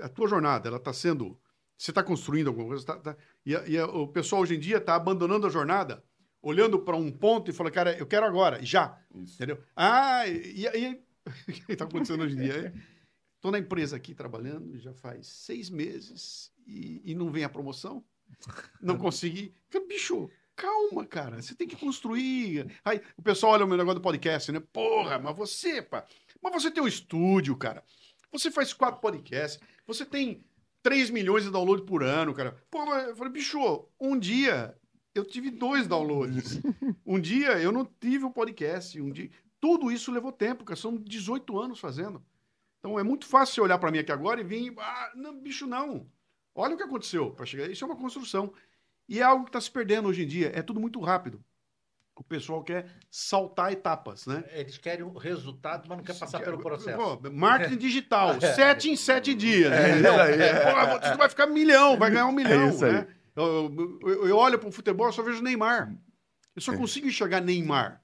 a tua jornada, ela está sendo, você está construindo alguma coisa? Tá, tá- e a- e a- o pessoal hoje em dia está abandonando a jornada, olhando para um ponto e falando, cara, eu quero agora, já, Isso. entendeu? Ah, e aí, o que está acontecendo hoje em dia? Estou na empresa aqui trabalhando já faz seis meses e, e não vem a promoção. Não consegui. Bicho, calma, cara. Você tem que construir. Aí o pessoal olha o meu negócio do podcast, né? Porra, mas você, pá. Mas você tem um estúdio, cara. Você faz quatro podcasts. Você tem 3 milhões de downloads por ano, cara. Mas eu falei, bicho, um dia eu tive dois downloads. um dia eu não tive um podcast. Um dia... Tudo isso levou tempo, cara. São 18 anos fazendo. Então é muito fácil você olhar para mim aqui agora e vir, ah, não, bicho, não. Olha o que aconteceu para chegar. Isso é uma construção. E é algo que está se perdendo hoje em dia. É tudo muito rápido. O pessoal quer saltar etapas, né? Eles querem o resultado, mas não quer passar pelo processo. Pô, marketing digital, sete em sete dias. É, é. Pô, você vai ficar milhão, vai ganhar um milhão. isso aí. né? Eu, eu- eu olho para o futebol, eu só vejo Neymar. Eu só consigo enxergar Neymar.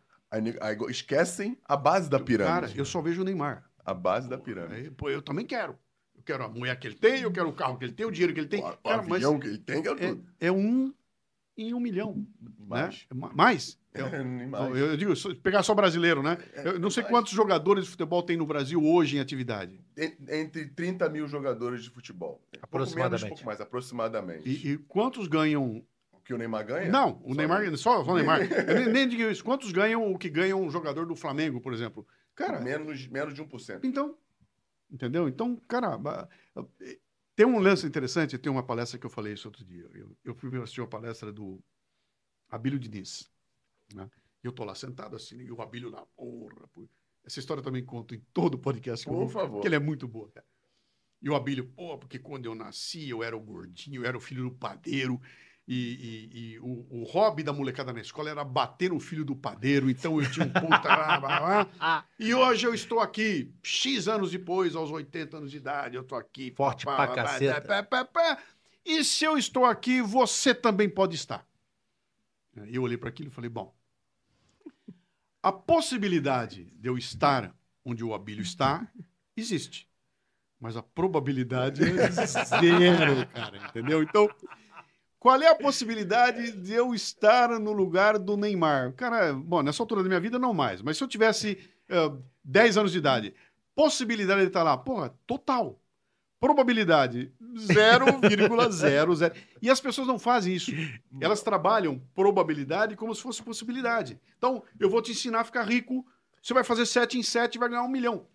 Esquecem a base da pirâmide. Cara, eu só vejo Neymar. A base da pirâmide. Pô, eu também quero. Eu quero a mulher que ele tem, eu quero o carro que ele tem, o dinheiro que ele tem. O, o Cara, avião que ele tem, que é é, tudo. é um em um milhão. Mais. Né? É ma- Mais? Eu, É, eu, eu digo, pegar só brasileiro, né? É, Eu não sei mais. quantos jogadores de futebol tem no Brasil hoje em atividade. En- Entre 30 mil jogadores de futebol. Pouco menos, Aproximadamente. pouco mais, aproximadamente. E, e quantos ganham O que o Neymar ganha? Não, o Só Neymar, ele. só, só o Neymar. Eu nem, nem digo isso. Quantos ganham o que ganha um jogador do Flamengo, por exemplo? Cara, menos, menos de 1%. então, entendeu? Então, cara, ba- tem um lance interessante, tem uma palestra que eu falei isso outro dia. Eu, eu fui assistir uma palestra do Abílio Diniz, né? E eu tô lá sentado assim, e o Abílio lá, porra, pô. Essa história eu também conto em todo podcast que eu Por vou, favor. porque ele é muito boa, cara. E o Abílio, pô, porque quando eu nasci, eu era o gordinho, eu era o filho do padeiro, e, e- e o, o hobby da molecada na escola era bater no filho do padeiro, então eu tinha um puta. lá, lá, lá. E hoje eu estou aqui, X anos depois, aos 80 anos de idade, eu estou aqui. Forte pra caceta. pá, pá, pá. E se eu estou aqui, você também pode estar. E eu olhei para aquilo e falei, bom, a possibilidade de eu estar onde o Abílio está, existe. Mas a probabilidade é zero, cara, entendeu? Então, qual é a possibilidade de eu estar no lugar do Neymar? Cara, bom, nessa altura da minha vida não mais, mas se eu tivesse eh, 10 anos de idade, possibilidade de estar lá, porra, total. Probabilidade 0,00. E as pessoas não fazem isso. Elas trabalham probabilidade como se fosse possibilidade. Então, eu vou te ensinar a ficar rico. Você vai fazer 7 em 7 e vai ganhar um milhão.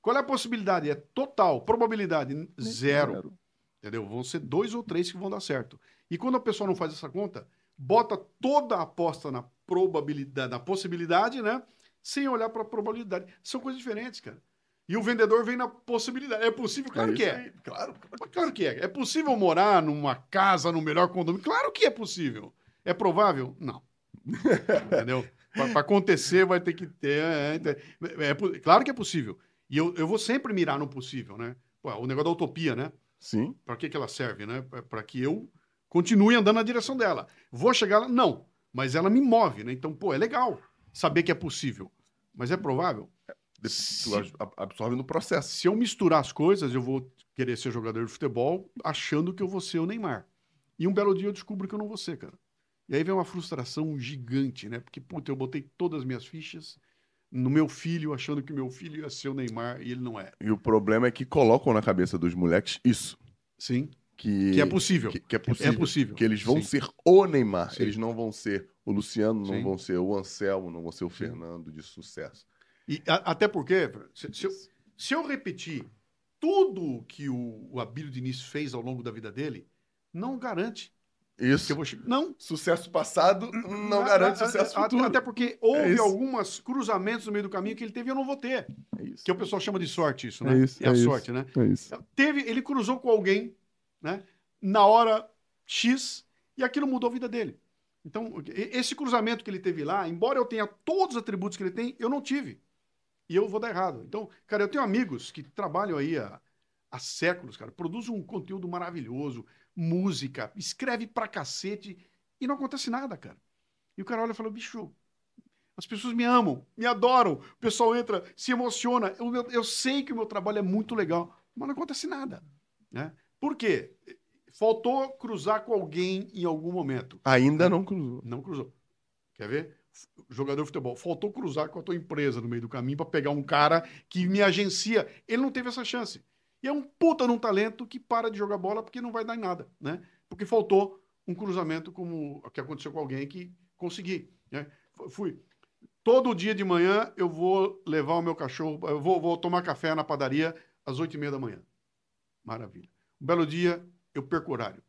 Qual é a possibilidade? É total. Probabilidade zero. Entendeu? Vão ser dois ou três que vão dar certo. E quando a pessoa não faz essa conta, bota toda a aposta na probabilidade, na possibilidade, né? Sem olhar para a probabilidade. São coisas diferentes, cara. E o vendedor vem na possibilidade. É possível? Claro que isso é. aí, Claro. Mas Claro que é. É possível morar numa casa, no melhor condomínio? Claro que é possível. É provável? Não. Entendeu? Para acontecer, vai ter que ter. é, é, é claro que é possível. E eu, eu vou sempre mirar no possível, né? Pô, o negócio da utopia, né? Sim. Para que, que ela serve, né? Para que eu continue andando na direção dela. Vou chegar lá? Não. Mas ela me move, né? Então, pô, é legal saber que é possível. Mas é provável. Se- absorve no processo. Se eu misturar as coisas, eu vou querer ser jogador de futebol achando que eu vou ser o Neymar. E um belo dia eu descubro que eu não vou ser, cara. E aí vem uma frustração gigante, né? Porque, puta, eu botei todas as minhas fichas no meu filho, achando que meu filho ia ser o Neymar e ele não é. E o problema é que colocam na cabeça dos moleques isso. Sim. Que, Que é possível. Que, que é possível. É possível. Que eles vão Sim. ser o Neymar. Sim. Eles não vão ser o Luciano, não Sim. vão ser o Anselmo, não vão ser o Fernando de sucesso. E a- até porque, se, se eu, se eu repetir tudo que o, o Abílio Diniz fez ao longo da vida dele, não garante que Isso. eu vou. Não. Sucesso passado não A- garante a- sucesso a- futuro. Até porque houve É alguns cruzamentos no meio do caminho que ele teve e eu não vou ter. É isso. Que o pessoal chama de sorte isso, É né? isso, a é isso. sorte, né? É isso. Teve, ele cruzou com alguém, né? Na hora X e aquilo mudou a vida dele. Então, esse cruzamento que ele teve lá, embora eu tenha todos os atributos que ele tem, eu não tive. E eu vou dar errado. Então, cara, eu tenho amigos que trabalham aí há, há séculos, cara, produzem um conteúdo maravilhoso, música, escreve pra cacete e não acontece nada, cara. E o cara olha e fala, bicho, as pessoas me amam, me adoram, o pessoal entra, se emociona. Eu, eu, eu sei que o meu trabalho é muito legal, mas não acontece nada. Né? Por quê? Faltou cruzar com alguém em algum momento. Ainda não cruzou. Não cruzou. Quer ver? Jogador de futebol. Faltou cruzar com a tua empresa no meio do caminho para pegar um cara que me agencia. Ele não teve essa chance. E é um puta num talento que para de jogar bola porque não vai dar em nada, né? Porque faltou um cruzamento como o que aconteceu com alguém que consegui. Né? Fui. Todo dia de manhã eu vou levar o meu cachorro, eu vou, vou tomar café na padaria às oito e meia da manhã. Maravilha. Um belo dia eu perco o horário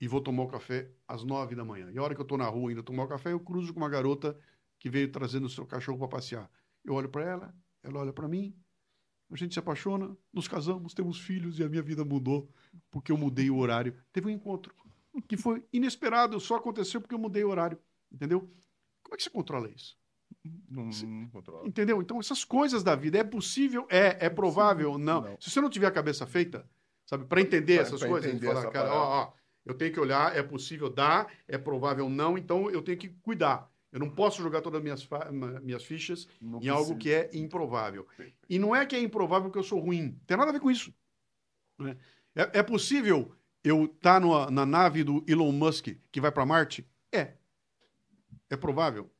e vou tomar o café às nove da manhã. E a hora que eu estou na rua indo tomar o café, eu cruzo com uma garota que veio trazendo o seu cachorro para passear. Eu olho para ela, ela olha para mim, a gente se apaixona, nos casamos, temos filhos e a minha vida mudou porque eu mudei o horário. Teve um encontro que foi inesperado, só aconteceu porque eu mudei o horário, entendeu? Como é que você controla isso? Não, não controla. Entendeu? Então, essas coisas da vida, é possível? É. É provável? Não. Não. Se você não tiver a cabeça feita, sabe, para entender Pra- essas pra coisas, entender falar, essa cara, ó, ó, eu tenho que olhar, é possível dar, é provável não, então eu tenho que cuidar. Eu não posso jogar todas as minhas, minhas fichas Não em algo precisa. que é improvável. E não é que é improvável que eu sou ruim. Tem nada a ver com isso. né? É, é possível eu estar na nave do Elon Musk que vai para Marte? É. É provável.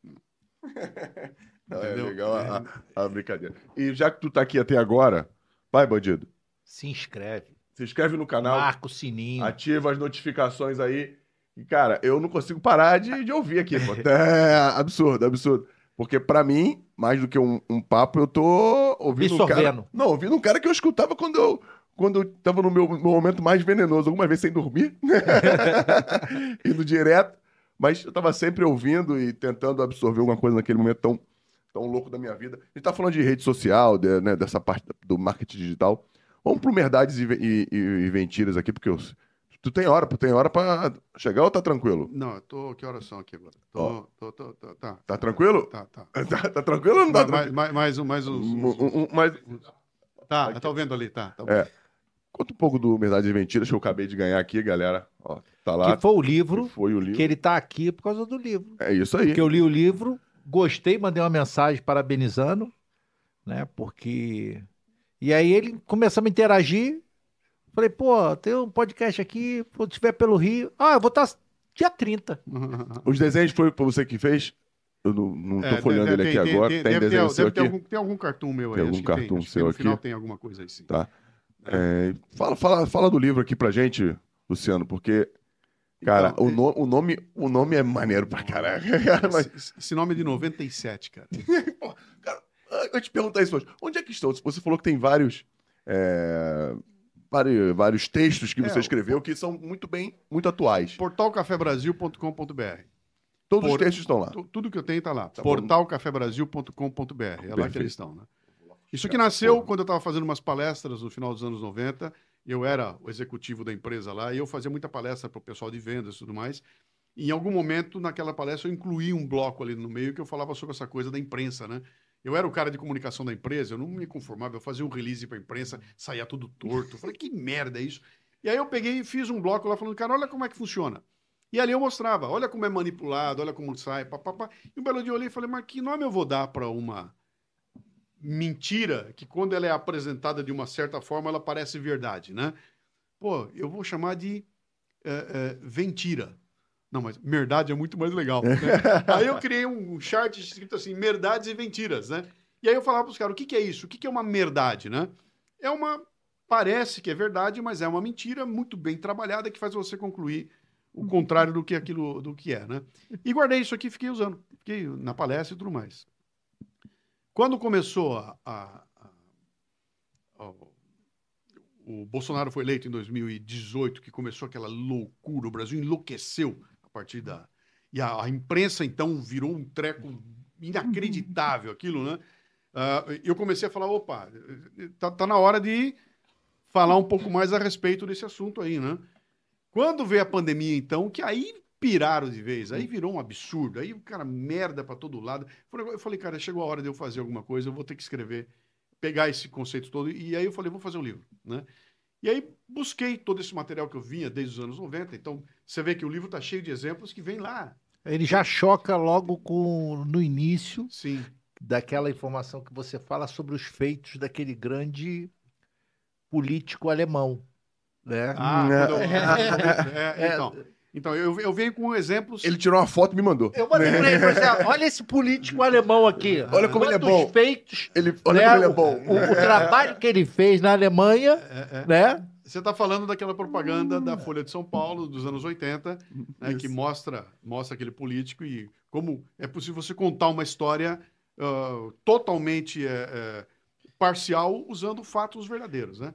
Não, é legal a, a- a brincadeira. E já que tu tá aqui até agora, vai, bandido. Se inscreve. Se inscreve no canal, Marca o sininho. ativa as notificações aí. E, cara, eu não consigo parar de, de ouvir aqui, pô. É absurdo, absurdo. Porque pra mim, mais do que um, um papo, eu tô ouvindo um cara... Não, ouvindo um cara que eu escutava quando eu, quando eu tava no meu, meu momento mais venenoso, alguma vez sem dormir, indo direto. Mas eu tava sempre ouvindo e tentando absorver alguma coisa naquele momento tão, tão louco da minha vida. A gente tá falando de rede social, de- né, dessa parte do marketing digital. Vamos pro Merdades e, e, e, e Mentiras aqui, porque eu, tu tem hora, tu tem hora pra chegar ou tá tranquilo? Não, eu tô. Que horas são aqui agora? Tô, tô, tô, tô- tá. Tá tranquilo? Tá, tá. Tá, tá tranquilo ou não tá Mais, tranquilo? mais, mais, um- mais uns. Um- um- um- mas Tá, eu tô vendo ali, tá. tá bom. É. conta um pouco do Merdades e Mentiras que eu acabei de ganhar aqui, galera. Ó, tá lá. Que foi o livro, que foi o livro. que ele tá aqui por causa do livro. É isso aí. Porque eu li o livro, gostei, mandei uma mensagem parabenizando, né? Porque. E aí ele começou a me interagir. Falei, pô, tem um podcast aqui, se tiver pelo Rio. Ah, eu vou estar dia 30. Os desenhos foi foi você que fez? Eu não, não tô É, folheando deve- ele aqui tem- agora. Tem, Tem, deve ter, desenho seu aqui? algum, tem algum cartoon meu aí. Tem acho algum que cartoon acho que seu no aqui? final tem alguma coisa aí, sim. Tá. É, fala, fala, fala do livro aqui pra gente, Luciano, porque, cara, Então, o, é- no- o nome, o nome é maneiro pra caralho. Mas, Esse, esse nome é de 97, cara. ah, eu te perguntar isso hoje. Onde é que estão? Você falou que tem vários. é, vários, vários textos que É, você escreveu que são muito bem, muito atuais. portalcafebrasil.com.br. Todos por- os textos estão lá. Tu- Tudo que eu tenho tá lá. Tá portalcafebrasil.com.br. É lá que eles estão, né? Isso aqui nasceu quando eu estava fazendo umas palestras no final dos anos 90. Eu era o executivo da empresa lá e eu fazia muita palestra para o pessoal de vendas e tudo mais. E em algum momento, naquela palestra, eu incluí um bloco ali no meio que eu falava sobre essa coisa da imprensa, né? Eu era o cara de comunicação da empresa, eu não me conformava, eu fazia um release para a imprensa, saía tudo torto. Eu falei, que merda é isso? E aí eu peguei e fiz um bloco lá falando, cara, olha como é que funciona. E ali eu mostrava, olha como é manipulado, olha como sai, papapá. E um belo dia eu olhei e falei, mas que nome eu vou dar para uma mentira que quando ela é apresentada de uma certa forma, ela parece verdade, né? Pô, eu vou chamar de é, é, mentira. Não, mas verdade é muito mais legal. né? aí eu criei um chart escrito assim, verdades e mentiras, né? E aí eu falava para os caras, o que, que é isso? O que, que é uma verdade, né? É uma... Parece que é verdade, mas é uma mentira muito bem trabalhada que faz você concluir o contrário do que aquilo do que é, né? E guardei isso aqui, fiquei usando, fiquei na palestra e tudo mais. Quando começou a, a- a- o- o Bolsonaro foi eleito em 2018, que começou aquela loucura, o Brasil enlouqueceu a partir da e a, a imprensa então virou um treco inacreditável aquilo, né? Ah, eu comecei a falar, opa, tá, tá na hora de falar um pouco mais a respeito desse assunto aí, né? Quando veio a pandemia, então, que aí piraram de vez, aí virou um absurdo, aí o cara merda pra todo lado. Eu falei, cara, chegou a hora de eu fazer alguma coisa, eu vou ter que escrever, pegar esse conceito todo, e aí eu falei, vou fazer um livro, né? E aí busquei todo esse material que eu vinha desde os anos 90, então você vê que o livro tá cheio de exemplos que vem lá. Ele já choca logo com no início Sim. daquela informação que você fala sobre os feitos daquele grande político alemão, né? Ah, É. é, É. então, então eu, eu venho com exemplos... Ele tirou uma foto e me mandou. Eu mandei pra ele, assim, olha esse político alemão aqui. Olha como ele é Quantos bom. feitos, Ele, olha né, como ele é bom. O, o trabalho que ele fez na Alemanha, É, é. né? Você está falando daquela propaganda da Folha de São Paulo dos anos 80, né, que mostra, mostra aquele político e como é possível você contar uma história ah, totalmente é, é, parcial usando fatos verdadeiros, né?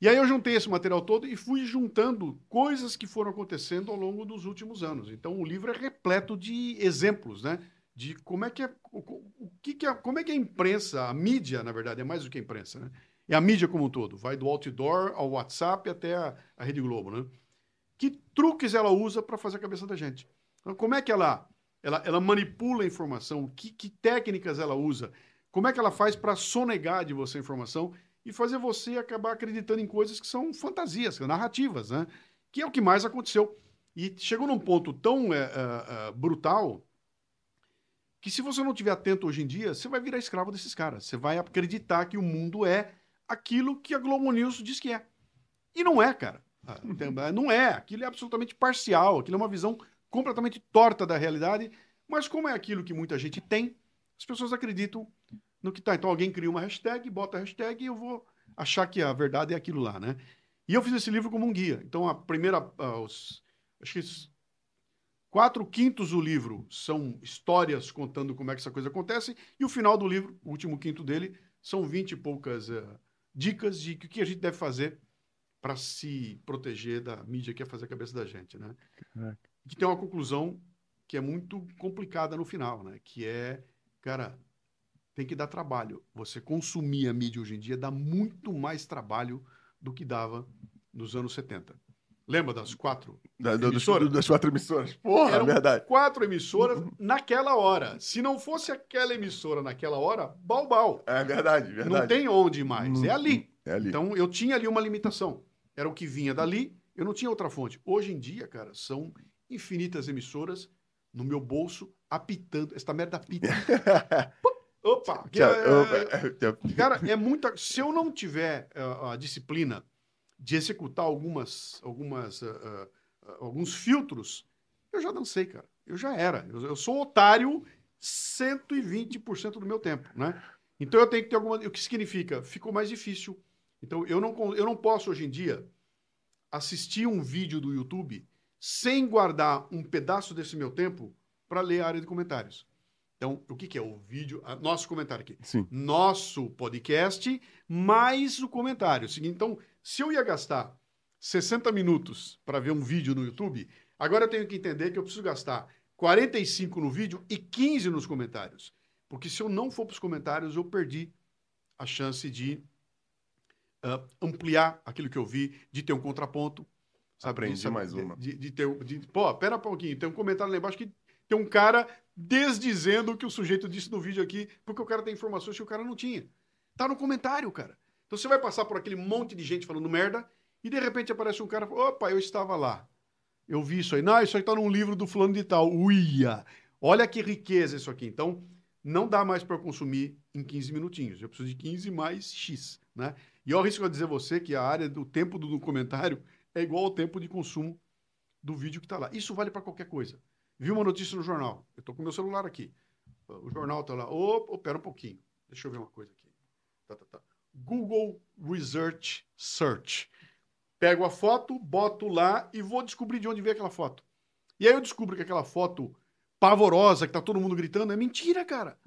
E aí eu juntei esse material todo e fui juntando coisas que foram acontecendo ao longo dos últimos anos. Então o livro é repleto de exemplos, né? De como é que é, o, o que que é, como é que a imprensa, a mídia, na verdade, é mais do que a imprensa, né? É a mídia como um todo. Vai do outdoor ao WhatsApp até a, a Rede Globo, né? Que truques ela usa para fazer a cabeça da gente? Então, como é que ela, ela, ela manipula a informação? Que, que técnicas ela usa? Como é que ela faz para sonegar de você a informação e fazer você acabar acreditando em coisas que são fantasias, narrativas, né? Que é o que mais aconteceu. E chegou num ponto tão é, é, brutal que se você não estiver atento hoje em dia, você vai virar escravo desses caras. Você vai acreditar que o mundo é aquilo que a Globo News diz que é. E não é, cara. Ah, tem- Não é. Aquilo é absolutamente parcial. Aquilo é uma visão completamente torta da realidade. Mas como é aquilo que muita gente tem, as pessoas acreditam no que tá. Então alguém cria uma hashtag, bota a hashtag e eu vou achar que a verdade é aquilo lá, né? E eu fiz esse livro como um guia. Então a primeira, ah, os, acho que quatro quintos do livro são histórias contando como é que essa coisa acontece e o final do livro, o último quinto dele, são vinte e poucas ah, dicas de o que a gente deve fazer para se proteger da mídia que quer fazer a cabeça da gente, né? Caraca. Que tem uma conclusão que é muito complicada no final, né? Que é, cara, tem que dar trabalho. Você consumir a mídia hoje em dia dá muito mais trabalho do que dava nos anos 70. Lembra das quatro? Da- da- dos- Emissora? das quatro emissoras. Porra, Eram verdade. quatro emissoras naquela hora. Se não fosse aquela emissora naquela hora, balbal. É verdade, verdade. Não tem onde mais. Não- É ali. É ali. Então, eu tinha ali uma limitação. Era o que vinha dali, eu não tinha outra fonte. Hoje em dia, cara, são infinitas emissoras no meu bolso, apitando. Esta merda apita. Opa! que é- opa, tchau. Cara, é muita. Se eu não tiver ah, a disciplina de executar algumas, algumas, ah, ah, alguns filtros, eu já dancei, cara. Eu já era. Eu, eu sou otário 120% do meu tempo, né? Então eu tenho que ter alguma. O que significa? Ficou mais difícil. Então eu não, eu não posso hoje em dia assistir um vídeo do YouTube sem guardar um pedaço desse meu tempo para ler a área de comentários. Então, o que, que é o vídeo? a- nosso comentário aqui Sim. nosso podcast mais o comentário. Seguinte, Então, se eu ia gastar 60 minutos para ver um vídeo no YouTube, agora eu tenho que entender que eu preciso gastar 45 no vídeo e 15 nos comentários. Porque se eu não for para os comentários, eu perdi a chance de ah, ampliar aquilo que eu vi, de ter um contraponto. sabe? Aprendi De mais uma. De, de ter, de, pô, pera um pouquinho, tem um comentário lá embaixo que tem um cara desdizendo o que o sujeito disse no vídeo aqui, porque o cara tem informações que o cara não tinha. Tá no comentário, cara. Então você vai passar por aquele monte de gente falando merda e de repente aparece um cara opa, eu estava lá. Eu vi isso aí. Não, isso aí tá num livro do fulano de tal. Uia! Olha que riqueza isso aqui. Então, não dá mais para consumir em 15 minutinhos. Eu preciso de 15 mais X, né? E eu arrisco a dizer você que a área do tempo do documentário é igual ao tempo de consumo do vídeo que está lá. Isso vale para qualquer coisa. Vi uma notícia no jornal. Eu estou com meu celular aqui. O jornal está lá. Ô, oh, pera um pouquinho. Deixa eu ver uma coisa aqui. Tá, tá, tá. Google Research Search. Pego a foto, boto lá e vou descobrir de onde veio aquela foto. E aí eu descubro que aquela foto pavorosa, que tá todo mundo gritando, é mentira, cara.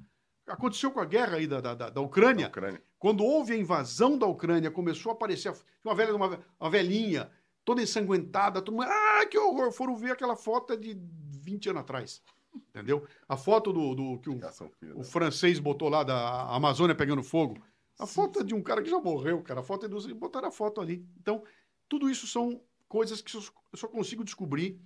Aconteceu com a guerra aí da, da, da, da Ucrânia. Da Ucrânia. Quando houve a invasão da Ucrânia, começou a aparecer uma, velha, uma, uma velhinha, toda ensanguentada, todo mundo, ah, que horror! Foram ver aquela foto de 20 anos atrás. Entendeu? A foto do, do que o, o francês botou lá da Amazônia pegando fogo. A foto é de um cara que já morreu, cara. A foto é do. Botaram a foto ali. Então, tudo isso são coisas que eu só consigo descobrir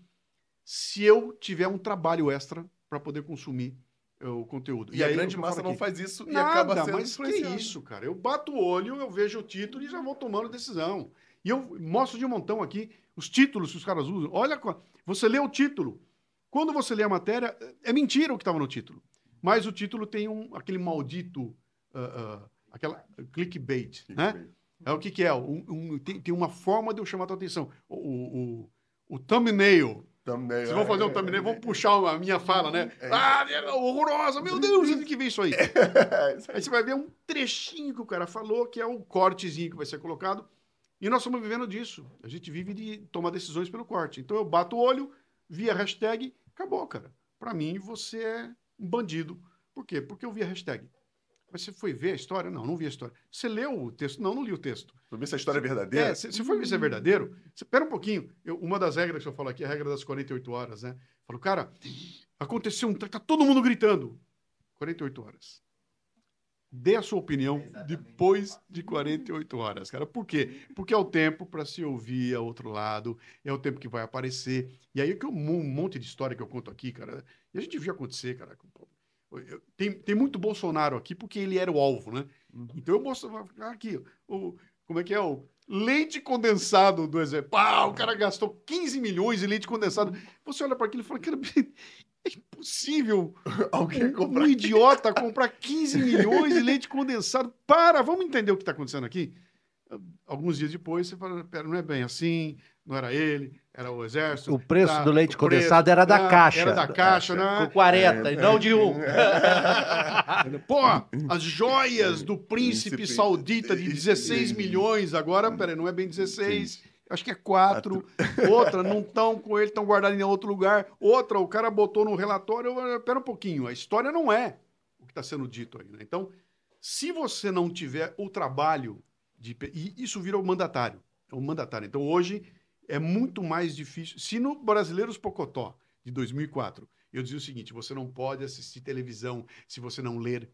se eu tiver um trabalho extra para poder consumir uh, o conteúdo. E, e a grande massa não faz isso Nada, e acaba sendo mas que isso, cara? Eu bato o olho, eu vejo o título e já vou tomando decisão. E eu mostro de um montão aqui os títulos que os caras usam. Olha, você lê o título. Quando você lê a matéria, é mentira o que estava no título. Mas o título tem um, aquele maldito, uh, uh, aquela clickbait, né? É o que, que é? Um, um, tem, tem, uma forma de eu chamar a tua atenção. O, o, o, o thumbnail. thumbnail. Vocês vão fazer um é, thumbnail, vão puxar a minha fala, né? É, ah, é horrorosa! Meu Deus, tem que ver isso aí. aí você vai ver um trechinho que o cara falou, que é o cortezinho que vai ser colocado. E nós estamos vivendo disso. A gente vive de tomar decisões pelo corte. Então eu bato o olho, vi a hashtag, acabou, cara. Para mim, você é um bandido. Por quê? Porque eu vi a hashtag. Mas você foi ver a história? Não, não vi a história. Você leu o texto? Não, não li o texto. Você viu se a história é verdadeira? É, você foi ver se é verdadeiro? Espera um pouquinho. Eu, uma das regras que eu falo aqui é a regra das 48 horas, né? Eu falo, cara, aconteceu um... Tá todo mundo gritando. 48 horas. Dê a sua opinião Exatamente. depois de 48 horas, cara. Por quê? Porque é o tempo para se ouvir ao outro lado, é o tempo que vai aparecer. E aí que um monte de história que eu conto aqui, cara, e a gente viu acontecer, cara. Tem, tem muito Bolsonaro aqui porque ele era o alvo, né? Uhum. Então eu mostro aqui, o, como é que é o leite condensado do exército. Pá, o cara gastou 15 milhões de leite condensado. Você olha para aquilo e fala, cara, é impossível alguém um, comprar um idiota comprar 15 milhões de leite condensado. Para, vamos entender o que está acontecendo aqui? Alguns dias depois, você fala, pera, não é bem assim, não era ele, era o exército. O preço tá, do leite condensado preço, era da ah, caixa. Era da caixa, né? Com 40, é, e não de um. Pô, as joias do príncipe saudita de 16 milhões, agora, peraí, não é bem 16, acho que é 4. Outra, não estão com ele, estão guardados em outro lugar. Outra, o cara botou no relatório, pera um pouquinho, a história não é o que está sendo dito aí, né? Então, se você não tiver o trabalho de... E isso vira o mandatário. É o mandatário. Então, hoje é muito mais difícil. Se no Brasileiros Pocotó, de 2004, eu dizia o seguinte: você não pode assistir televisão se você não ler.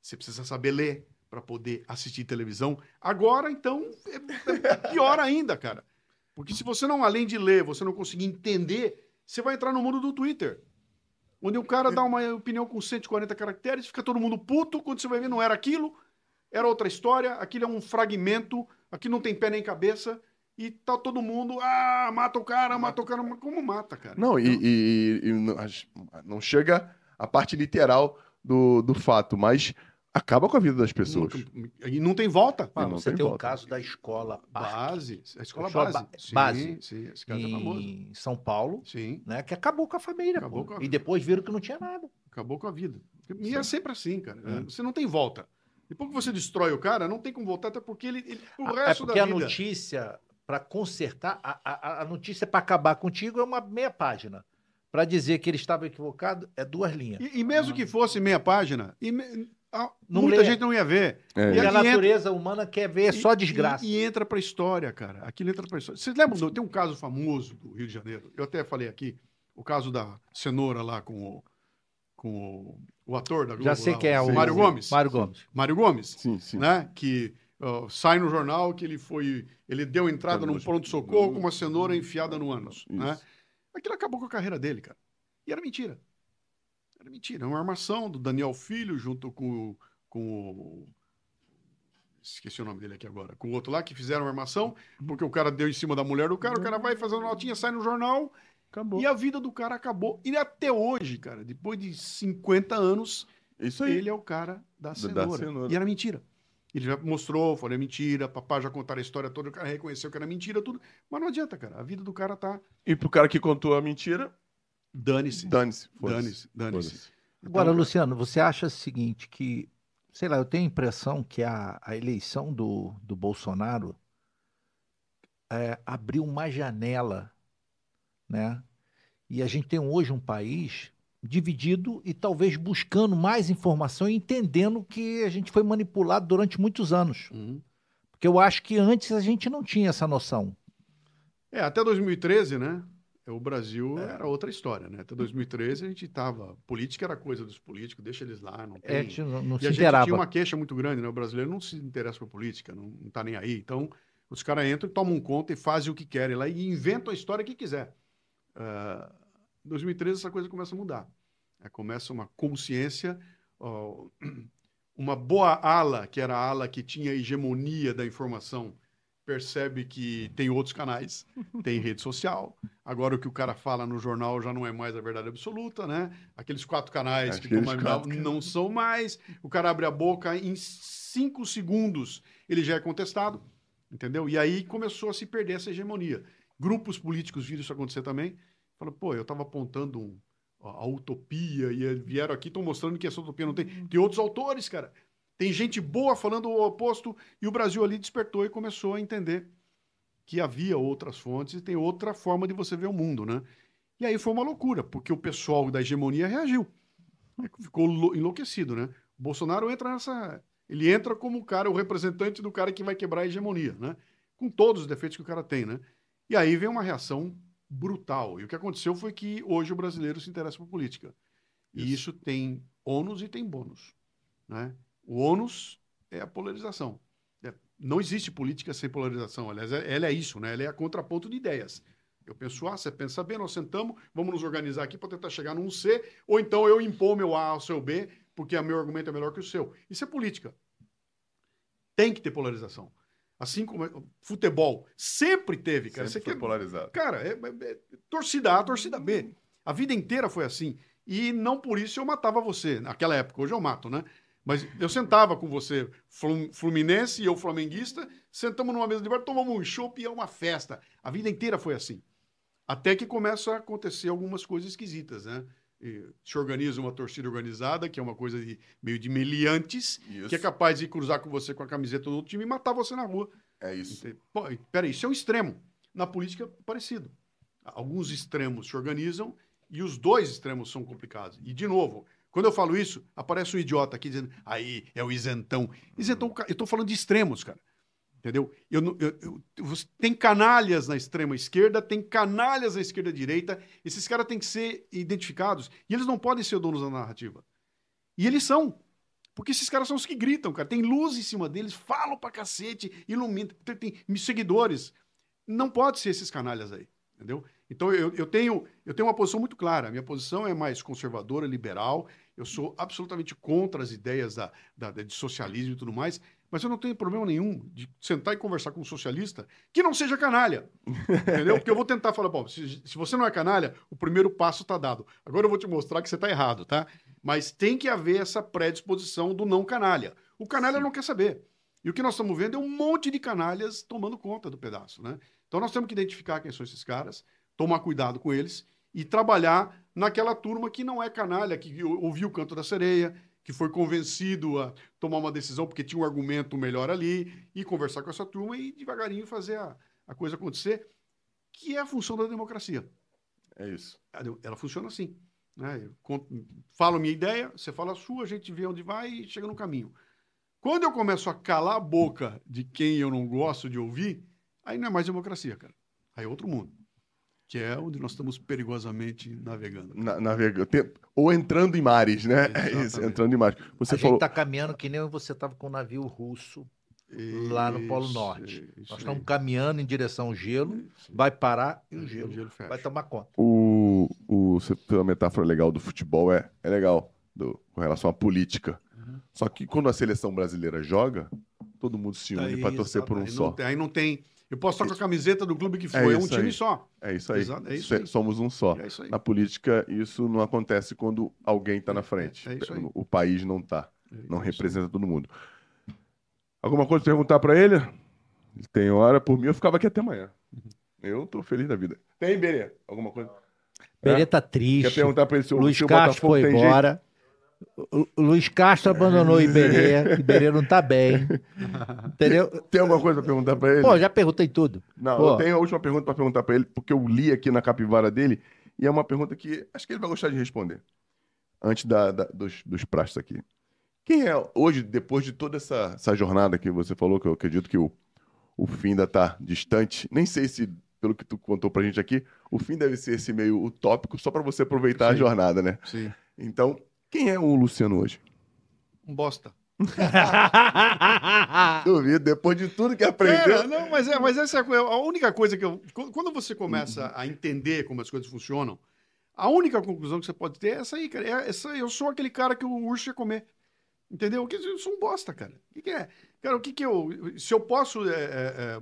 Você precisa saber ler para poder assistir televisão. Agora, então, é, é pior ainda, cara. Porque se você não, além de ler, você não conseguir entender, você vai entrar no mundo do Twitter. Onde o cara dá uma opinião com 140 caracteres, fica todo mundo puto, quando você vai ver não era aquilo, era outra história, aquilo é um fragmento, aqui não tem pé nem cabeça, e tá todo mundo, ah, mata o cara, mata o cara. Como mata, cara? Não, e, e, e, não chega a parte literal do, do fato, mas acaba com a vida das pessoas. E não tem volta. Ah, não você tem, tem o caso da escola base. A escola, escola base. Sim, base. Sim, esse caso é em São Paulo. Sim. Né, que acabou com a família. Acabou com a... E depois viram que não tinha nada. Acabou com a vida. E é sempre assim, cara. É. Você não tem volta. Depois que você destrói o cara, não tem como voltar, até porque ele, ele o ah, resto é porque da vida... a notícia para consertar. A, a, a notícia para acabar contigo é uma meia página. Para dizer que ele estava equivocado, é duas linhas. E, e mesmo que fosse meia página, e me, a, muita lê. gente não ia ver. É. E, a natureza entra, humana quer ver só desgraça. E, e entra para a história, cara. Aquilo entra para a história. Vocês lembram? Tem um caso famoso do Rio de Janeiro. Eu até falei aqui. O caso da cenoura lá com o, com o, o ator da Globo. Já sei lá, quem é o Mário Gomes. Mário Gomes. Mário Gomes. Sim, sim. Né? Que Uh, sai no jornal que ele foi. Ele deu entrada num pronto-socorro com uma cenoura enfiada no ânus. Né? Aquilo acabou com a carreira dele, cara. E era mentira. Era mentira. É uma armação do Daniel Filho junto com, com o. Esqueci o nome dele aqui agora. Com o outro lá que fizeram uma armação, porque o cara deu em cima da mulher do cara, o cara vai fazendo notinha, sai no jornal. Acabou. E a vida do cara acabou. E até hoje, cara, depois de 50 anos, Isso aí. Ele é o cara da Da- cenoura. da cenoura. E era mentira. Ele já mostrou, falou, é mentira, papai já contaram a história toda, o cara reconheceu que era mentira, tudo. Mas não adianta, cara. A vida do cara tá. E pro cara que contou a mentira, Dane-se. dane-se. Dane-se, dane-se. Foda-se. Agora, Então, Luciano, você acha o seguinte, que, sei lá, eu tenho a impressão que a, a eleição do, do Bolsonaro é, abriu uma janela, né? E a gente tem hoje um país dividido e talvez buscando mais informação e entendendo que a gente foi manipulado durante muitos anos. Uhum. Porque eu acho que antes a gente não tinha essa noção. É, até 2013, né? O Brasil era outra história, né? Até 2013 a gente tava. Política era coisa dos políticos, deixa eles lá, não É, a tem. gente não, não E a gente tinha uma queixa muito grande, né? O brasileiro não se interessa por política, não, não tá nem aí. Então, os caras entram e tomam conta e fazem o que querem lá e inventam a história que quiser. Em 2013 essa coisa começa a mudar. É, começa uma consciência, uma boa ala, que era a ala que tinha hegemonia da informação, percebe que tem outros canais, tem rede social. Agora o que o cara fala no jornal já não é mais a verdade absoluta, né? Aqueles quatro canais que Aqueles comandavam quatro não são mais. O cara abre a boca em cinco segundos ele já é contestado, entendeu? E aí começou a se perder essa hegemonia. Grupos políticos viram isso acontecer também. Falaram, pô, eu estava apontando um- a a utopia e vieram aqui estão mostrando que essa utopia não tem. Tem outros autores, cara. Tem gente boa falando o oposto e o Brasil ali despertou e começou a entender que havia outras fontes e tem outra forma de você ver o mundo, né? E aí foi uma loucura, porque o pessoal da hegemonia reagiu. Ficou lo- enlouquecido, né? O Bolsonaro entra nessa. Ele entra como o cara, o representante do cara que vai quebrar a hegemonia, né? Com todos os defeitos que o cara tem, né? E aí vem uma reação brutal. E o que aconteceu foi que hoje o brasileiro se interessa por política. E isso tem ônus e tem bônus, né? O ônus é a polarização. É, Não existe política sem polarização. Aliás, é- ela é isso, né? Ela é a contraponto de ideias. Eu penso A, você pensa B, nós sentamos, vamos nos organizar aqui para tentar chegar num C, ou então eu impor meu A ao seu B, porque o meu argumento é melhor que o seu. Isso é política. Tem que ter polarização. Assim como é- futebol sempre teve, cara. Sempre Você foi quer- polarizado. Cara, é, é- é torcida A, torcida B. A vida inteira foi assim. E não por isso eu matava você. Naquela época, hoje eu mato, né? Mas eu sentava com você, Flum- Fluminense e eu flamenguista, sentamos numa mesa de bar, tomamos um chopp e é uma festa. A vida inteira foi assim. Até que começam a acontecer algumas coisas esquisitas, né? E se organiza uma torcida organizada, que é uma coisa de, meio de meliantes, Isso. que é capaz de cruzar com você com a camiseta do outro time e matar você na rua. É isso. Pô, peraí, isso é um extremo. Na política, é parecido. Alguns extremos se organizam e os dois extremos são complicados. E, de novo, quando eu falo isso, aparece um idiota aqui dizendo, aí, é o isentão. Isentão, eu estou falando de extremos, cara. Entendeu? Eu, eu- eu- tem canalhas na extrema esquerda, tem canalhas na esquerda direita. Esses caras têm que ser identificados e eles não podem ser donos da narrativa. E eles são. Porque esses caras são os que gritam, cara. Tem luz em cima deles, falam pra cacete, iluminam, tem, tem seguidores. Não pode ser esses canalhas aí, entendeu? Então eu, eu, tenho, eu tenho uma posição muito clara. A minha posição é mais conservadora, liberal. Eu sou absolutamente contra as ideias da, da- de socialismo e tudo mais. Mas eu não tenho problema nenhum de sentar e conversar com um socialista que não seja canalha. Entendeu? Porque eu vou tentar falar, bom, se, se você não é canalha, o primeiro passo está dado. Agora eu vou te mostrar que você está errado, tá? Mas tem que haver essa predisposição do não canalha. O canalha não quer saber. E o que nós estamos vendo é um monte de canalhas tomando conta do pedaço, né? Então nós temos que identificar quem são esses caras, tomar cuidado com eles e trabalhar naquela turma que não é canalha, que ou- ouviu o canto da sereia, que foi convencido a tomar uma decisão porque tinha um argumento melhor ali, e conversar com essa turma e devagarinho fazer a, a coisa acontecer, que é a função da democracia. É isso. Ela ela funciona assim. Né? Eu conto- falo a minha ideia, você fala a sua, a gente vê onde vai e chega no caminho. Quando eu começo a calar a boca de quem eu não gosto de ouvir, aí não é mais democracia, cara. Aí é outro mundo. Que é onde nós estamos perigosamente navegando. Na, navega- tem- Ou entrando em mares, né? É isso, Exatamente. entrando em mares. Você a falou. gente está caminhando que nem você estava com o navio russo. Lá no Polo Isso, Norte. isso Nós estamos caminhando em direção ao gelo, Isso. vai parar e o O gelo, gelo fecha. vai tomar conta. O, o, você tem uma metáfora legal do futebol, é, é legal, do, com relação à política. Só que quando a seleção brasileira joga, todo mundo se une para torcer por um aí só. Não, tem- aí não tem. Eu posso estar com a camiseta do clube que É for. É, um time aí. só. É isso aí. Exato, é isso aí. Somos um só. É isso aí. Na política, isso não acontece quando alguém está na frente. É isso aí. O país não está. Não É isso representa todo mundo. Alguma coisa pra perguntar para ele? Ele Tem hora. Por mim, eu ficava aqui até amanhã. Eu tô feliz da vida. Tem, Berê? Alguma coisa? Perê tá Quer triste. perguntar para ele se o, Luiz Castro foi tem jeito? O Luiz Castro abandonou o Iberê. Iberê não tá bem. Entendeu? Tem alguma coisa para perguntar para ele? Pô, já perguntei tudo. Não, Pô. eu tenho a última pergunta para perguntar para ele, porque eu li aqui na capivara dele, e é uma pergunta que acho que ele vai gostar de responder. Antes da, da- dos, dos pratos aqui. Quem é, hoje, depois de toda essa, essa jornada que você falou, que eu acredito que o, o fim ainda está distante, nem sei se, pelo que tu contou pra gente aqui, o fim deve ser esse meio utópico, só para você aproveitar a Sim. jornada, né? Sim. Então, quem é o Luciano hoje? Um bosta. Duvido, depois de tudo que aprendeu. Cara, não, mas, é, mas essa é a única coisa que eu. qu- Quando você começa a entender como as coisas funcionam, a única conclusão que você pode ter é essa aí, cara. É essa, eu sou aquele cara que o urso ia comer. Entendeu? Que Eu sou um bosta, cara. O que, que é? Cara, o que, que eu. Se eu posso é, é,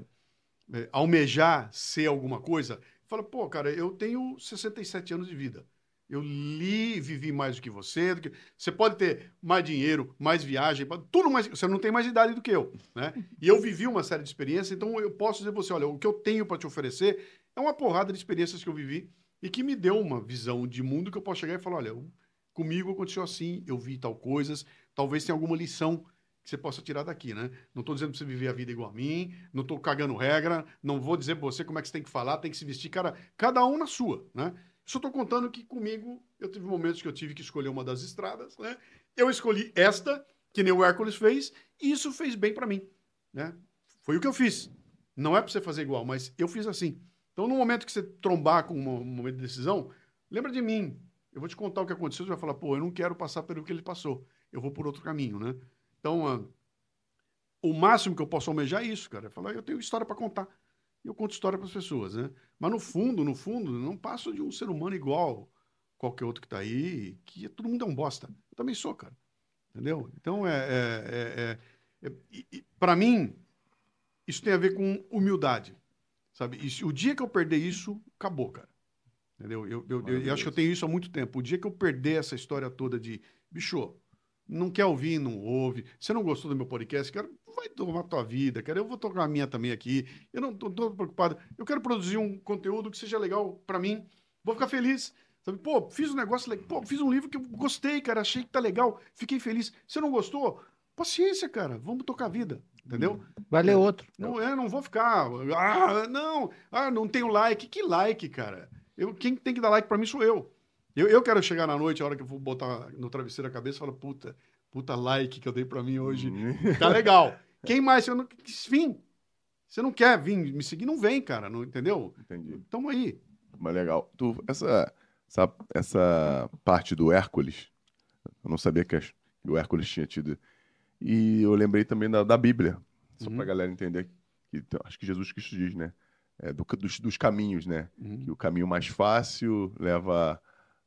é, é, almejar ser alguma coisa, fala, pô, cara, eu tenho 67 anos de vida. Eu li, vivi mais do que você. do que- Você pode ter mais dinheiro, mais viagem, tudo mais. Você não tem mais idade do que eu, né? E eu vivi uma série de experiências, então eu posso dizer pra você, olha, o que eu tenho para te oferecer é uma porrada de experiências que eu vivi e que me deu uma visão de mundo que eu posso chegar e falar, olha, eu- comigo aconteceu assim, eu vi tal coisas, talvez tenha alguma lição que você possa tirar daqui, né? Não estou dizendo para você viver a vida igual a mim, não estou cagando regra, não vou dizer para você como é que você tem que falar, tem que se vestir, cara, cada um na sua, né? Só estou contando que comigo eu tive momentos que eu tive que escolher uma das estradas, né? Eu escolhi esta, que nem o Hércules fez, e isso fez bem para mim, né? Foi o que eu fiz. Não é para você fazer igual, mas eu fiz assim. Então, no momento que você trombar com um momento de decisão, lembra de mim. Eu vou te contar o que aconteceu, você vai falar, pô, eu não quero passar pelo que ele passou. Eu vou por outro caminho, né? Então, ah, o máximo que eu posso almejar é isso, cara. É falar, eu tenho história para contar. E eu conto história para as pessoas, né? Mas no fundo, no fundo, não passo de um ser humano igual qualquer outro que tá aí, que todo mundo é um bosta. Eu também sou, cara. Entendeu? Então, é, é, é, é, para mim, isso tem a ver com humildade, sabe? E o dia que eu perder isso, acabou, cara. Entendeu? Eu, eu, eu, eu acho que eu tenho isso há muito tempo. O dia que eu perder essa história toda de, bicho, não quer ouvir, não ouve. Você não gostou do meu podcast, cara, vai tomar tua vida, cara. Eu vou tocar a minha também aqui. Eu não tô, tô preocupado. Eu quero produzir um conteúdo que seja legal para mim. Vou ficar feliz. Sabe? Pô, fiz um negócio legal. Pô, fiz um livro que eu gostei, cara. Achei que tá legal. Fiquei feliz. Você não gostou? Paciência, cara. Vamos tocar a vida. Entendeu? Vai ler outro. Não, é, não vou ficar. Ah, não. Ah, não tenho like. Que like, cara? Eu, quem tem que dar like pra mim sou eu. eu. Eu quero chegar na noite, a hora que eu vou botar no travesseiro a cabeça, e falar, puta, puta like que eu dei pra mim hoje. Tá legal. Quem mais? Eu não, vim. Você não quer vir me seguir? Não vem, cara. Não, entendeu? Entendi. Tamo aí. Mas legal. Tu, essa, essa, essa parte do Hércules, eu não sabia que, o Hércules tinha tido. E eu lembrei também da, da Bíblia, só Uhum. pra galera entender. Que, acho que Jesus Cristo diz, né? É, do- dos, dos caminhos, né? Que o caminho mais fácil leva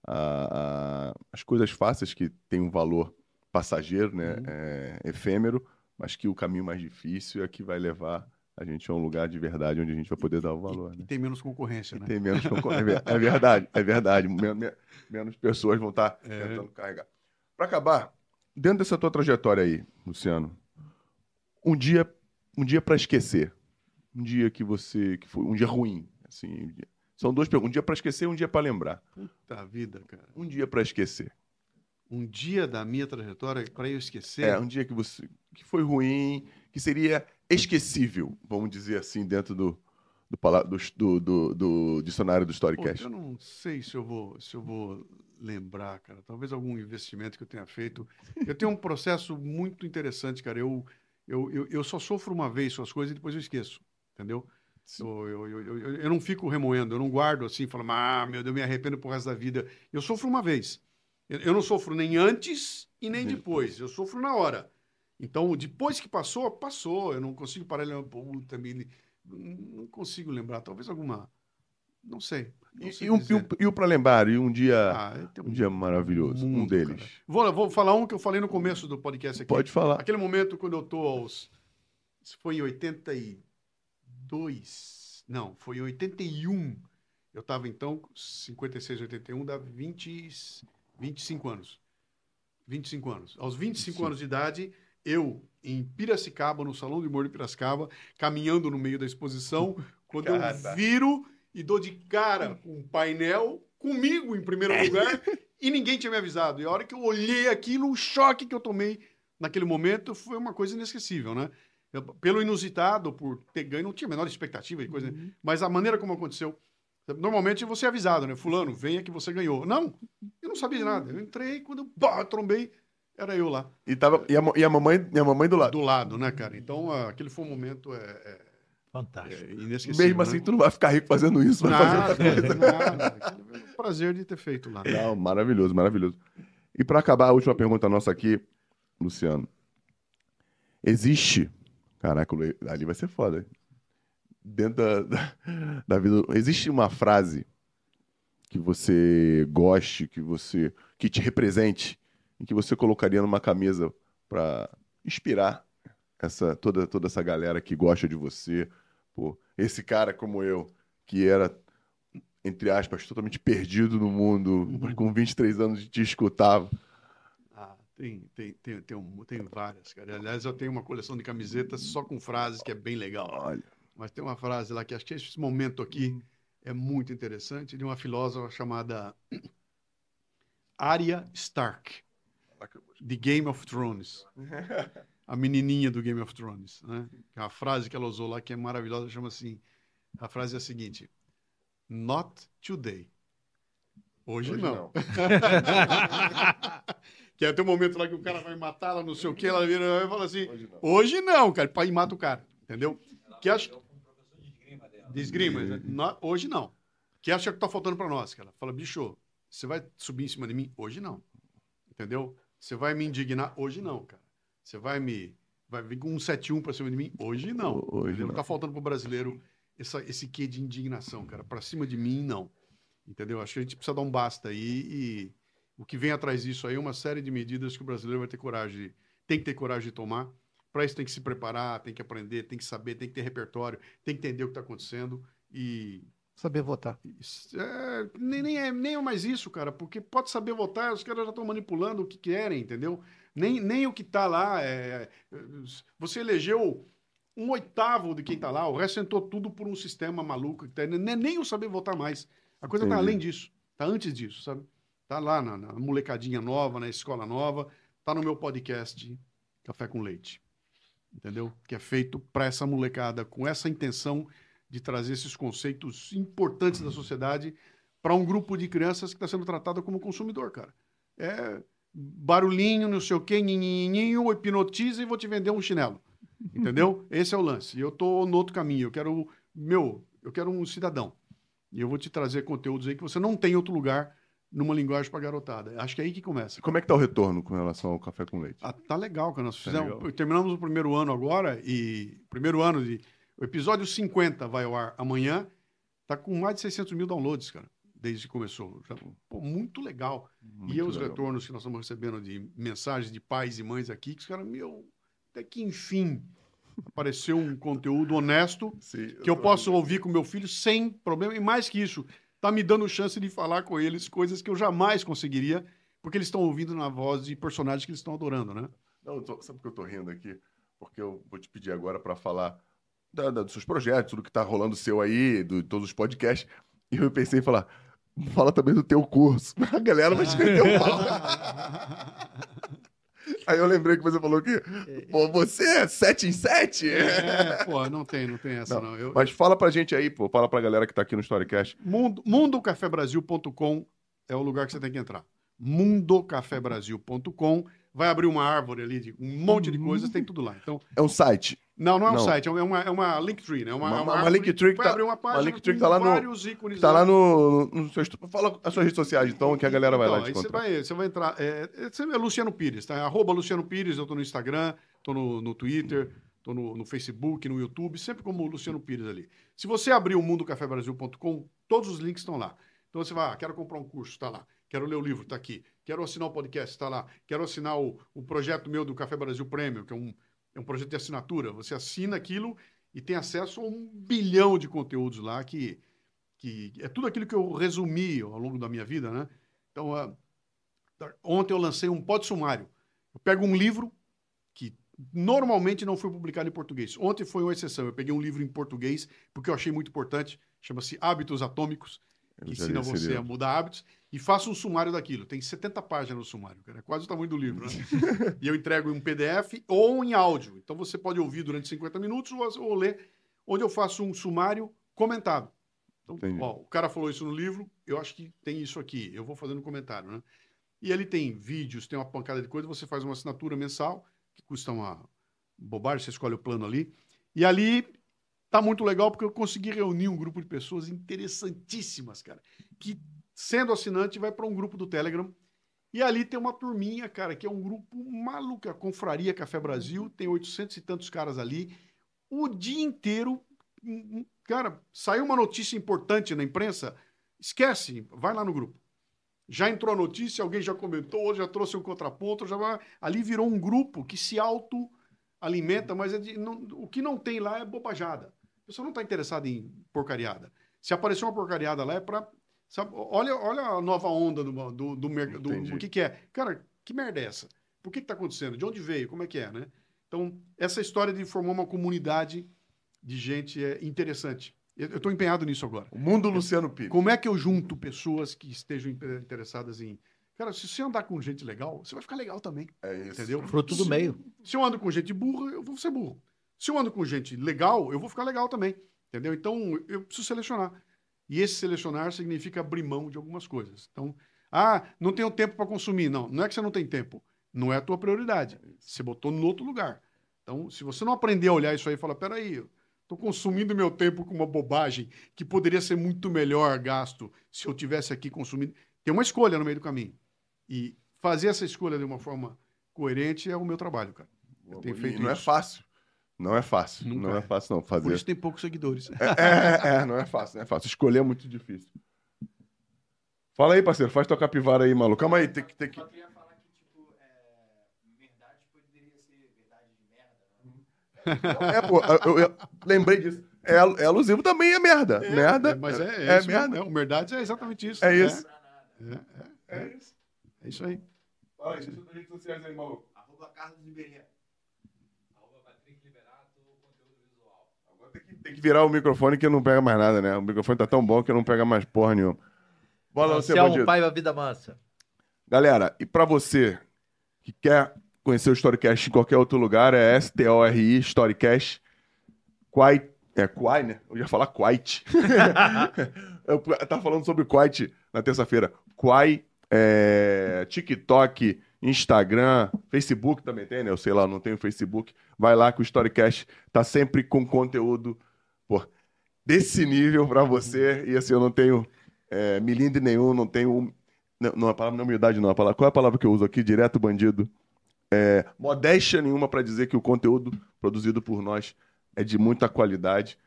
a, a- as coisas fáceis que têm um valor passageiro, né? Uhum. É, efêmero, mas que o caminho mais difícil é que vai levar a gente a um lugar de verdade onde a gente vai poder dar o valor, E né? tem menos concorrência, E né? tem menos concorrência. É ver- verdade, é verdade. Men- men- Menos pessoas vão estar É. tentando carregar. Para acabar, dentro dessa tua trajetória aí, Luciano, um dia, um dia para esquecer, um dia que você, que foi um dia ruim, assim, um dia- são duas perguntas, um dia para esquecer e um dia para lembrar. Puta vida, cara. Um dia para esquecer. Um dia da minha trajetória para eu esquecer. É, um dia que você que foi ruim, que seria esquecível, vamos dizer assim, dentro do do, do, do, do- dicionário do Pô, Storycast. eu não sei se eu vou se eu vou lembrar, cara. Talvez algum investimento que eu tenha feito. Eu tenho um processo muito interessante, cara. Eu, eu, eu, eu só sofro uma vez com as coisas e depois eu esqueço, entendeu? Eu, eu, eu, eu, não fico remoendo, eu não guardo assim, falando, ah, meu Deus, eu me arrependo pro resto da vida. Eu sofro uma vez. Eu, não sofro nem antes e nem Nem depois. Eu sofro na hora. Então, depois que passou, passou. Eu não consigo parar e lembrar, puta, me... não consigo lembrar. Talvez alguma. Não sei. Não E, sei e, um, e, o para lembrar, e um dia, Ah, tem um dia maravilhoso, um mundo, deles. cara. Vou, vou falar um que eu falei no começo do podcast aqui. Pode falar. Aquele momento quando eu tô aos. Isso foi em 82. Não, foi em 81. Eu estava, então, 56, 81, dá 20, 25 anos. 25 anos. Aos 25 Sim. anos de idade, eu, em Piracicaba, no Salão de Humor de Piracicaba, caminhando no meio da exposição, quando Cara. eu viro e dou de cara com um painel comigo em primeiro lugar e ninguém tinha me avisado. E a hora que eu olhei aquilo, o choque que eu tomei naquele momento foi uma coisa inesquecível, né? Eu- pelo inusitado, por ter ganho, não tinha a menor expectativa de coisa, mas a maneira como aconteceu. Normalmente você é avisado, né? Fulano, venha que você ganhou. Não, eu não sabia de nada. Eu entrei, quando eu pá, trombei, era eu lá, E, tava, e, a, e a mamãe, e a mamãe do lado. do lado, né, cara? Então, ah, aquele foi um momento é, é, Fantástico. é inesquecível. Mesmo né? assim, tu não vai ficar rico fazendo isso. Vai fazer Nada, outra coisa. nada. É prazer de ter feito lá. Não, maravilhoso, maravilhoso. E para acabar, a última pergunta nossa aqui, Luciano. Existe. Caraca, ali vai ser foda. Dentro da, da, da vida. Existe uma frase que você goste, que você. que te represente, e que você colocaria numa camisa para inspirar essa, toda, toda essa galera que gosta de você. Pô, esse cara como eu, que era entre aspas, totalmente perdido no mundo, mas com 23 anos te escutava. Ah, tem, tem, tem, tem, um- tem várias, cara. Aliás, eu tenho uma coleção de camisetas só com frases que é bem legal. Olha, Mas tem uma frase lá que acho que esse momento aqui Uhum. é muito interessante, de uma filósofa chamada Arya Stark, de Game of Thrones. A menininha do Game of Thrones. Né? A frase que ela usou lá, que é maravilhosa, chama assim: a frase é a seguinte: Not today. Hoje, Hoje não. não. que é até o momento lá que o cara vai matar ela, não sei o que, ela vira e fala assim: hoje não. Hoje não, cara. Pai mata o cara. Entendeu? Que acho Eu, como professor de esgrima dela. De esgrima. né? No- hoje não. Que acha que tá faltando pra nós, cara. Fala, bicho, você vai subir em cima de mim? Hoje não. Entendeu? Você vai me indignar? Hoje não, cara. Você vai me. Vai vir com um 7-1 pra cima de mim? Hoje não. Hoje entendeu? não. Tá faltando pro brasileiro essa, esse quê de indignação, cara. Pra cima de mim, não. Entendeu? Acho que a gente precisa dar um basta aí e o que vem atrás disso aí é uma série de medidas que o brasileiro vai ter coragem, tem que ter coragem de tomar. Para isso tem que se preparar, tem que aprender, tem que saber, tem que ter repertório, tem que entender o que está acontecendo e Saber votar. é, nem, nem, é, nem é mais isso, cara, porque pode saber votar, os caras já estão manipulando o que querem, entendeu? Nem, nem o que está lá. é- é, você elegeu um oitavo de quem está lá, o resto entrou tudo por um sistema maluco. que tá- nem, nem o saber votar mais. A coisa está além disso, está antes disso, sabe? Está lá na, na molecadinha nova, na escola nova, está no meu podcast Café com Leite. Entendeu? Que é feito para essa molecada, com essa intenção de trazer esses conceitos importantes da sociedade para um grupo de crianças que está sendo tratado como consumidor, cara. É barulhinho, não sei o quê, nhinhinho, hipnotiza e vou te vender um chinelo. Entendeu? Esse é o lance. E eu tô no outro caminho. Eu quero, meu, eu quero um cidadão. E eu vou te trazer conteúdos aí que você não tem em outro lugar numa linguagem para garotada. Acho que é aí que começa. Como é que tá o retorno com relação ao café com leite? Ah, tá legal, cara. Nós Tá fizemos, legal. terminamos o primeiro ano agora e primeiro ano de o episódio 50 vai ao ar amanhã. Tá com mais de 600 mil downloads, cara, desde que começou. Pô, muito legal. e Muito os legal. retornos que nós estamos recebendo de mensagens de pais e mães aqui, que os caras, meu, até que enfim apareceu um conteúdo honesto Sim, que eu tô- posso ouvir com meu filho sem problema. E mais que isso, tá me dando chance de falar com eles coisas que eu jamais conseguiria, porque eles estão ouvindo na voz de personagens que eles estão adorando, né? Não, tô- sabe por que eu tô rindo aqui? Porque eu vou te pedir agora para falar da- da- dos seus projetos, tudo que tá rolando seu aí, de todos os podcasts. E eu pensei em falar, fala também do teu curso. A galera vai te meter o pau. Aí eu lembrei que você falou que, pô, você é 7 em 7? É, pô, não tem, não tem essa, não. Eu, Mas fala pra gente aí, pô, fala pra galera que tá aqui no Storycast. Mundo, mundocafebrasil.com é o lugar que você tem que entrar. mundocafebrasil.com vai abrir uma árvore ali de um monte de coisas, tem tudo lá. Então, É um site. Não, não é um Não. site, é uma, é uma Linktree, né? Uma, Uma- é uma árvore Linktree que vai tá- abrir uma página Linktree que tá lá no- vários ícones Tá lá no, no seu... Fala as suas redes sociais, então, que a galera vai Então, lá te você vai, você vai entrar. É, é, você é Luciano Pires, tá? Arroba Luciano Pires, eu tô no Instagram, tô no, no Twitter, tô no, no Facebook, no YouTube, sempre como Luciano Pires ali. Se você abrir o mundocafebrasil.com, todos os links estão lá. Então você vai, ah, quero comprar um curso, tá lá. Quero ler o livro, tá aqui. Quero assinar o podcast, tá lá. Quero assinar o, o projeto meu do Café Brasil Premium, que é um, é um projeto de assinatura. Você assina aquilo e tem acesso a um bilhão de conteúdos lá que, que é tudo aquilo que eu resumi ao longo da minha vida, né? Então, ah, ontem eu lancei um pod sumário. Eu pego um livro que normalmente não foi publicado em português. Ontem foi uma exceção. Eu peguei um livro em português porque eu achei muito importante. Chama-se Hábitos Atômicos, que ensina você a mudar hábitos. E faço um sumário daquilo. Tem 70 páginas no sumário, cara. É quase o tamanho do livro, né? e eu entrego em um PDF ou em áudio. Então você pode ouvir durante 50 minutos ou, ou ler, onde eu faço um sumário comentado. Então, ó, o cara falou isso no livro, eu acho que tem isso aqui. Eu vou fazendo um comentário, né? E ele tem vídeos, tem uma pancada de coisa, você faz uma assinatura mensal, que custa uma bobagem, você escolhe o plano ali. E ali tá muito legal porque eu consegui reunir um grupo de pessoas interessantíssimas, cara, que sendo assinante vai para um grupo do Telegram. E ali tem uma turminha, cara, que é um grupo maluco, a Confraria Café Brasil, tem 800 e tantos caras ali. O dia inteiro, hum, hum, cara, saiu uma notícia importante na imprensa, esquece, vai lá no grupo. Já entrou a notícia, alguém já comentou, já trouxe um contraponto, já vai- ali virou um grupo que se auto-alimenta, mas é de- não- o que não tem lá é bobajada. A pessoa não está interessada em porcariada. Se aparecer uma porcariada lá é para. Olha, olha a nova onda do, do, do, do, Entendi. o que, que é. Cara, que merda é essa? Por que está acontecendo? De onde veio? Como é que é, né? Então, essa história de formar uma comunidade de gente é interessante. Eu estou empenhado nisso agora. O mundo Luciano Pires. Como é que eu junto pessoas que estejam inter- interessadas em. Cara, se você andar com gente legal, você vai ficar legal também. É isso. Entendeu? Fruto do Se- meio. Se eu ando com gente burra, eu vou ser burro. Se eu ando com gente legal, eu vou ficar legal também. Entendeu? Então, eu preciso selecionar. E esse selecionar significa abrir mão de algumas coisas. Então, ah, não tenho tempo para consumir. Não, não é que você não tem tempo. Não é a tua prioridade. Você botou no outro lugar. Então, se você não aprender a olhar isso aí e falar, peraí, eu estou consumindo meu tempo com uma bobagem que poderia ser muito melhor gasto se eu tivesse aqui consumindo. Tem uma escolha no meio do caminho. E fazer essa escolha de uma forma coerente é o meu trabalho, cara. Eu tenho E feito não é isso. fácil. Não é fácil. Nunca não é é. fácil, não. Por Fazer. isso tem poucos seguidores. É, é, é, não é fácil, não é fácil. Escolher é muito difícil. Fala aí, parceiro. Faz tua capivara aí, maluco. Calma aí, tem que. Tem que... Só queria falar que, tipo, é, verdade poderia ser verdade de merda. né? É, pô, eu, eu lembrei disso. É, é alusivo também é merda. merda. É, mas é, é, é isso merda. é, o verdade é exatamente isso. É isso. É, é, É isso. é isso aí. Fala aí, deixa eu redes sociais aí, maluco. Arroba Carlos Ribeirinha. Tem que, virar o microfone que não pega mais nada, né? O microfone tá tão bom que não pega mais porra nenhuma. Bola você, bandido. Paiva Vida Mansa. Galera, e pra você que quer conhecer o Storycast em qualquer outro lugar, é S-T-O-R-I, Storycast. Quai, é Quai, né? Eu ia falar Quite. eu tava falando sobre Quite na terça-feira. Quai, é, TikTok, Instagram, Facebook também tem, né? Eu sei lá, não tenho Facebook. Vai lá que o Storycast tá sempre com conteúdo, desse nível pra você. E assim, eu não tenho é, milindre nenhum, não tenho não, não, a palavra não é humildade, não. A palavra, qual é a palavra que eu uso aqui? Direto bandido. É, modéstia nenhuma para dizer que o conteúdo produzido por nós é de muita qualidade.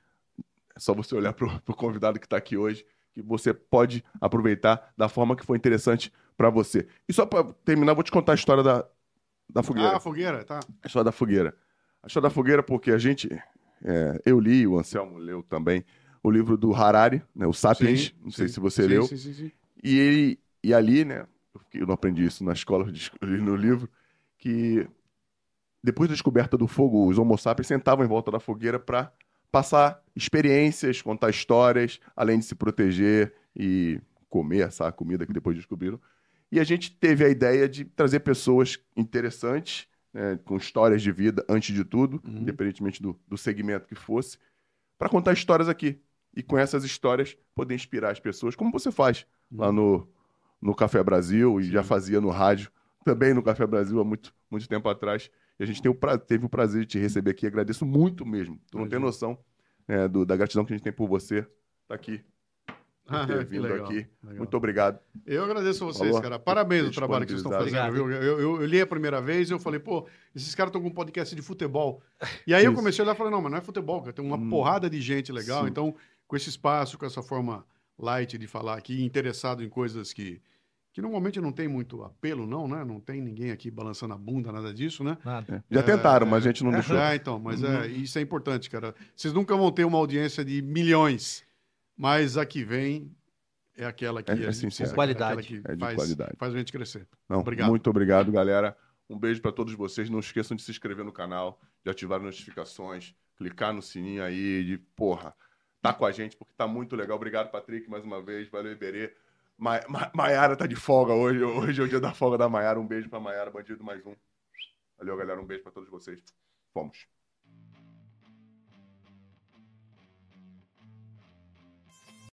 É só você olhar pro, pro convidado que está aqui hoje, que você pode aproveitar da forma que foi interessante para você. E só para terminar, vou te contar a história da, da fogueira. Ah, fogueira, tá. A história da fogueira. A história da fogueira, porque a gente. É, eu li, o Anselmo leu também, o livro do Harari, né, o Sapiens. Sim, não sei sim, se você sim, leu. Sim, sim, sim. E, ele, e ali, né? Eu, não aprendi isso na escola, eu li no livro, que depois da descoberta do fogo, os Homo sapiens sentavam em volta da fogueira para passar experiências, contar histórias, além de se proteger e comer essa comida que depois descobriram. E a gente teve a ideia de trazer pessoas interessantes, né, com histórias de vida, antes de tudo, Uhum. independentemente do, do segmento que fosse, para contar histórias aqui. E com essas histórias poder inspirar as pessoas, como você faz lá no, no Café Brasil e já fazia no rádio, também no Café Brasil há muito, muito tempo atrás. E a gente tem o pra- teve o prazer de te receber aqui. Agradeço muito mesmo. Tu não tem Imagina. noção né, do- da gratidão que a gente tem por você estar aqui, por Ah, ter que vindo legal, aqui. legal. Muito obrigado. Eu agradeço a vocês, Falou? cara. Parabéns pelo trabalho que vocês estão fazendo. Disponibilidade. viu? Eu, eu, eu li a primeira vez e eu falei, pô, esses caras estão com um podcast de futebol. E aí eu Isso. comecei a olhar e falei, não, mas não é futebol, cara. Tem uma Hum. porrada de gente legal. Sim. Então, com esse espaço, com essa forma light de falar aqui, interessado em coisas que, que normalmente não tem muito apelo, não, né? Não tem ninguém aqui balançando a bunda, nada disso, né? Nada. Já É, tentaram, mas a gente não deixou. É, então, mas é, isso é importante, cara. Vocês nunca vão ter uma audiência de milhões, mas a que vem é aquela que É- é sincero. precisa, Qualidade. aquela que É de faz, qualidade. faz a gente crescer. Não, Obrigado. Muito obrigado, galera. Um beijo para todos vocês. Não esqueçam de se inscrever no canal, de ativar as notificações, clicar no sininho aí, de porra, tá com a gente, porque tá muito legal. Obrigado, Patrick, mais uma vez. Valeu, Iberê. Ma Ma Maiara tá de folga hoje. Hoje é o dia da folga da Maiara. Um beijo pra Maiara, bandido mais um. Valeu, galera. Um beijo para todos vocês. Fomos.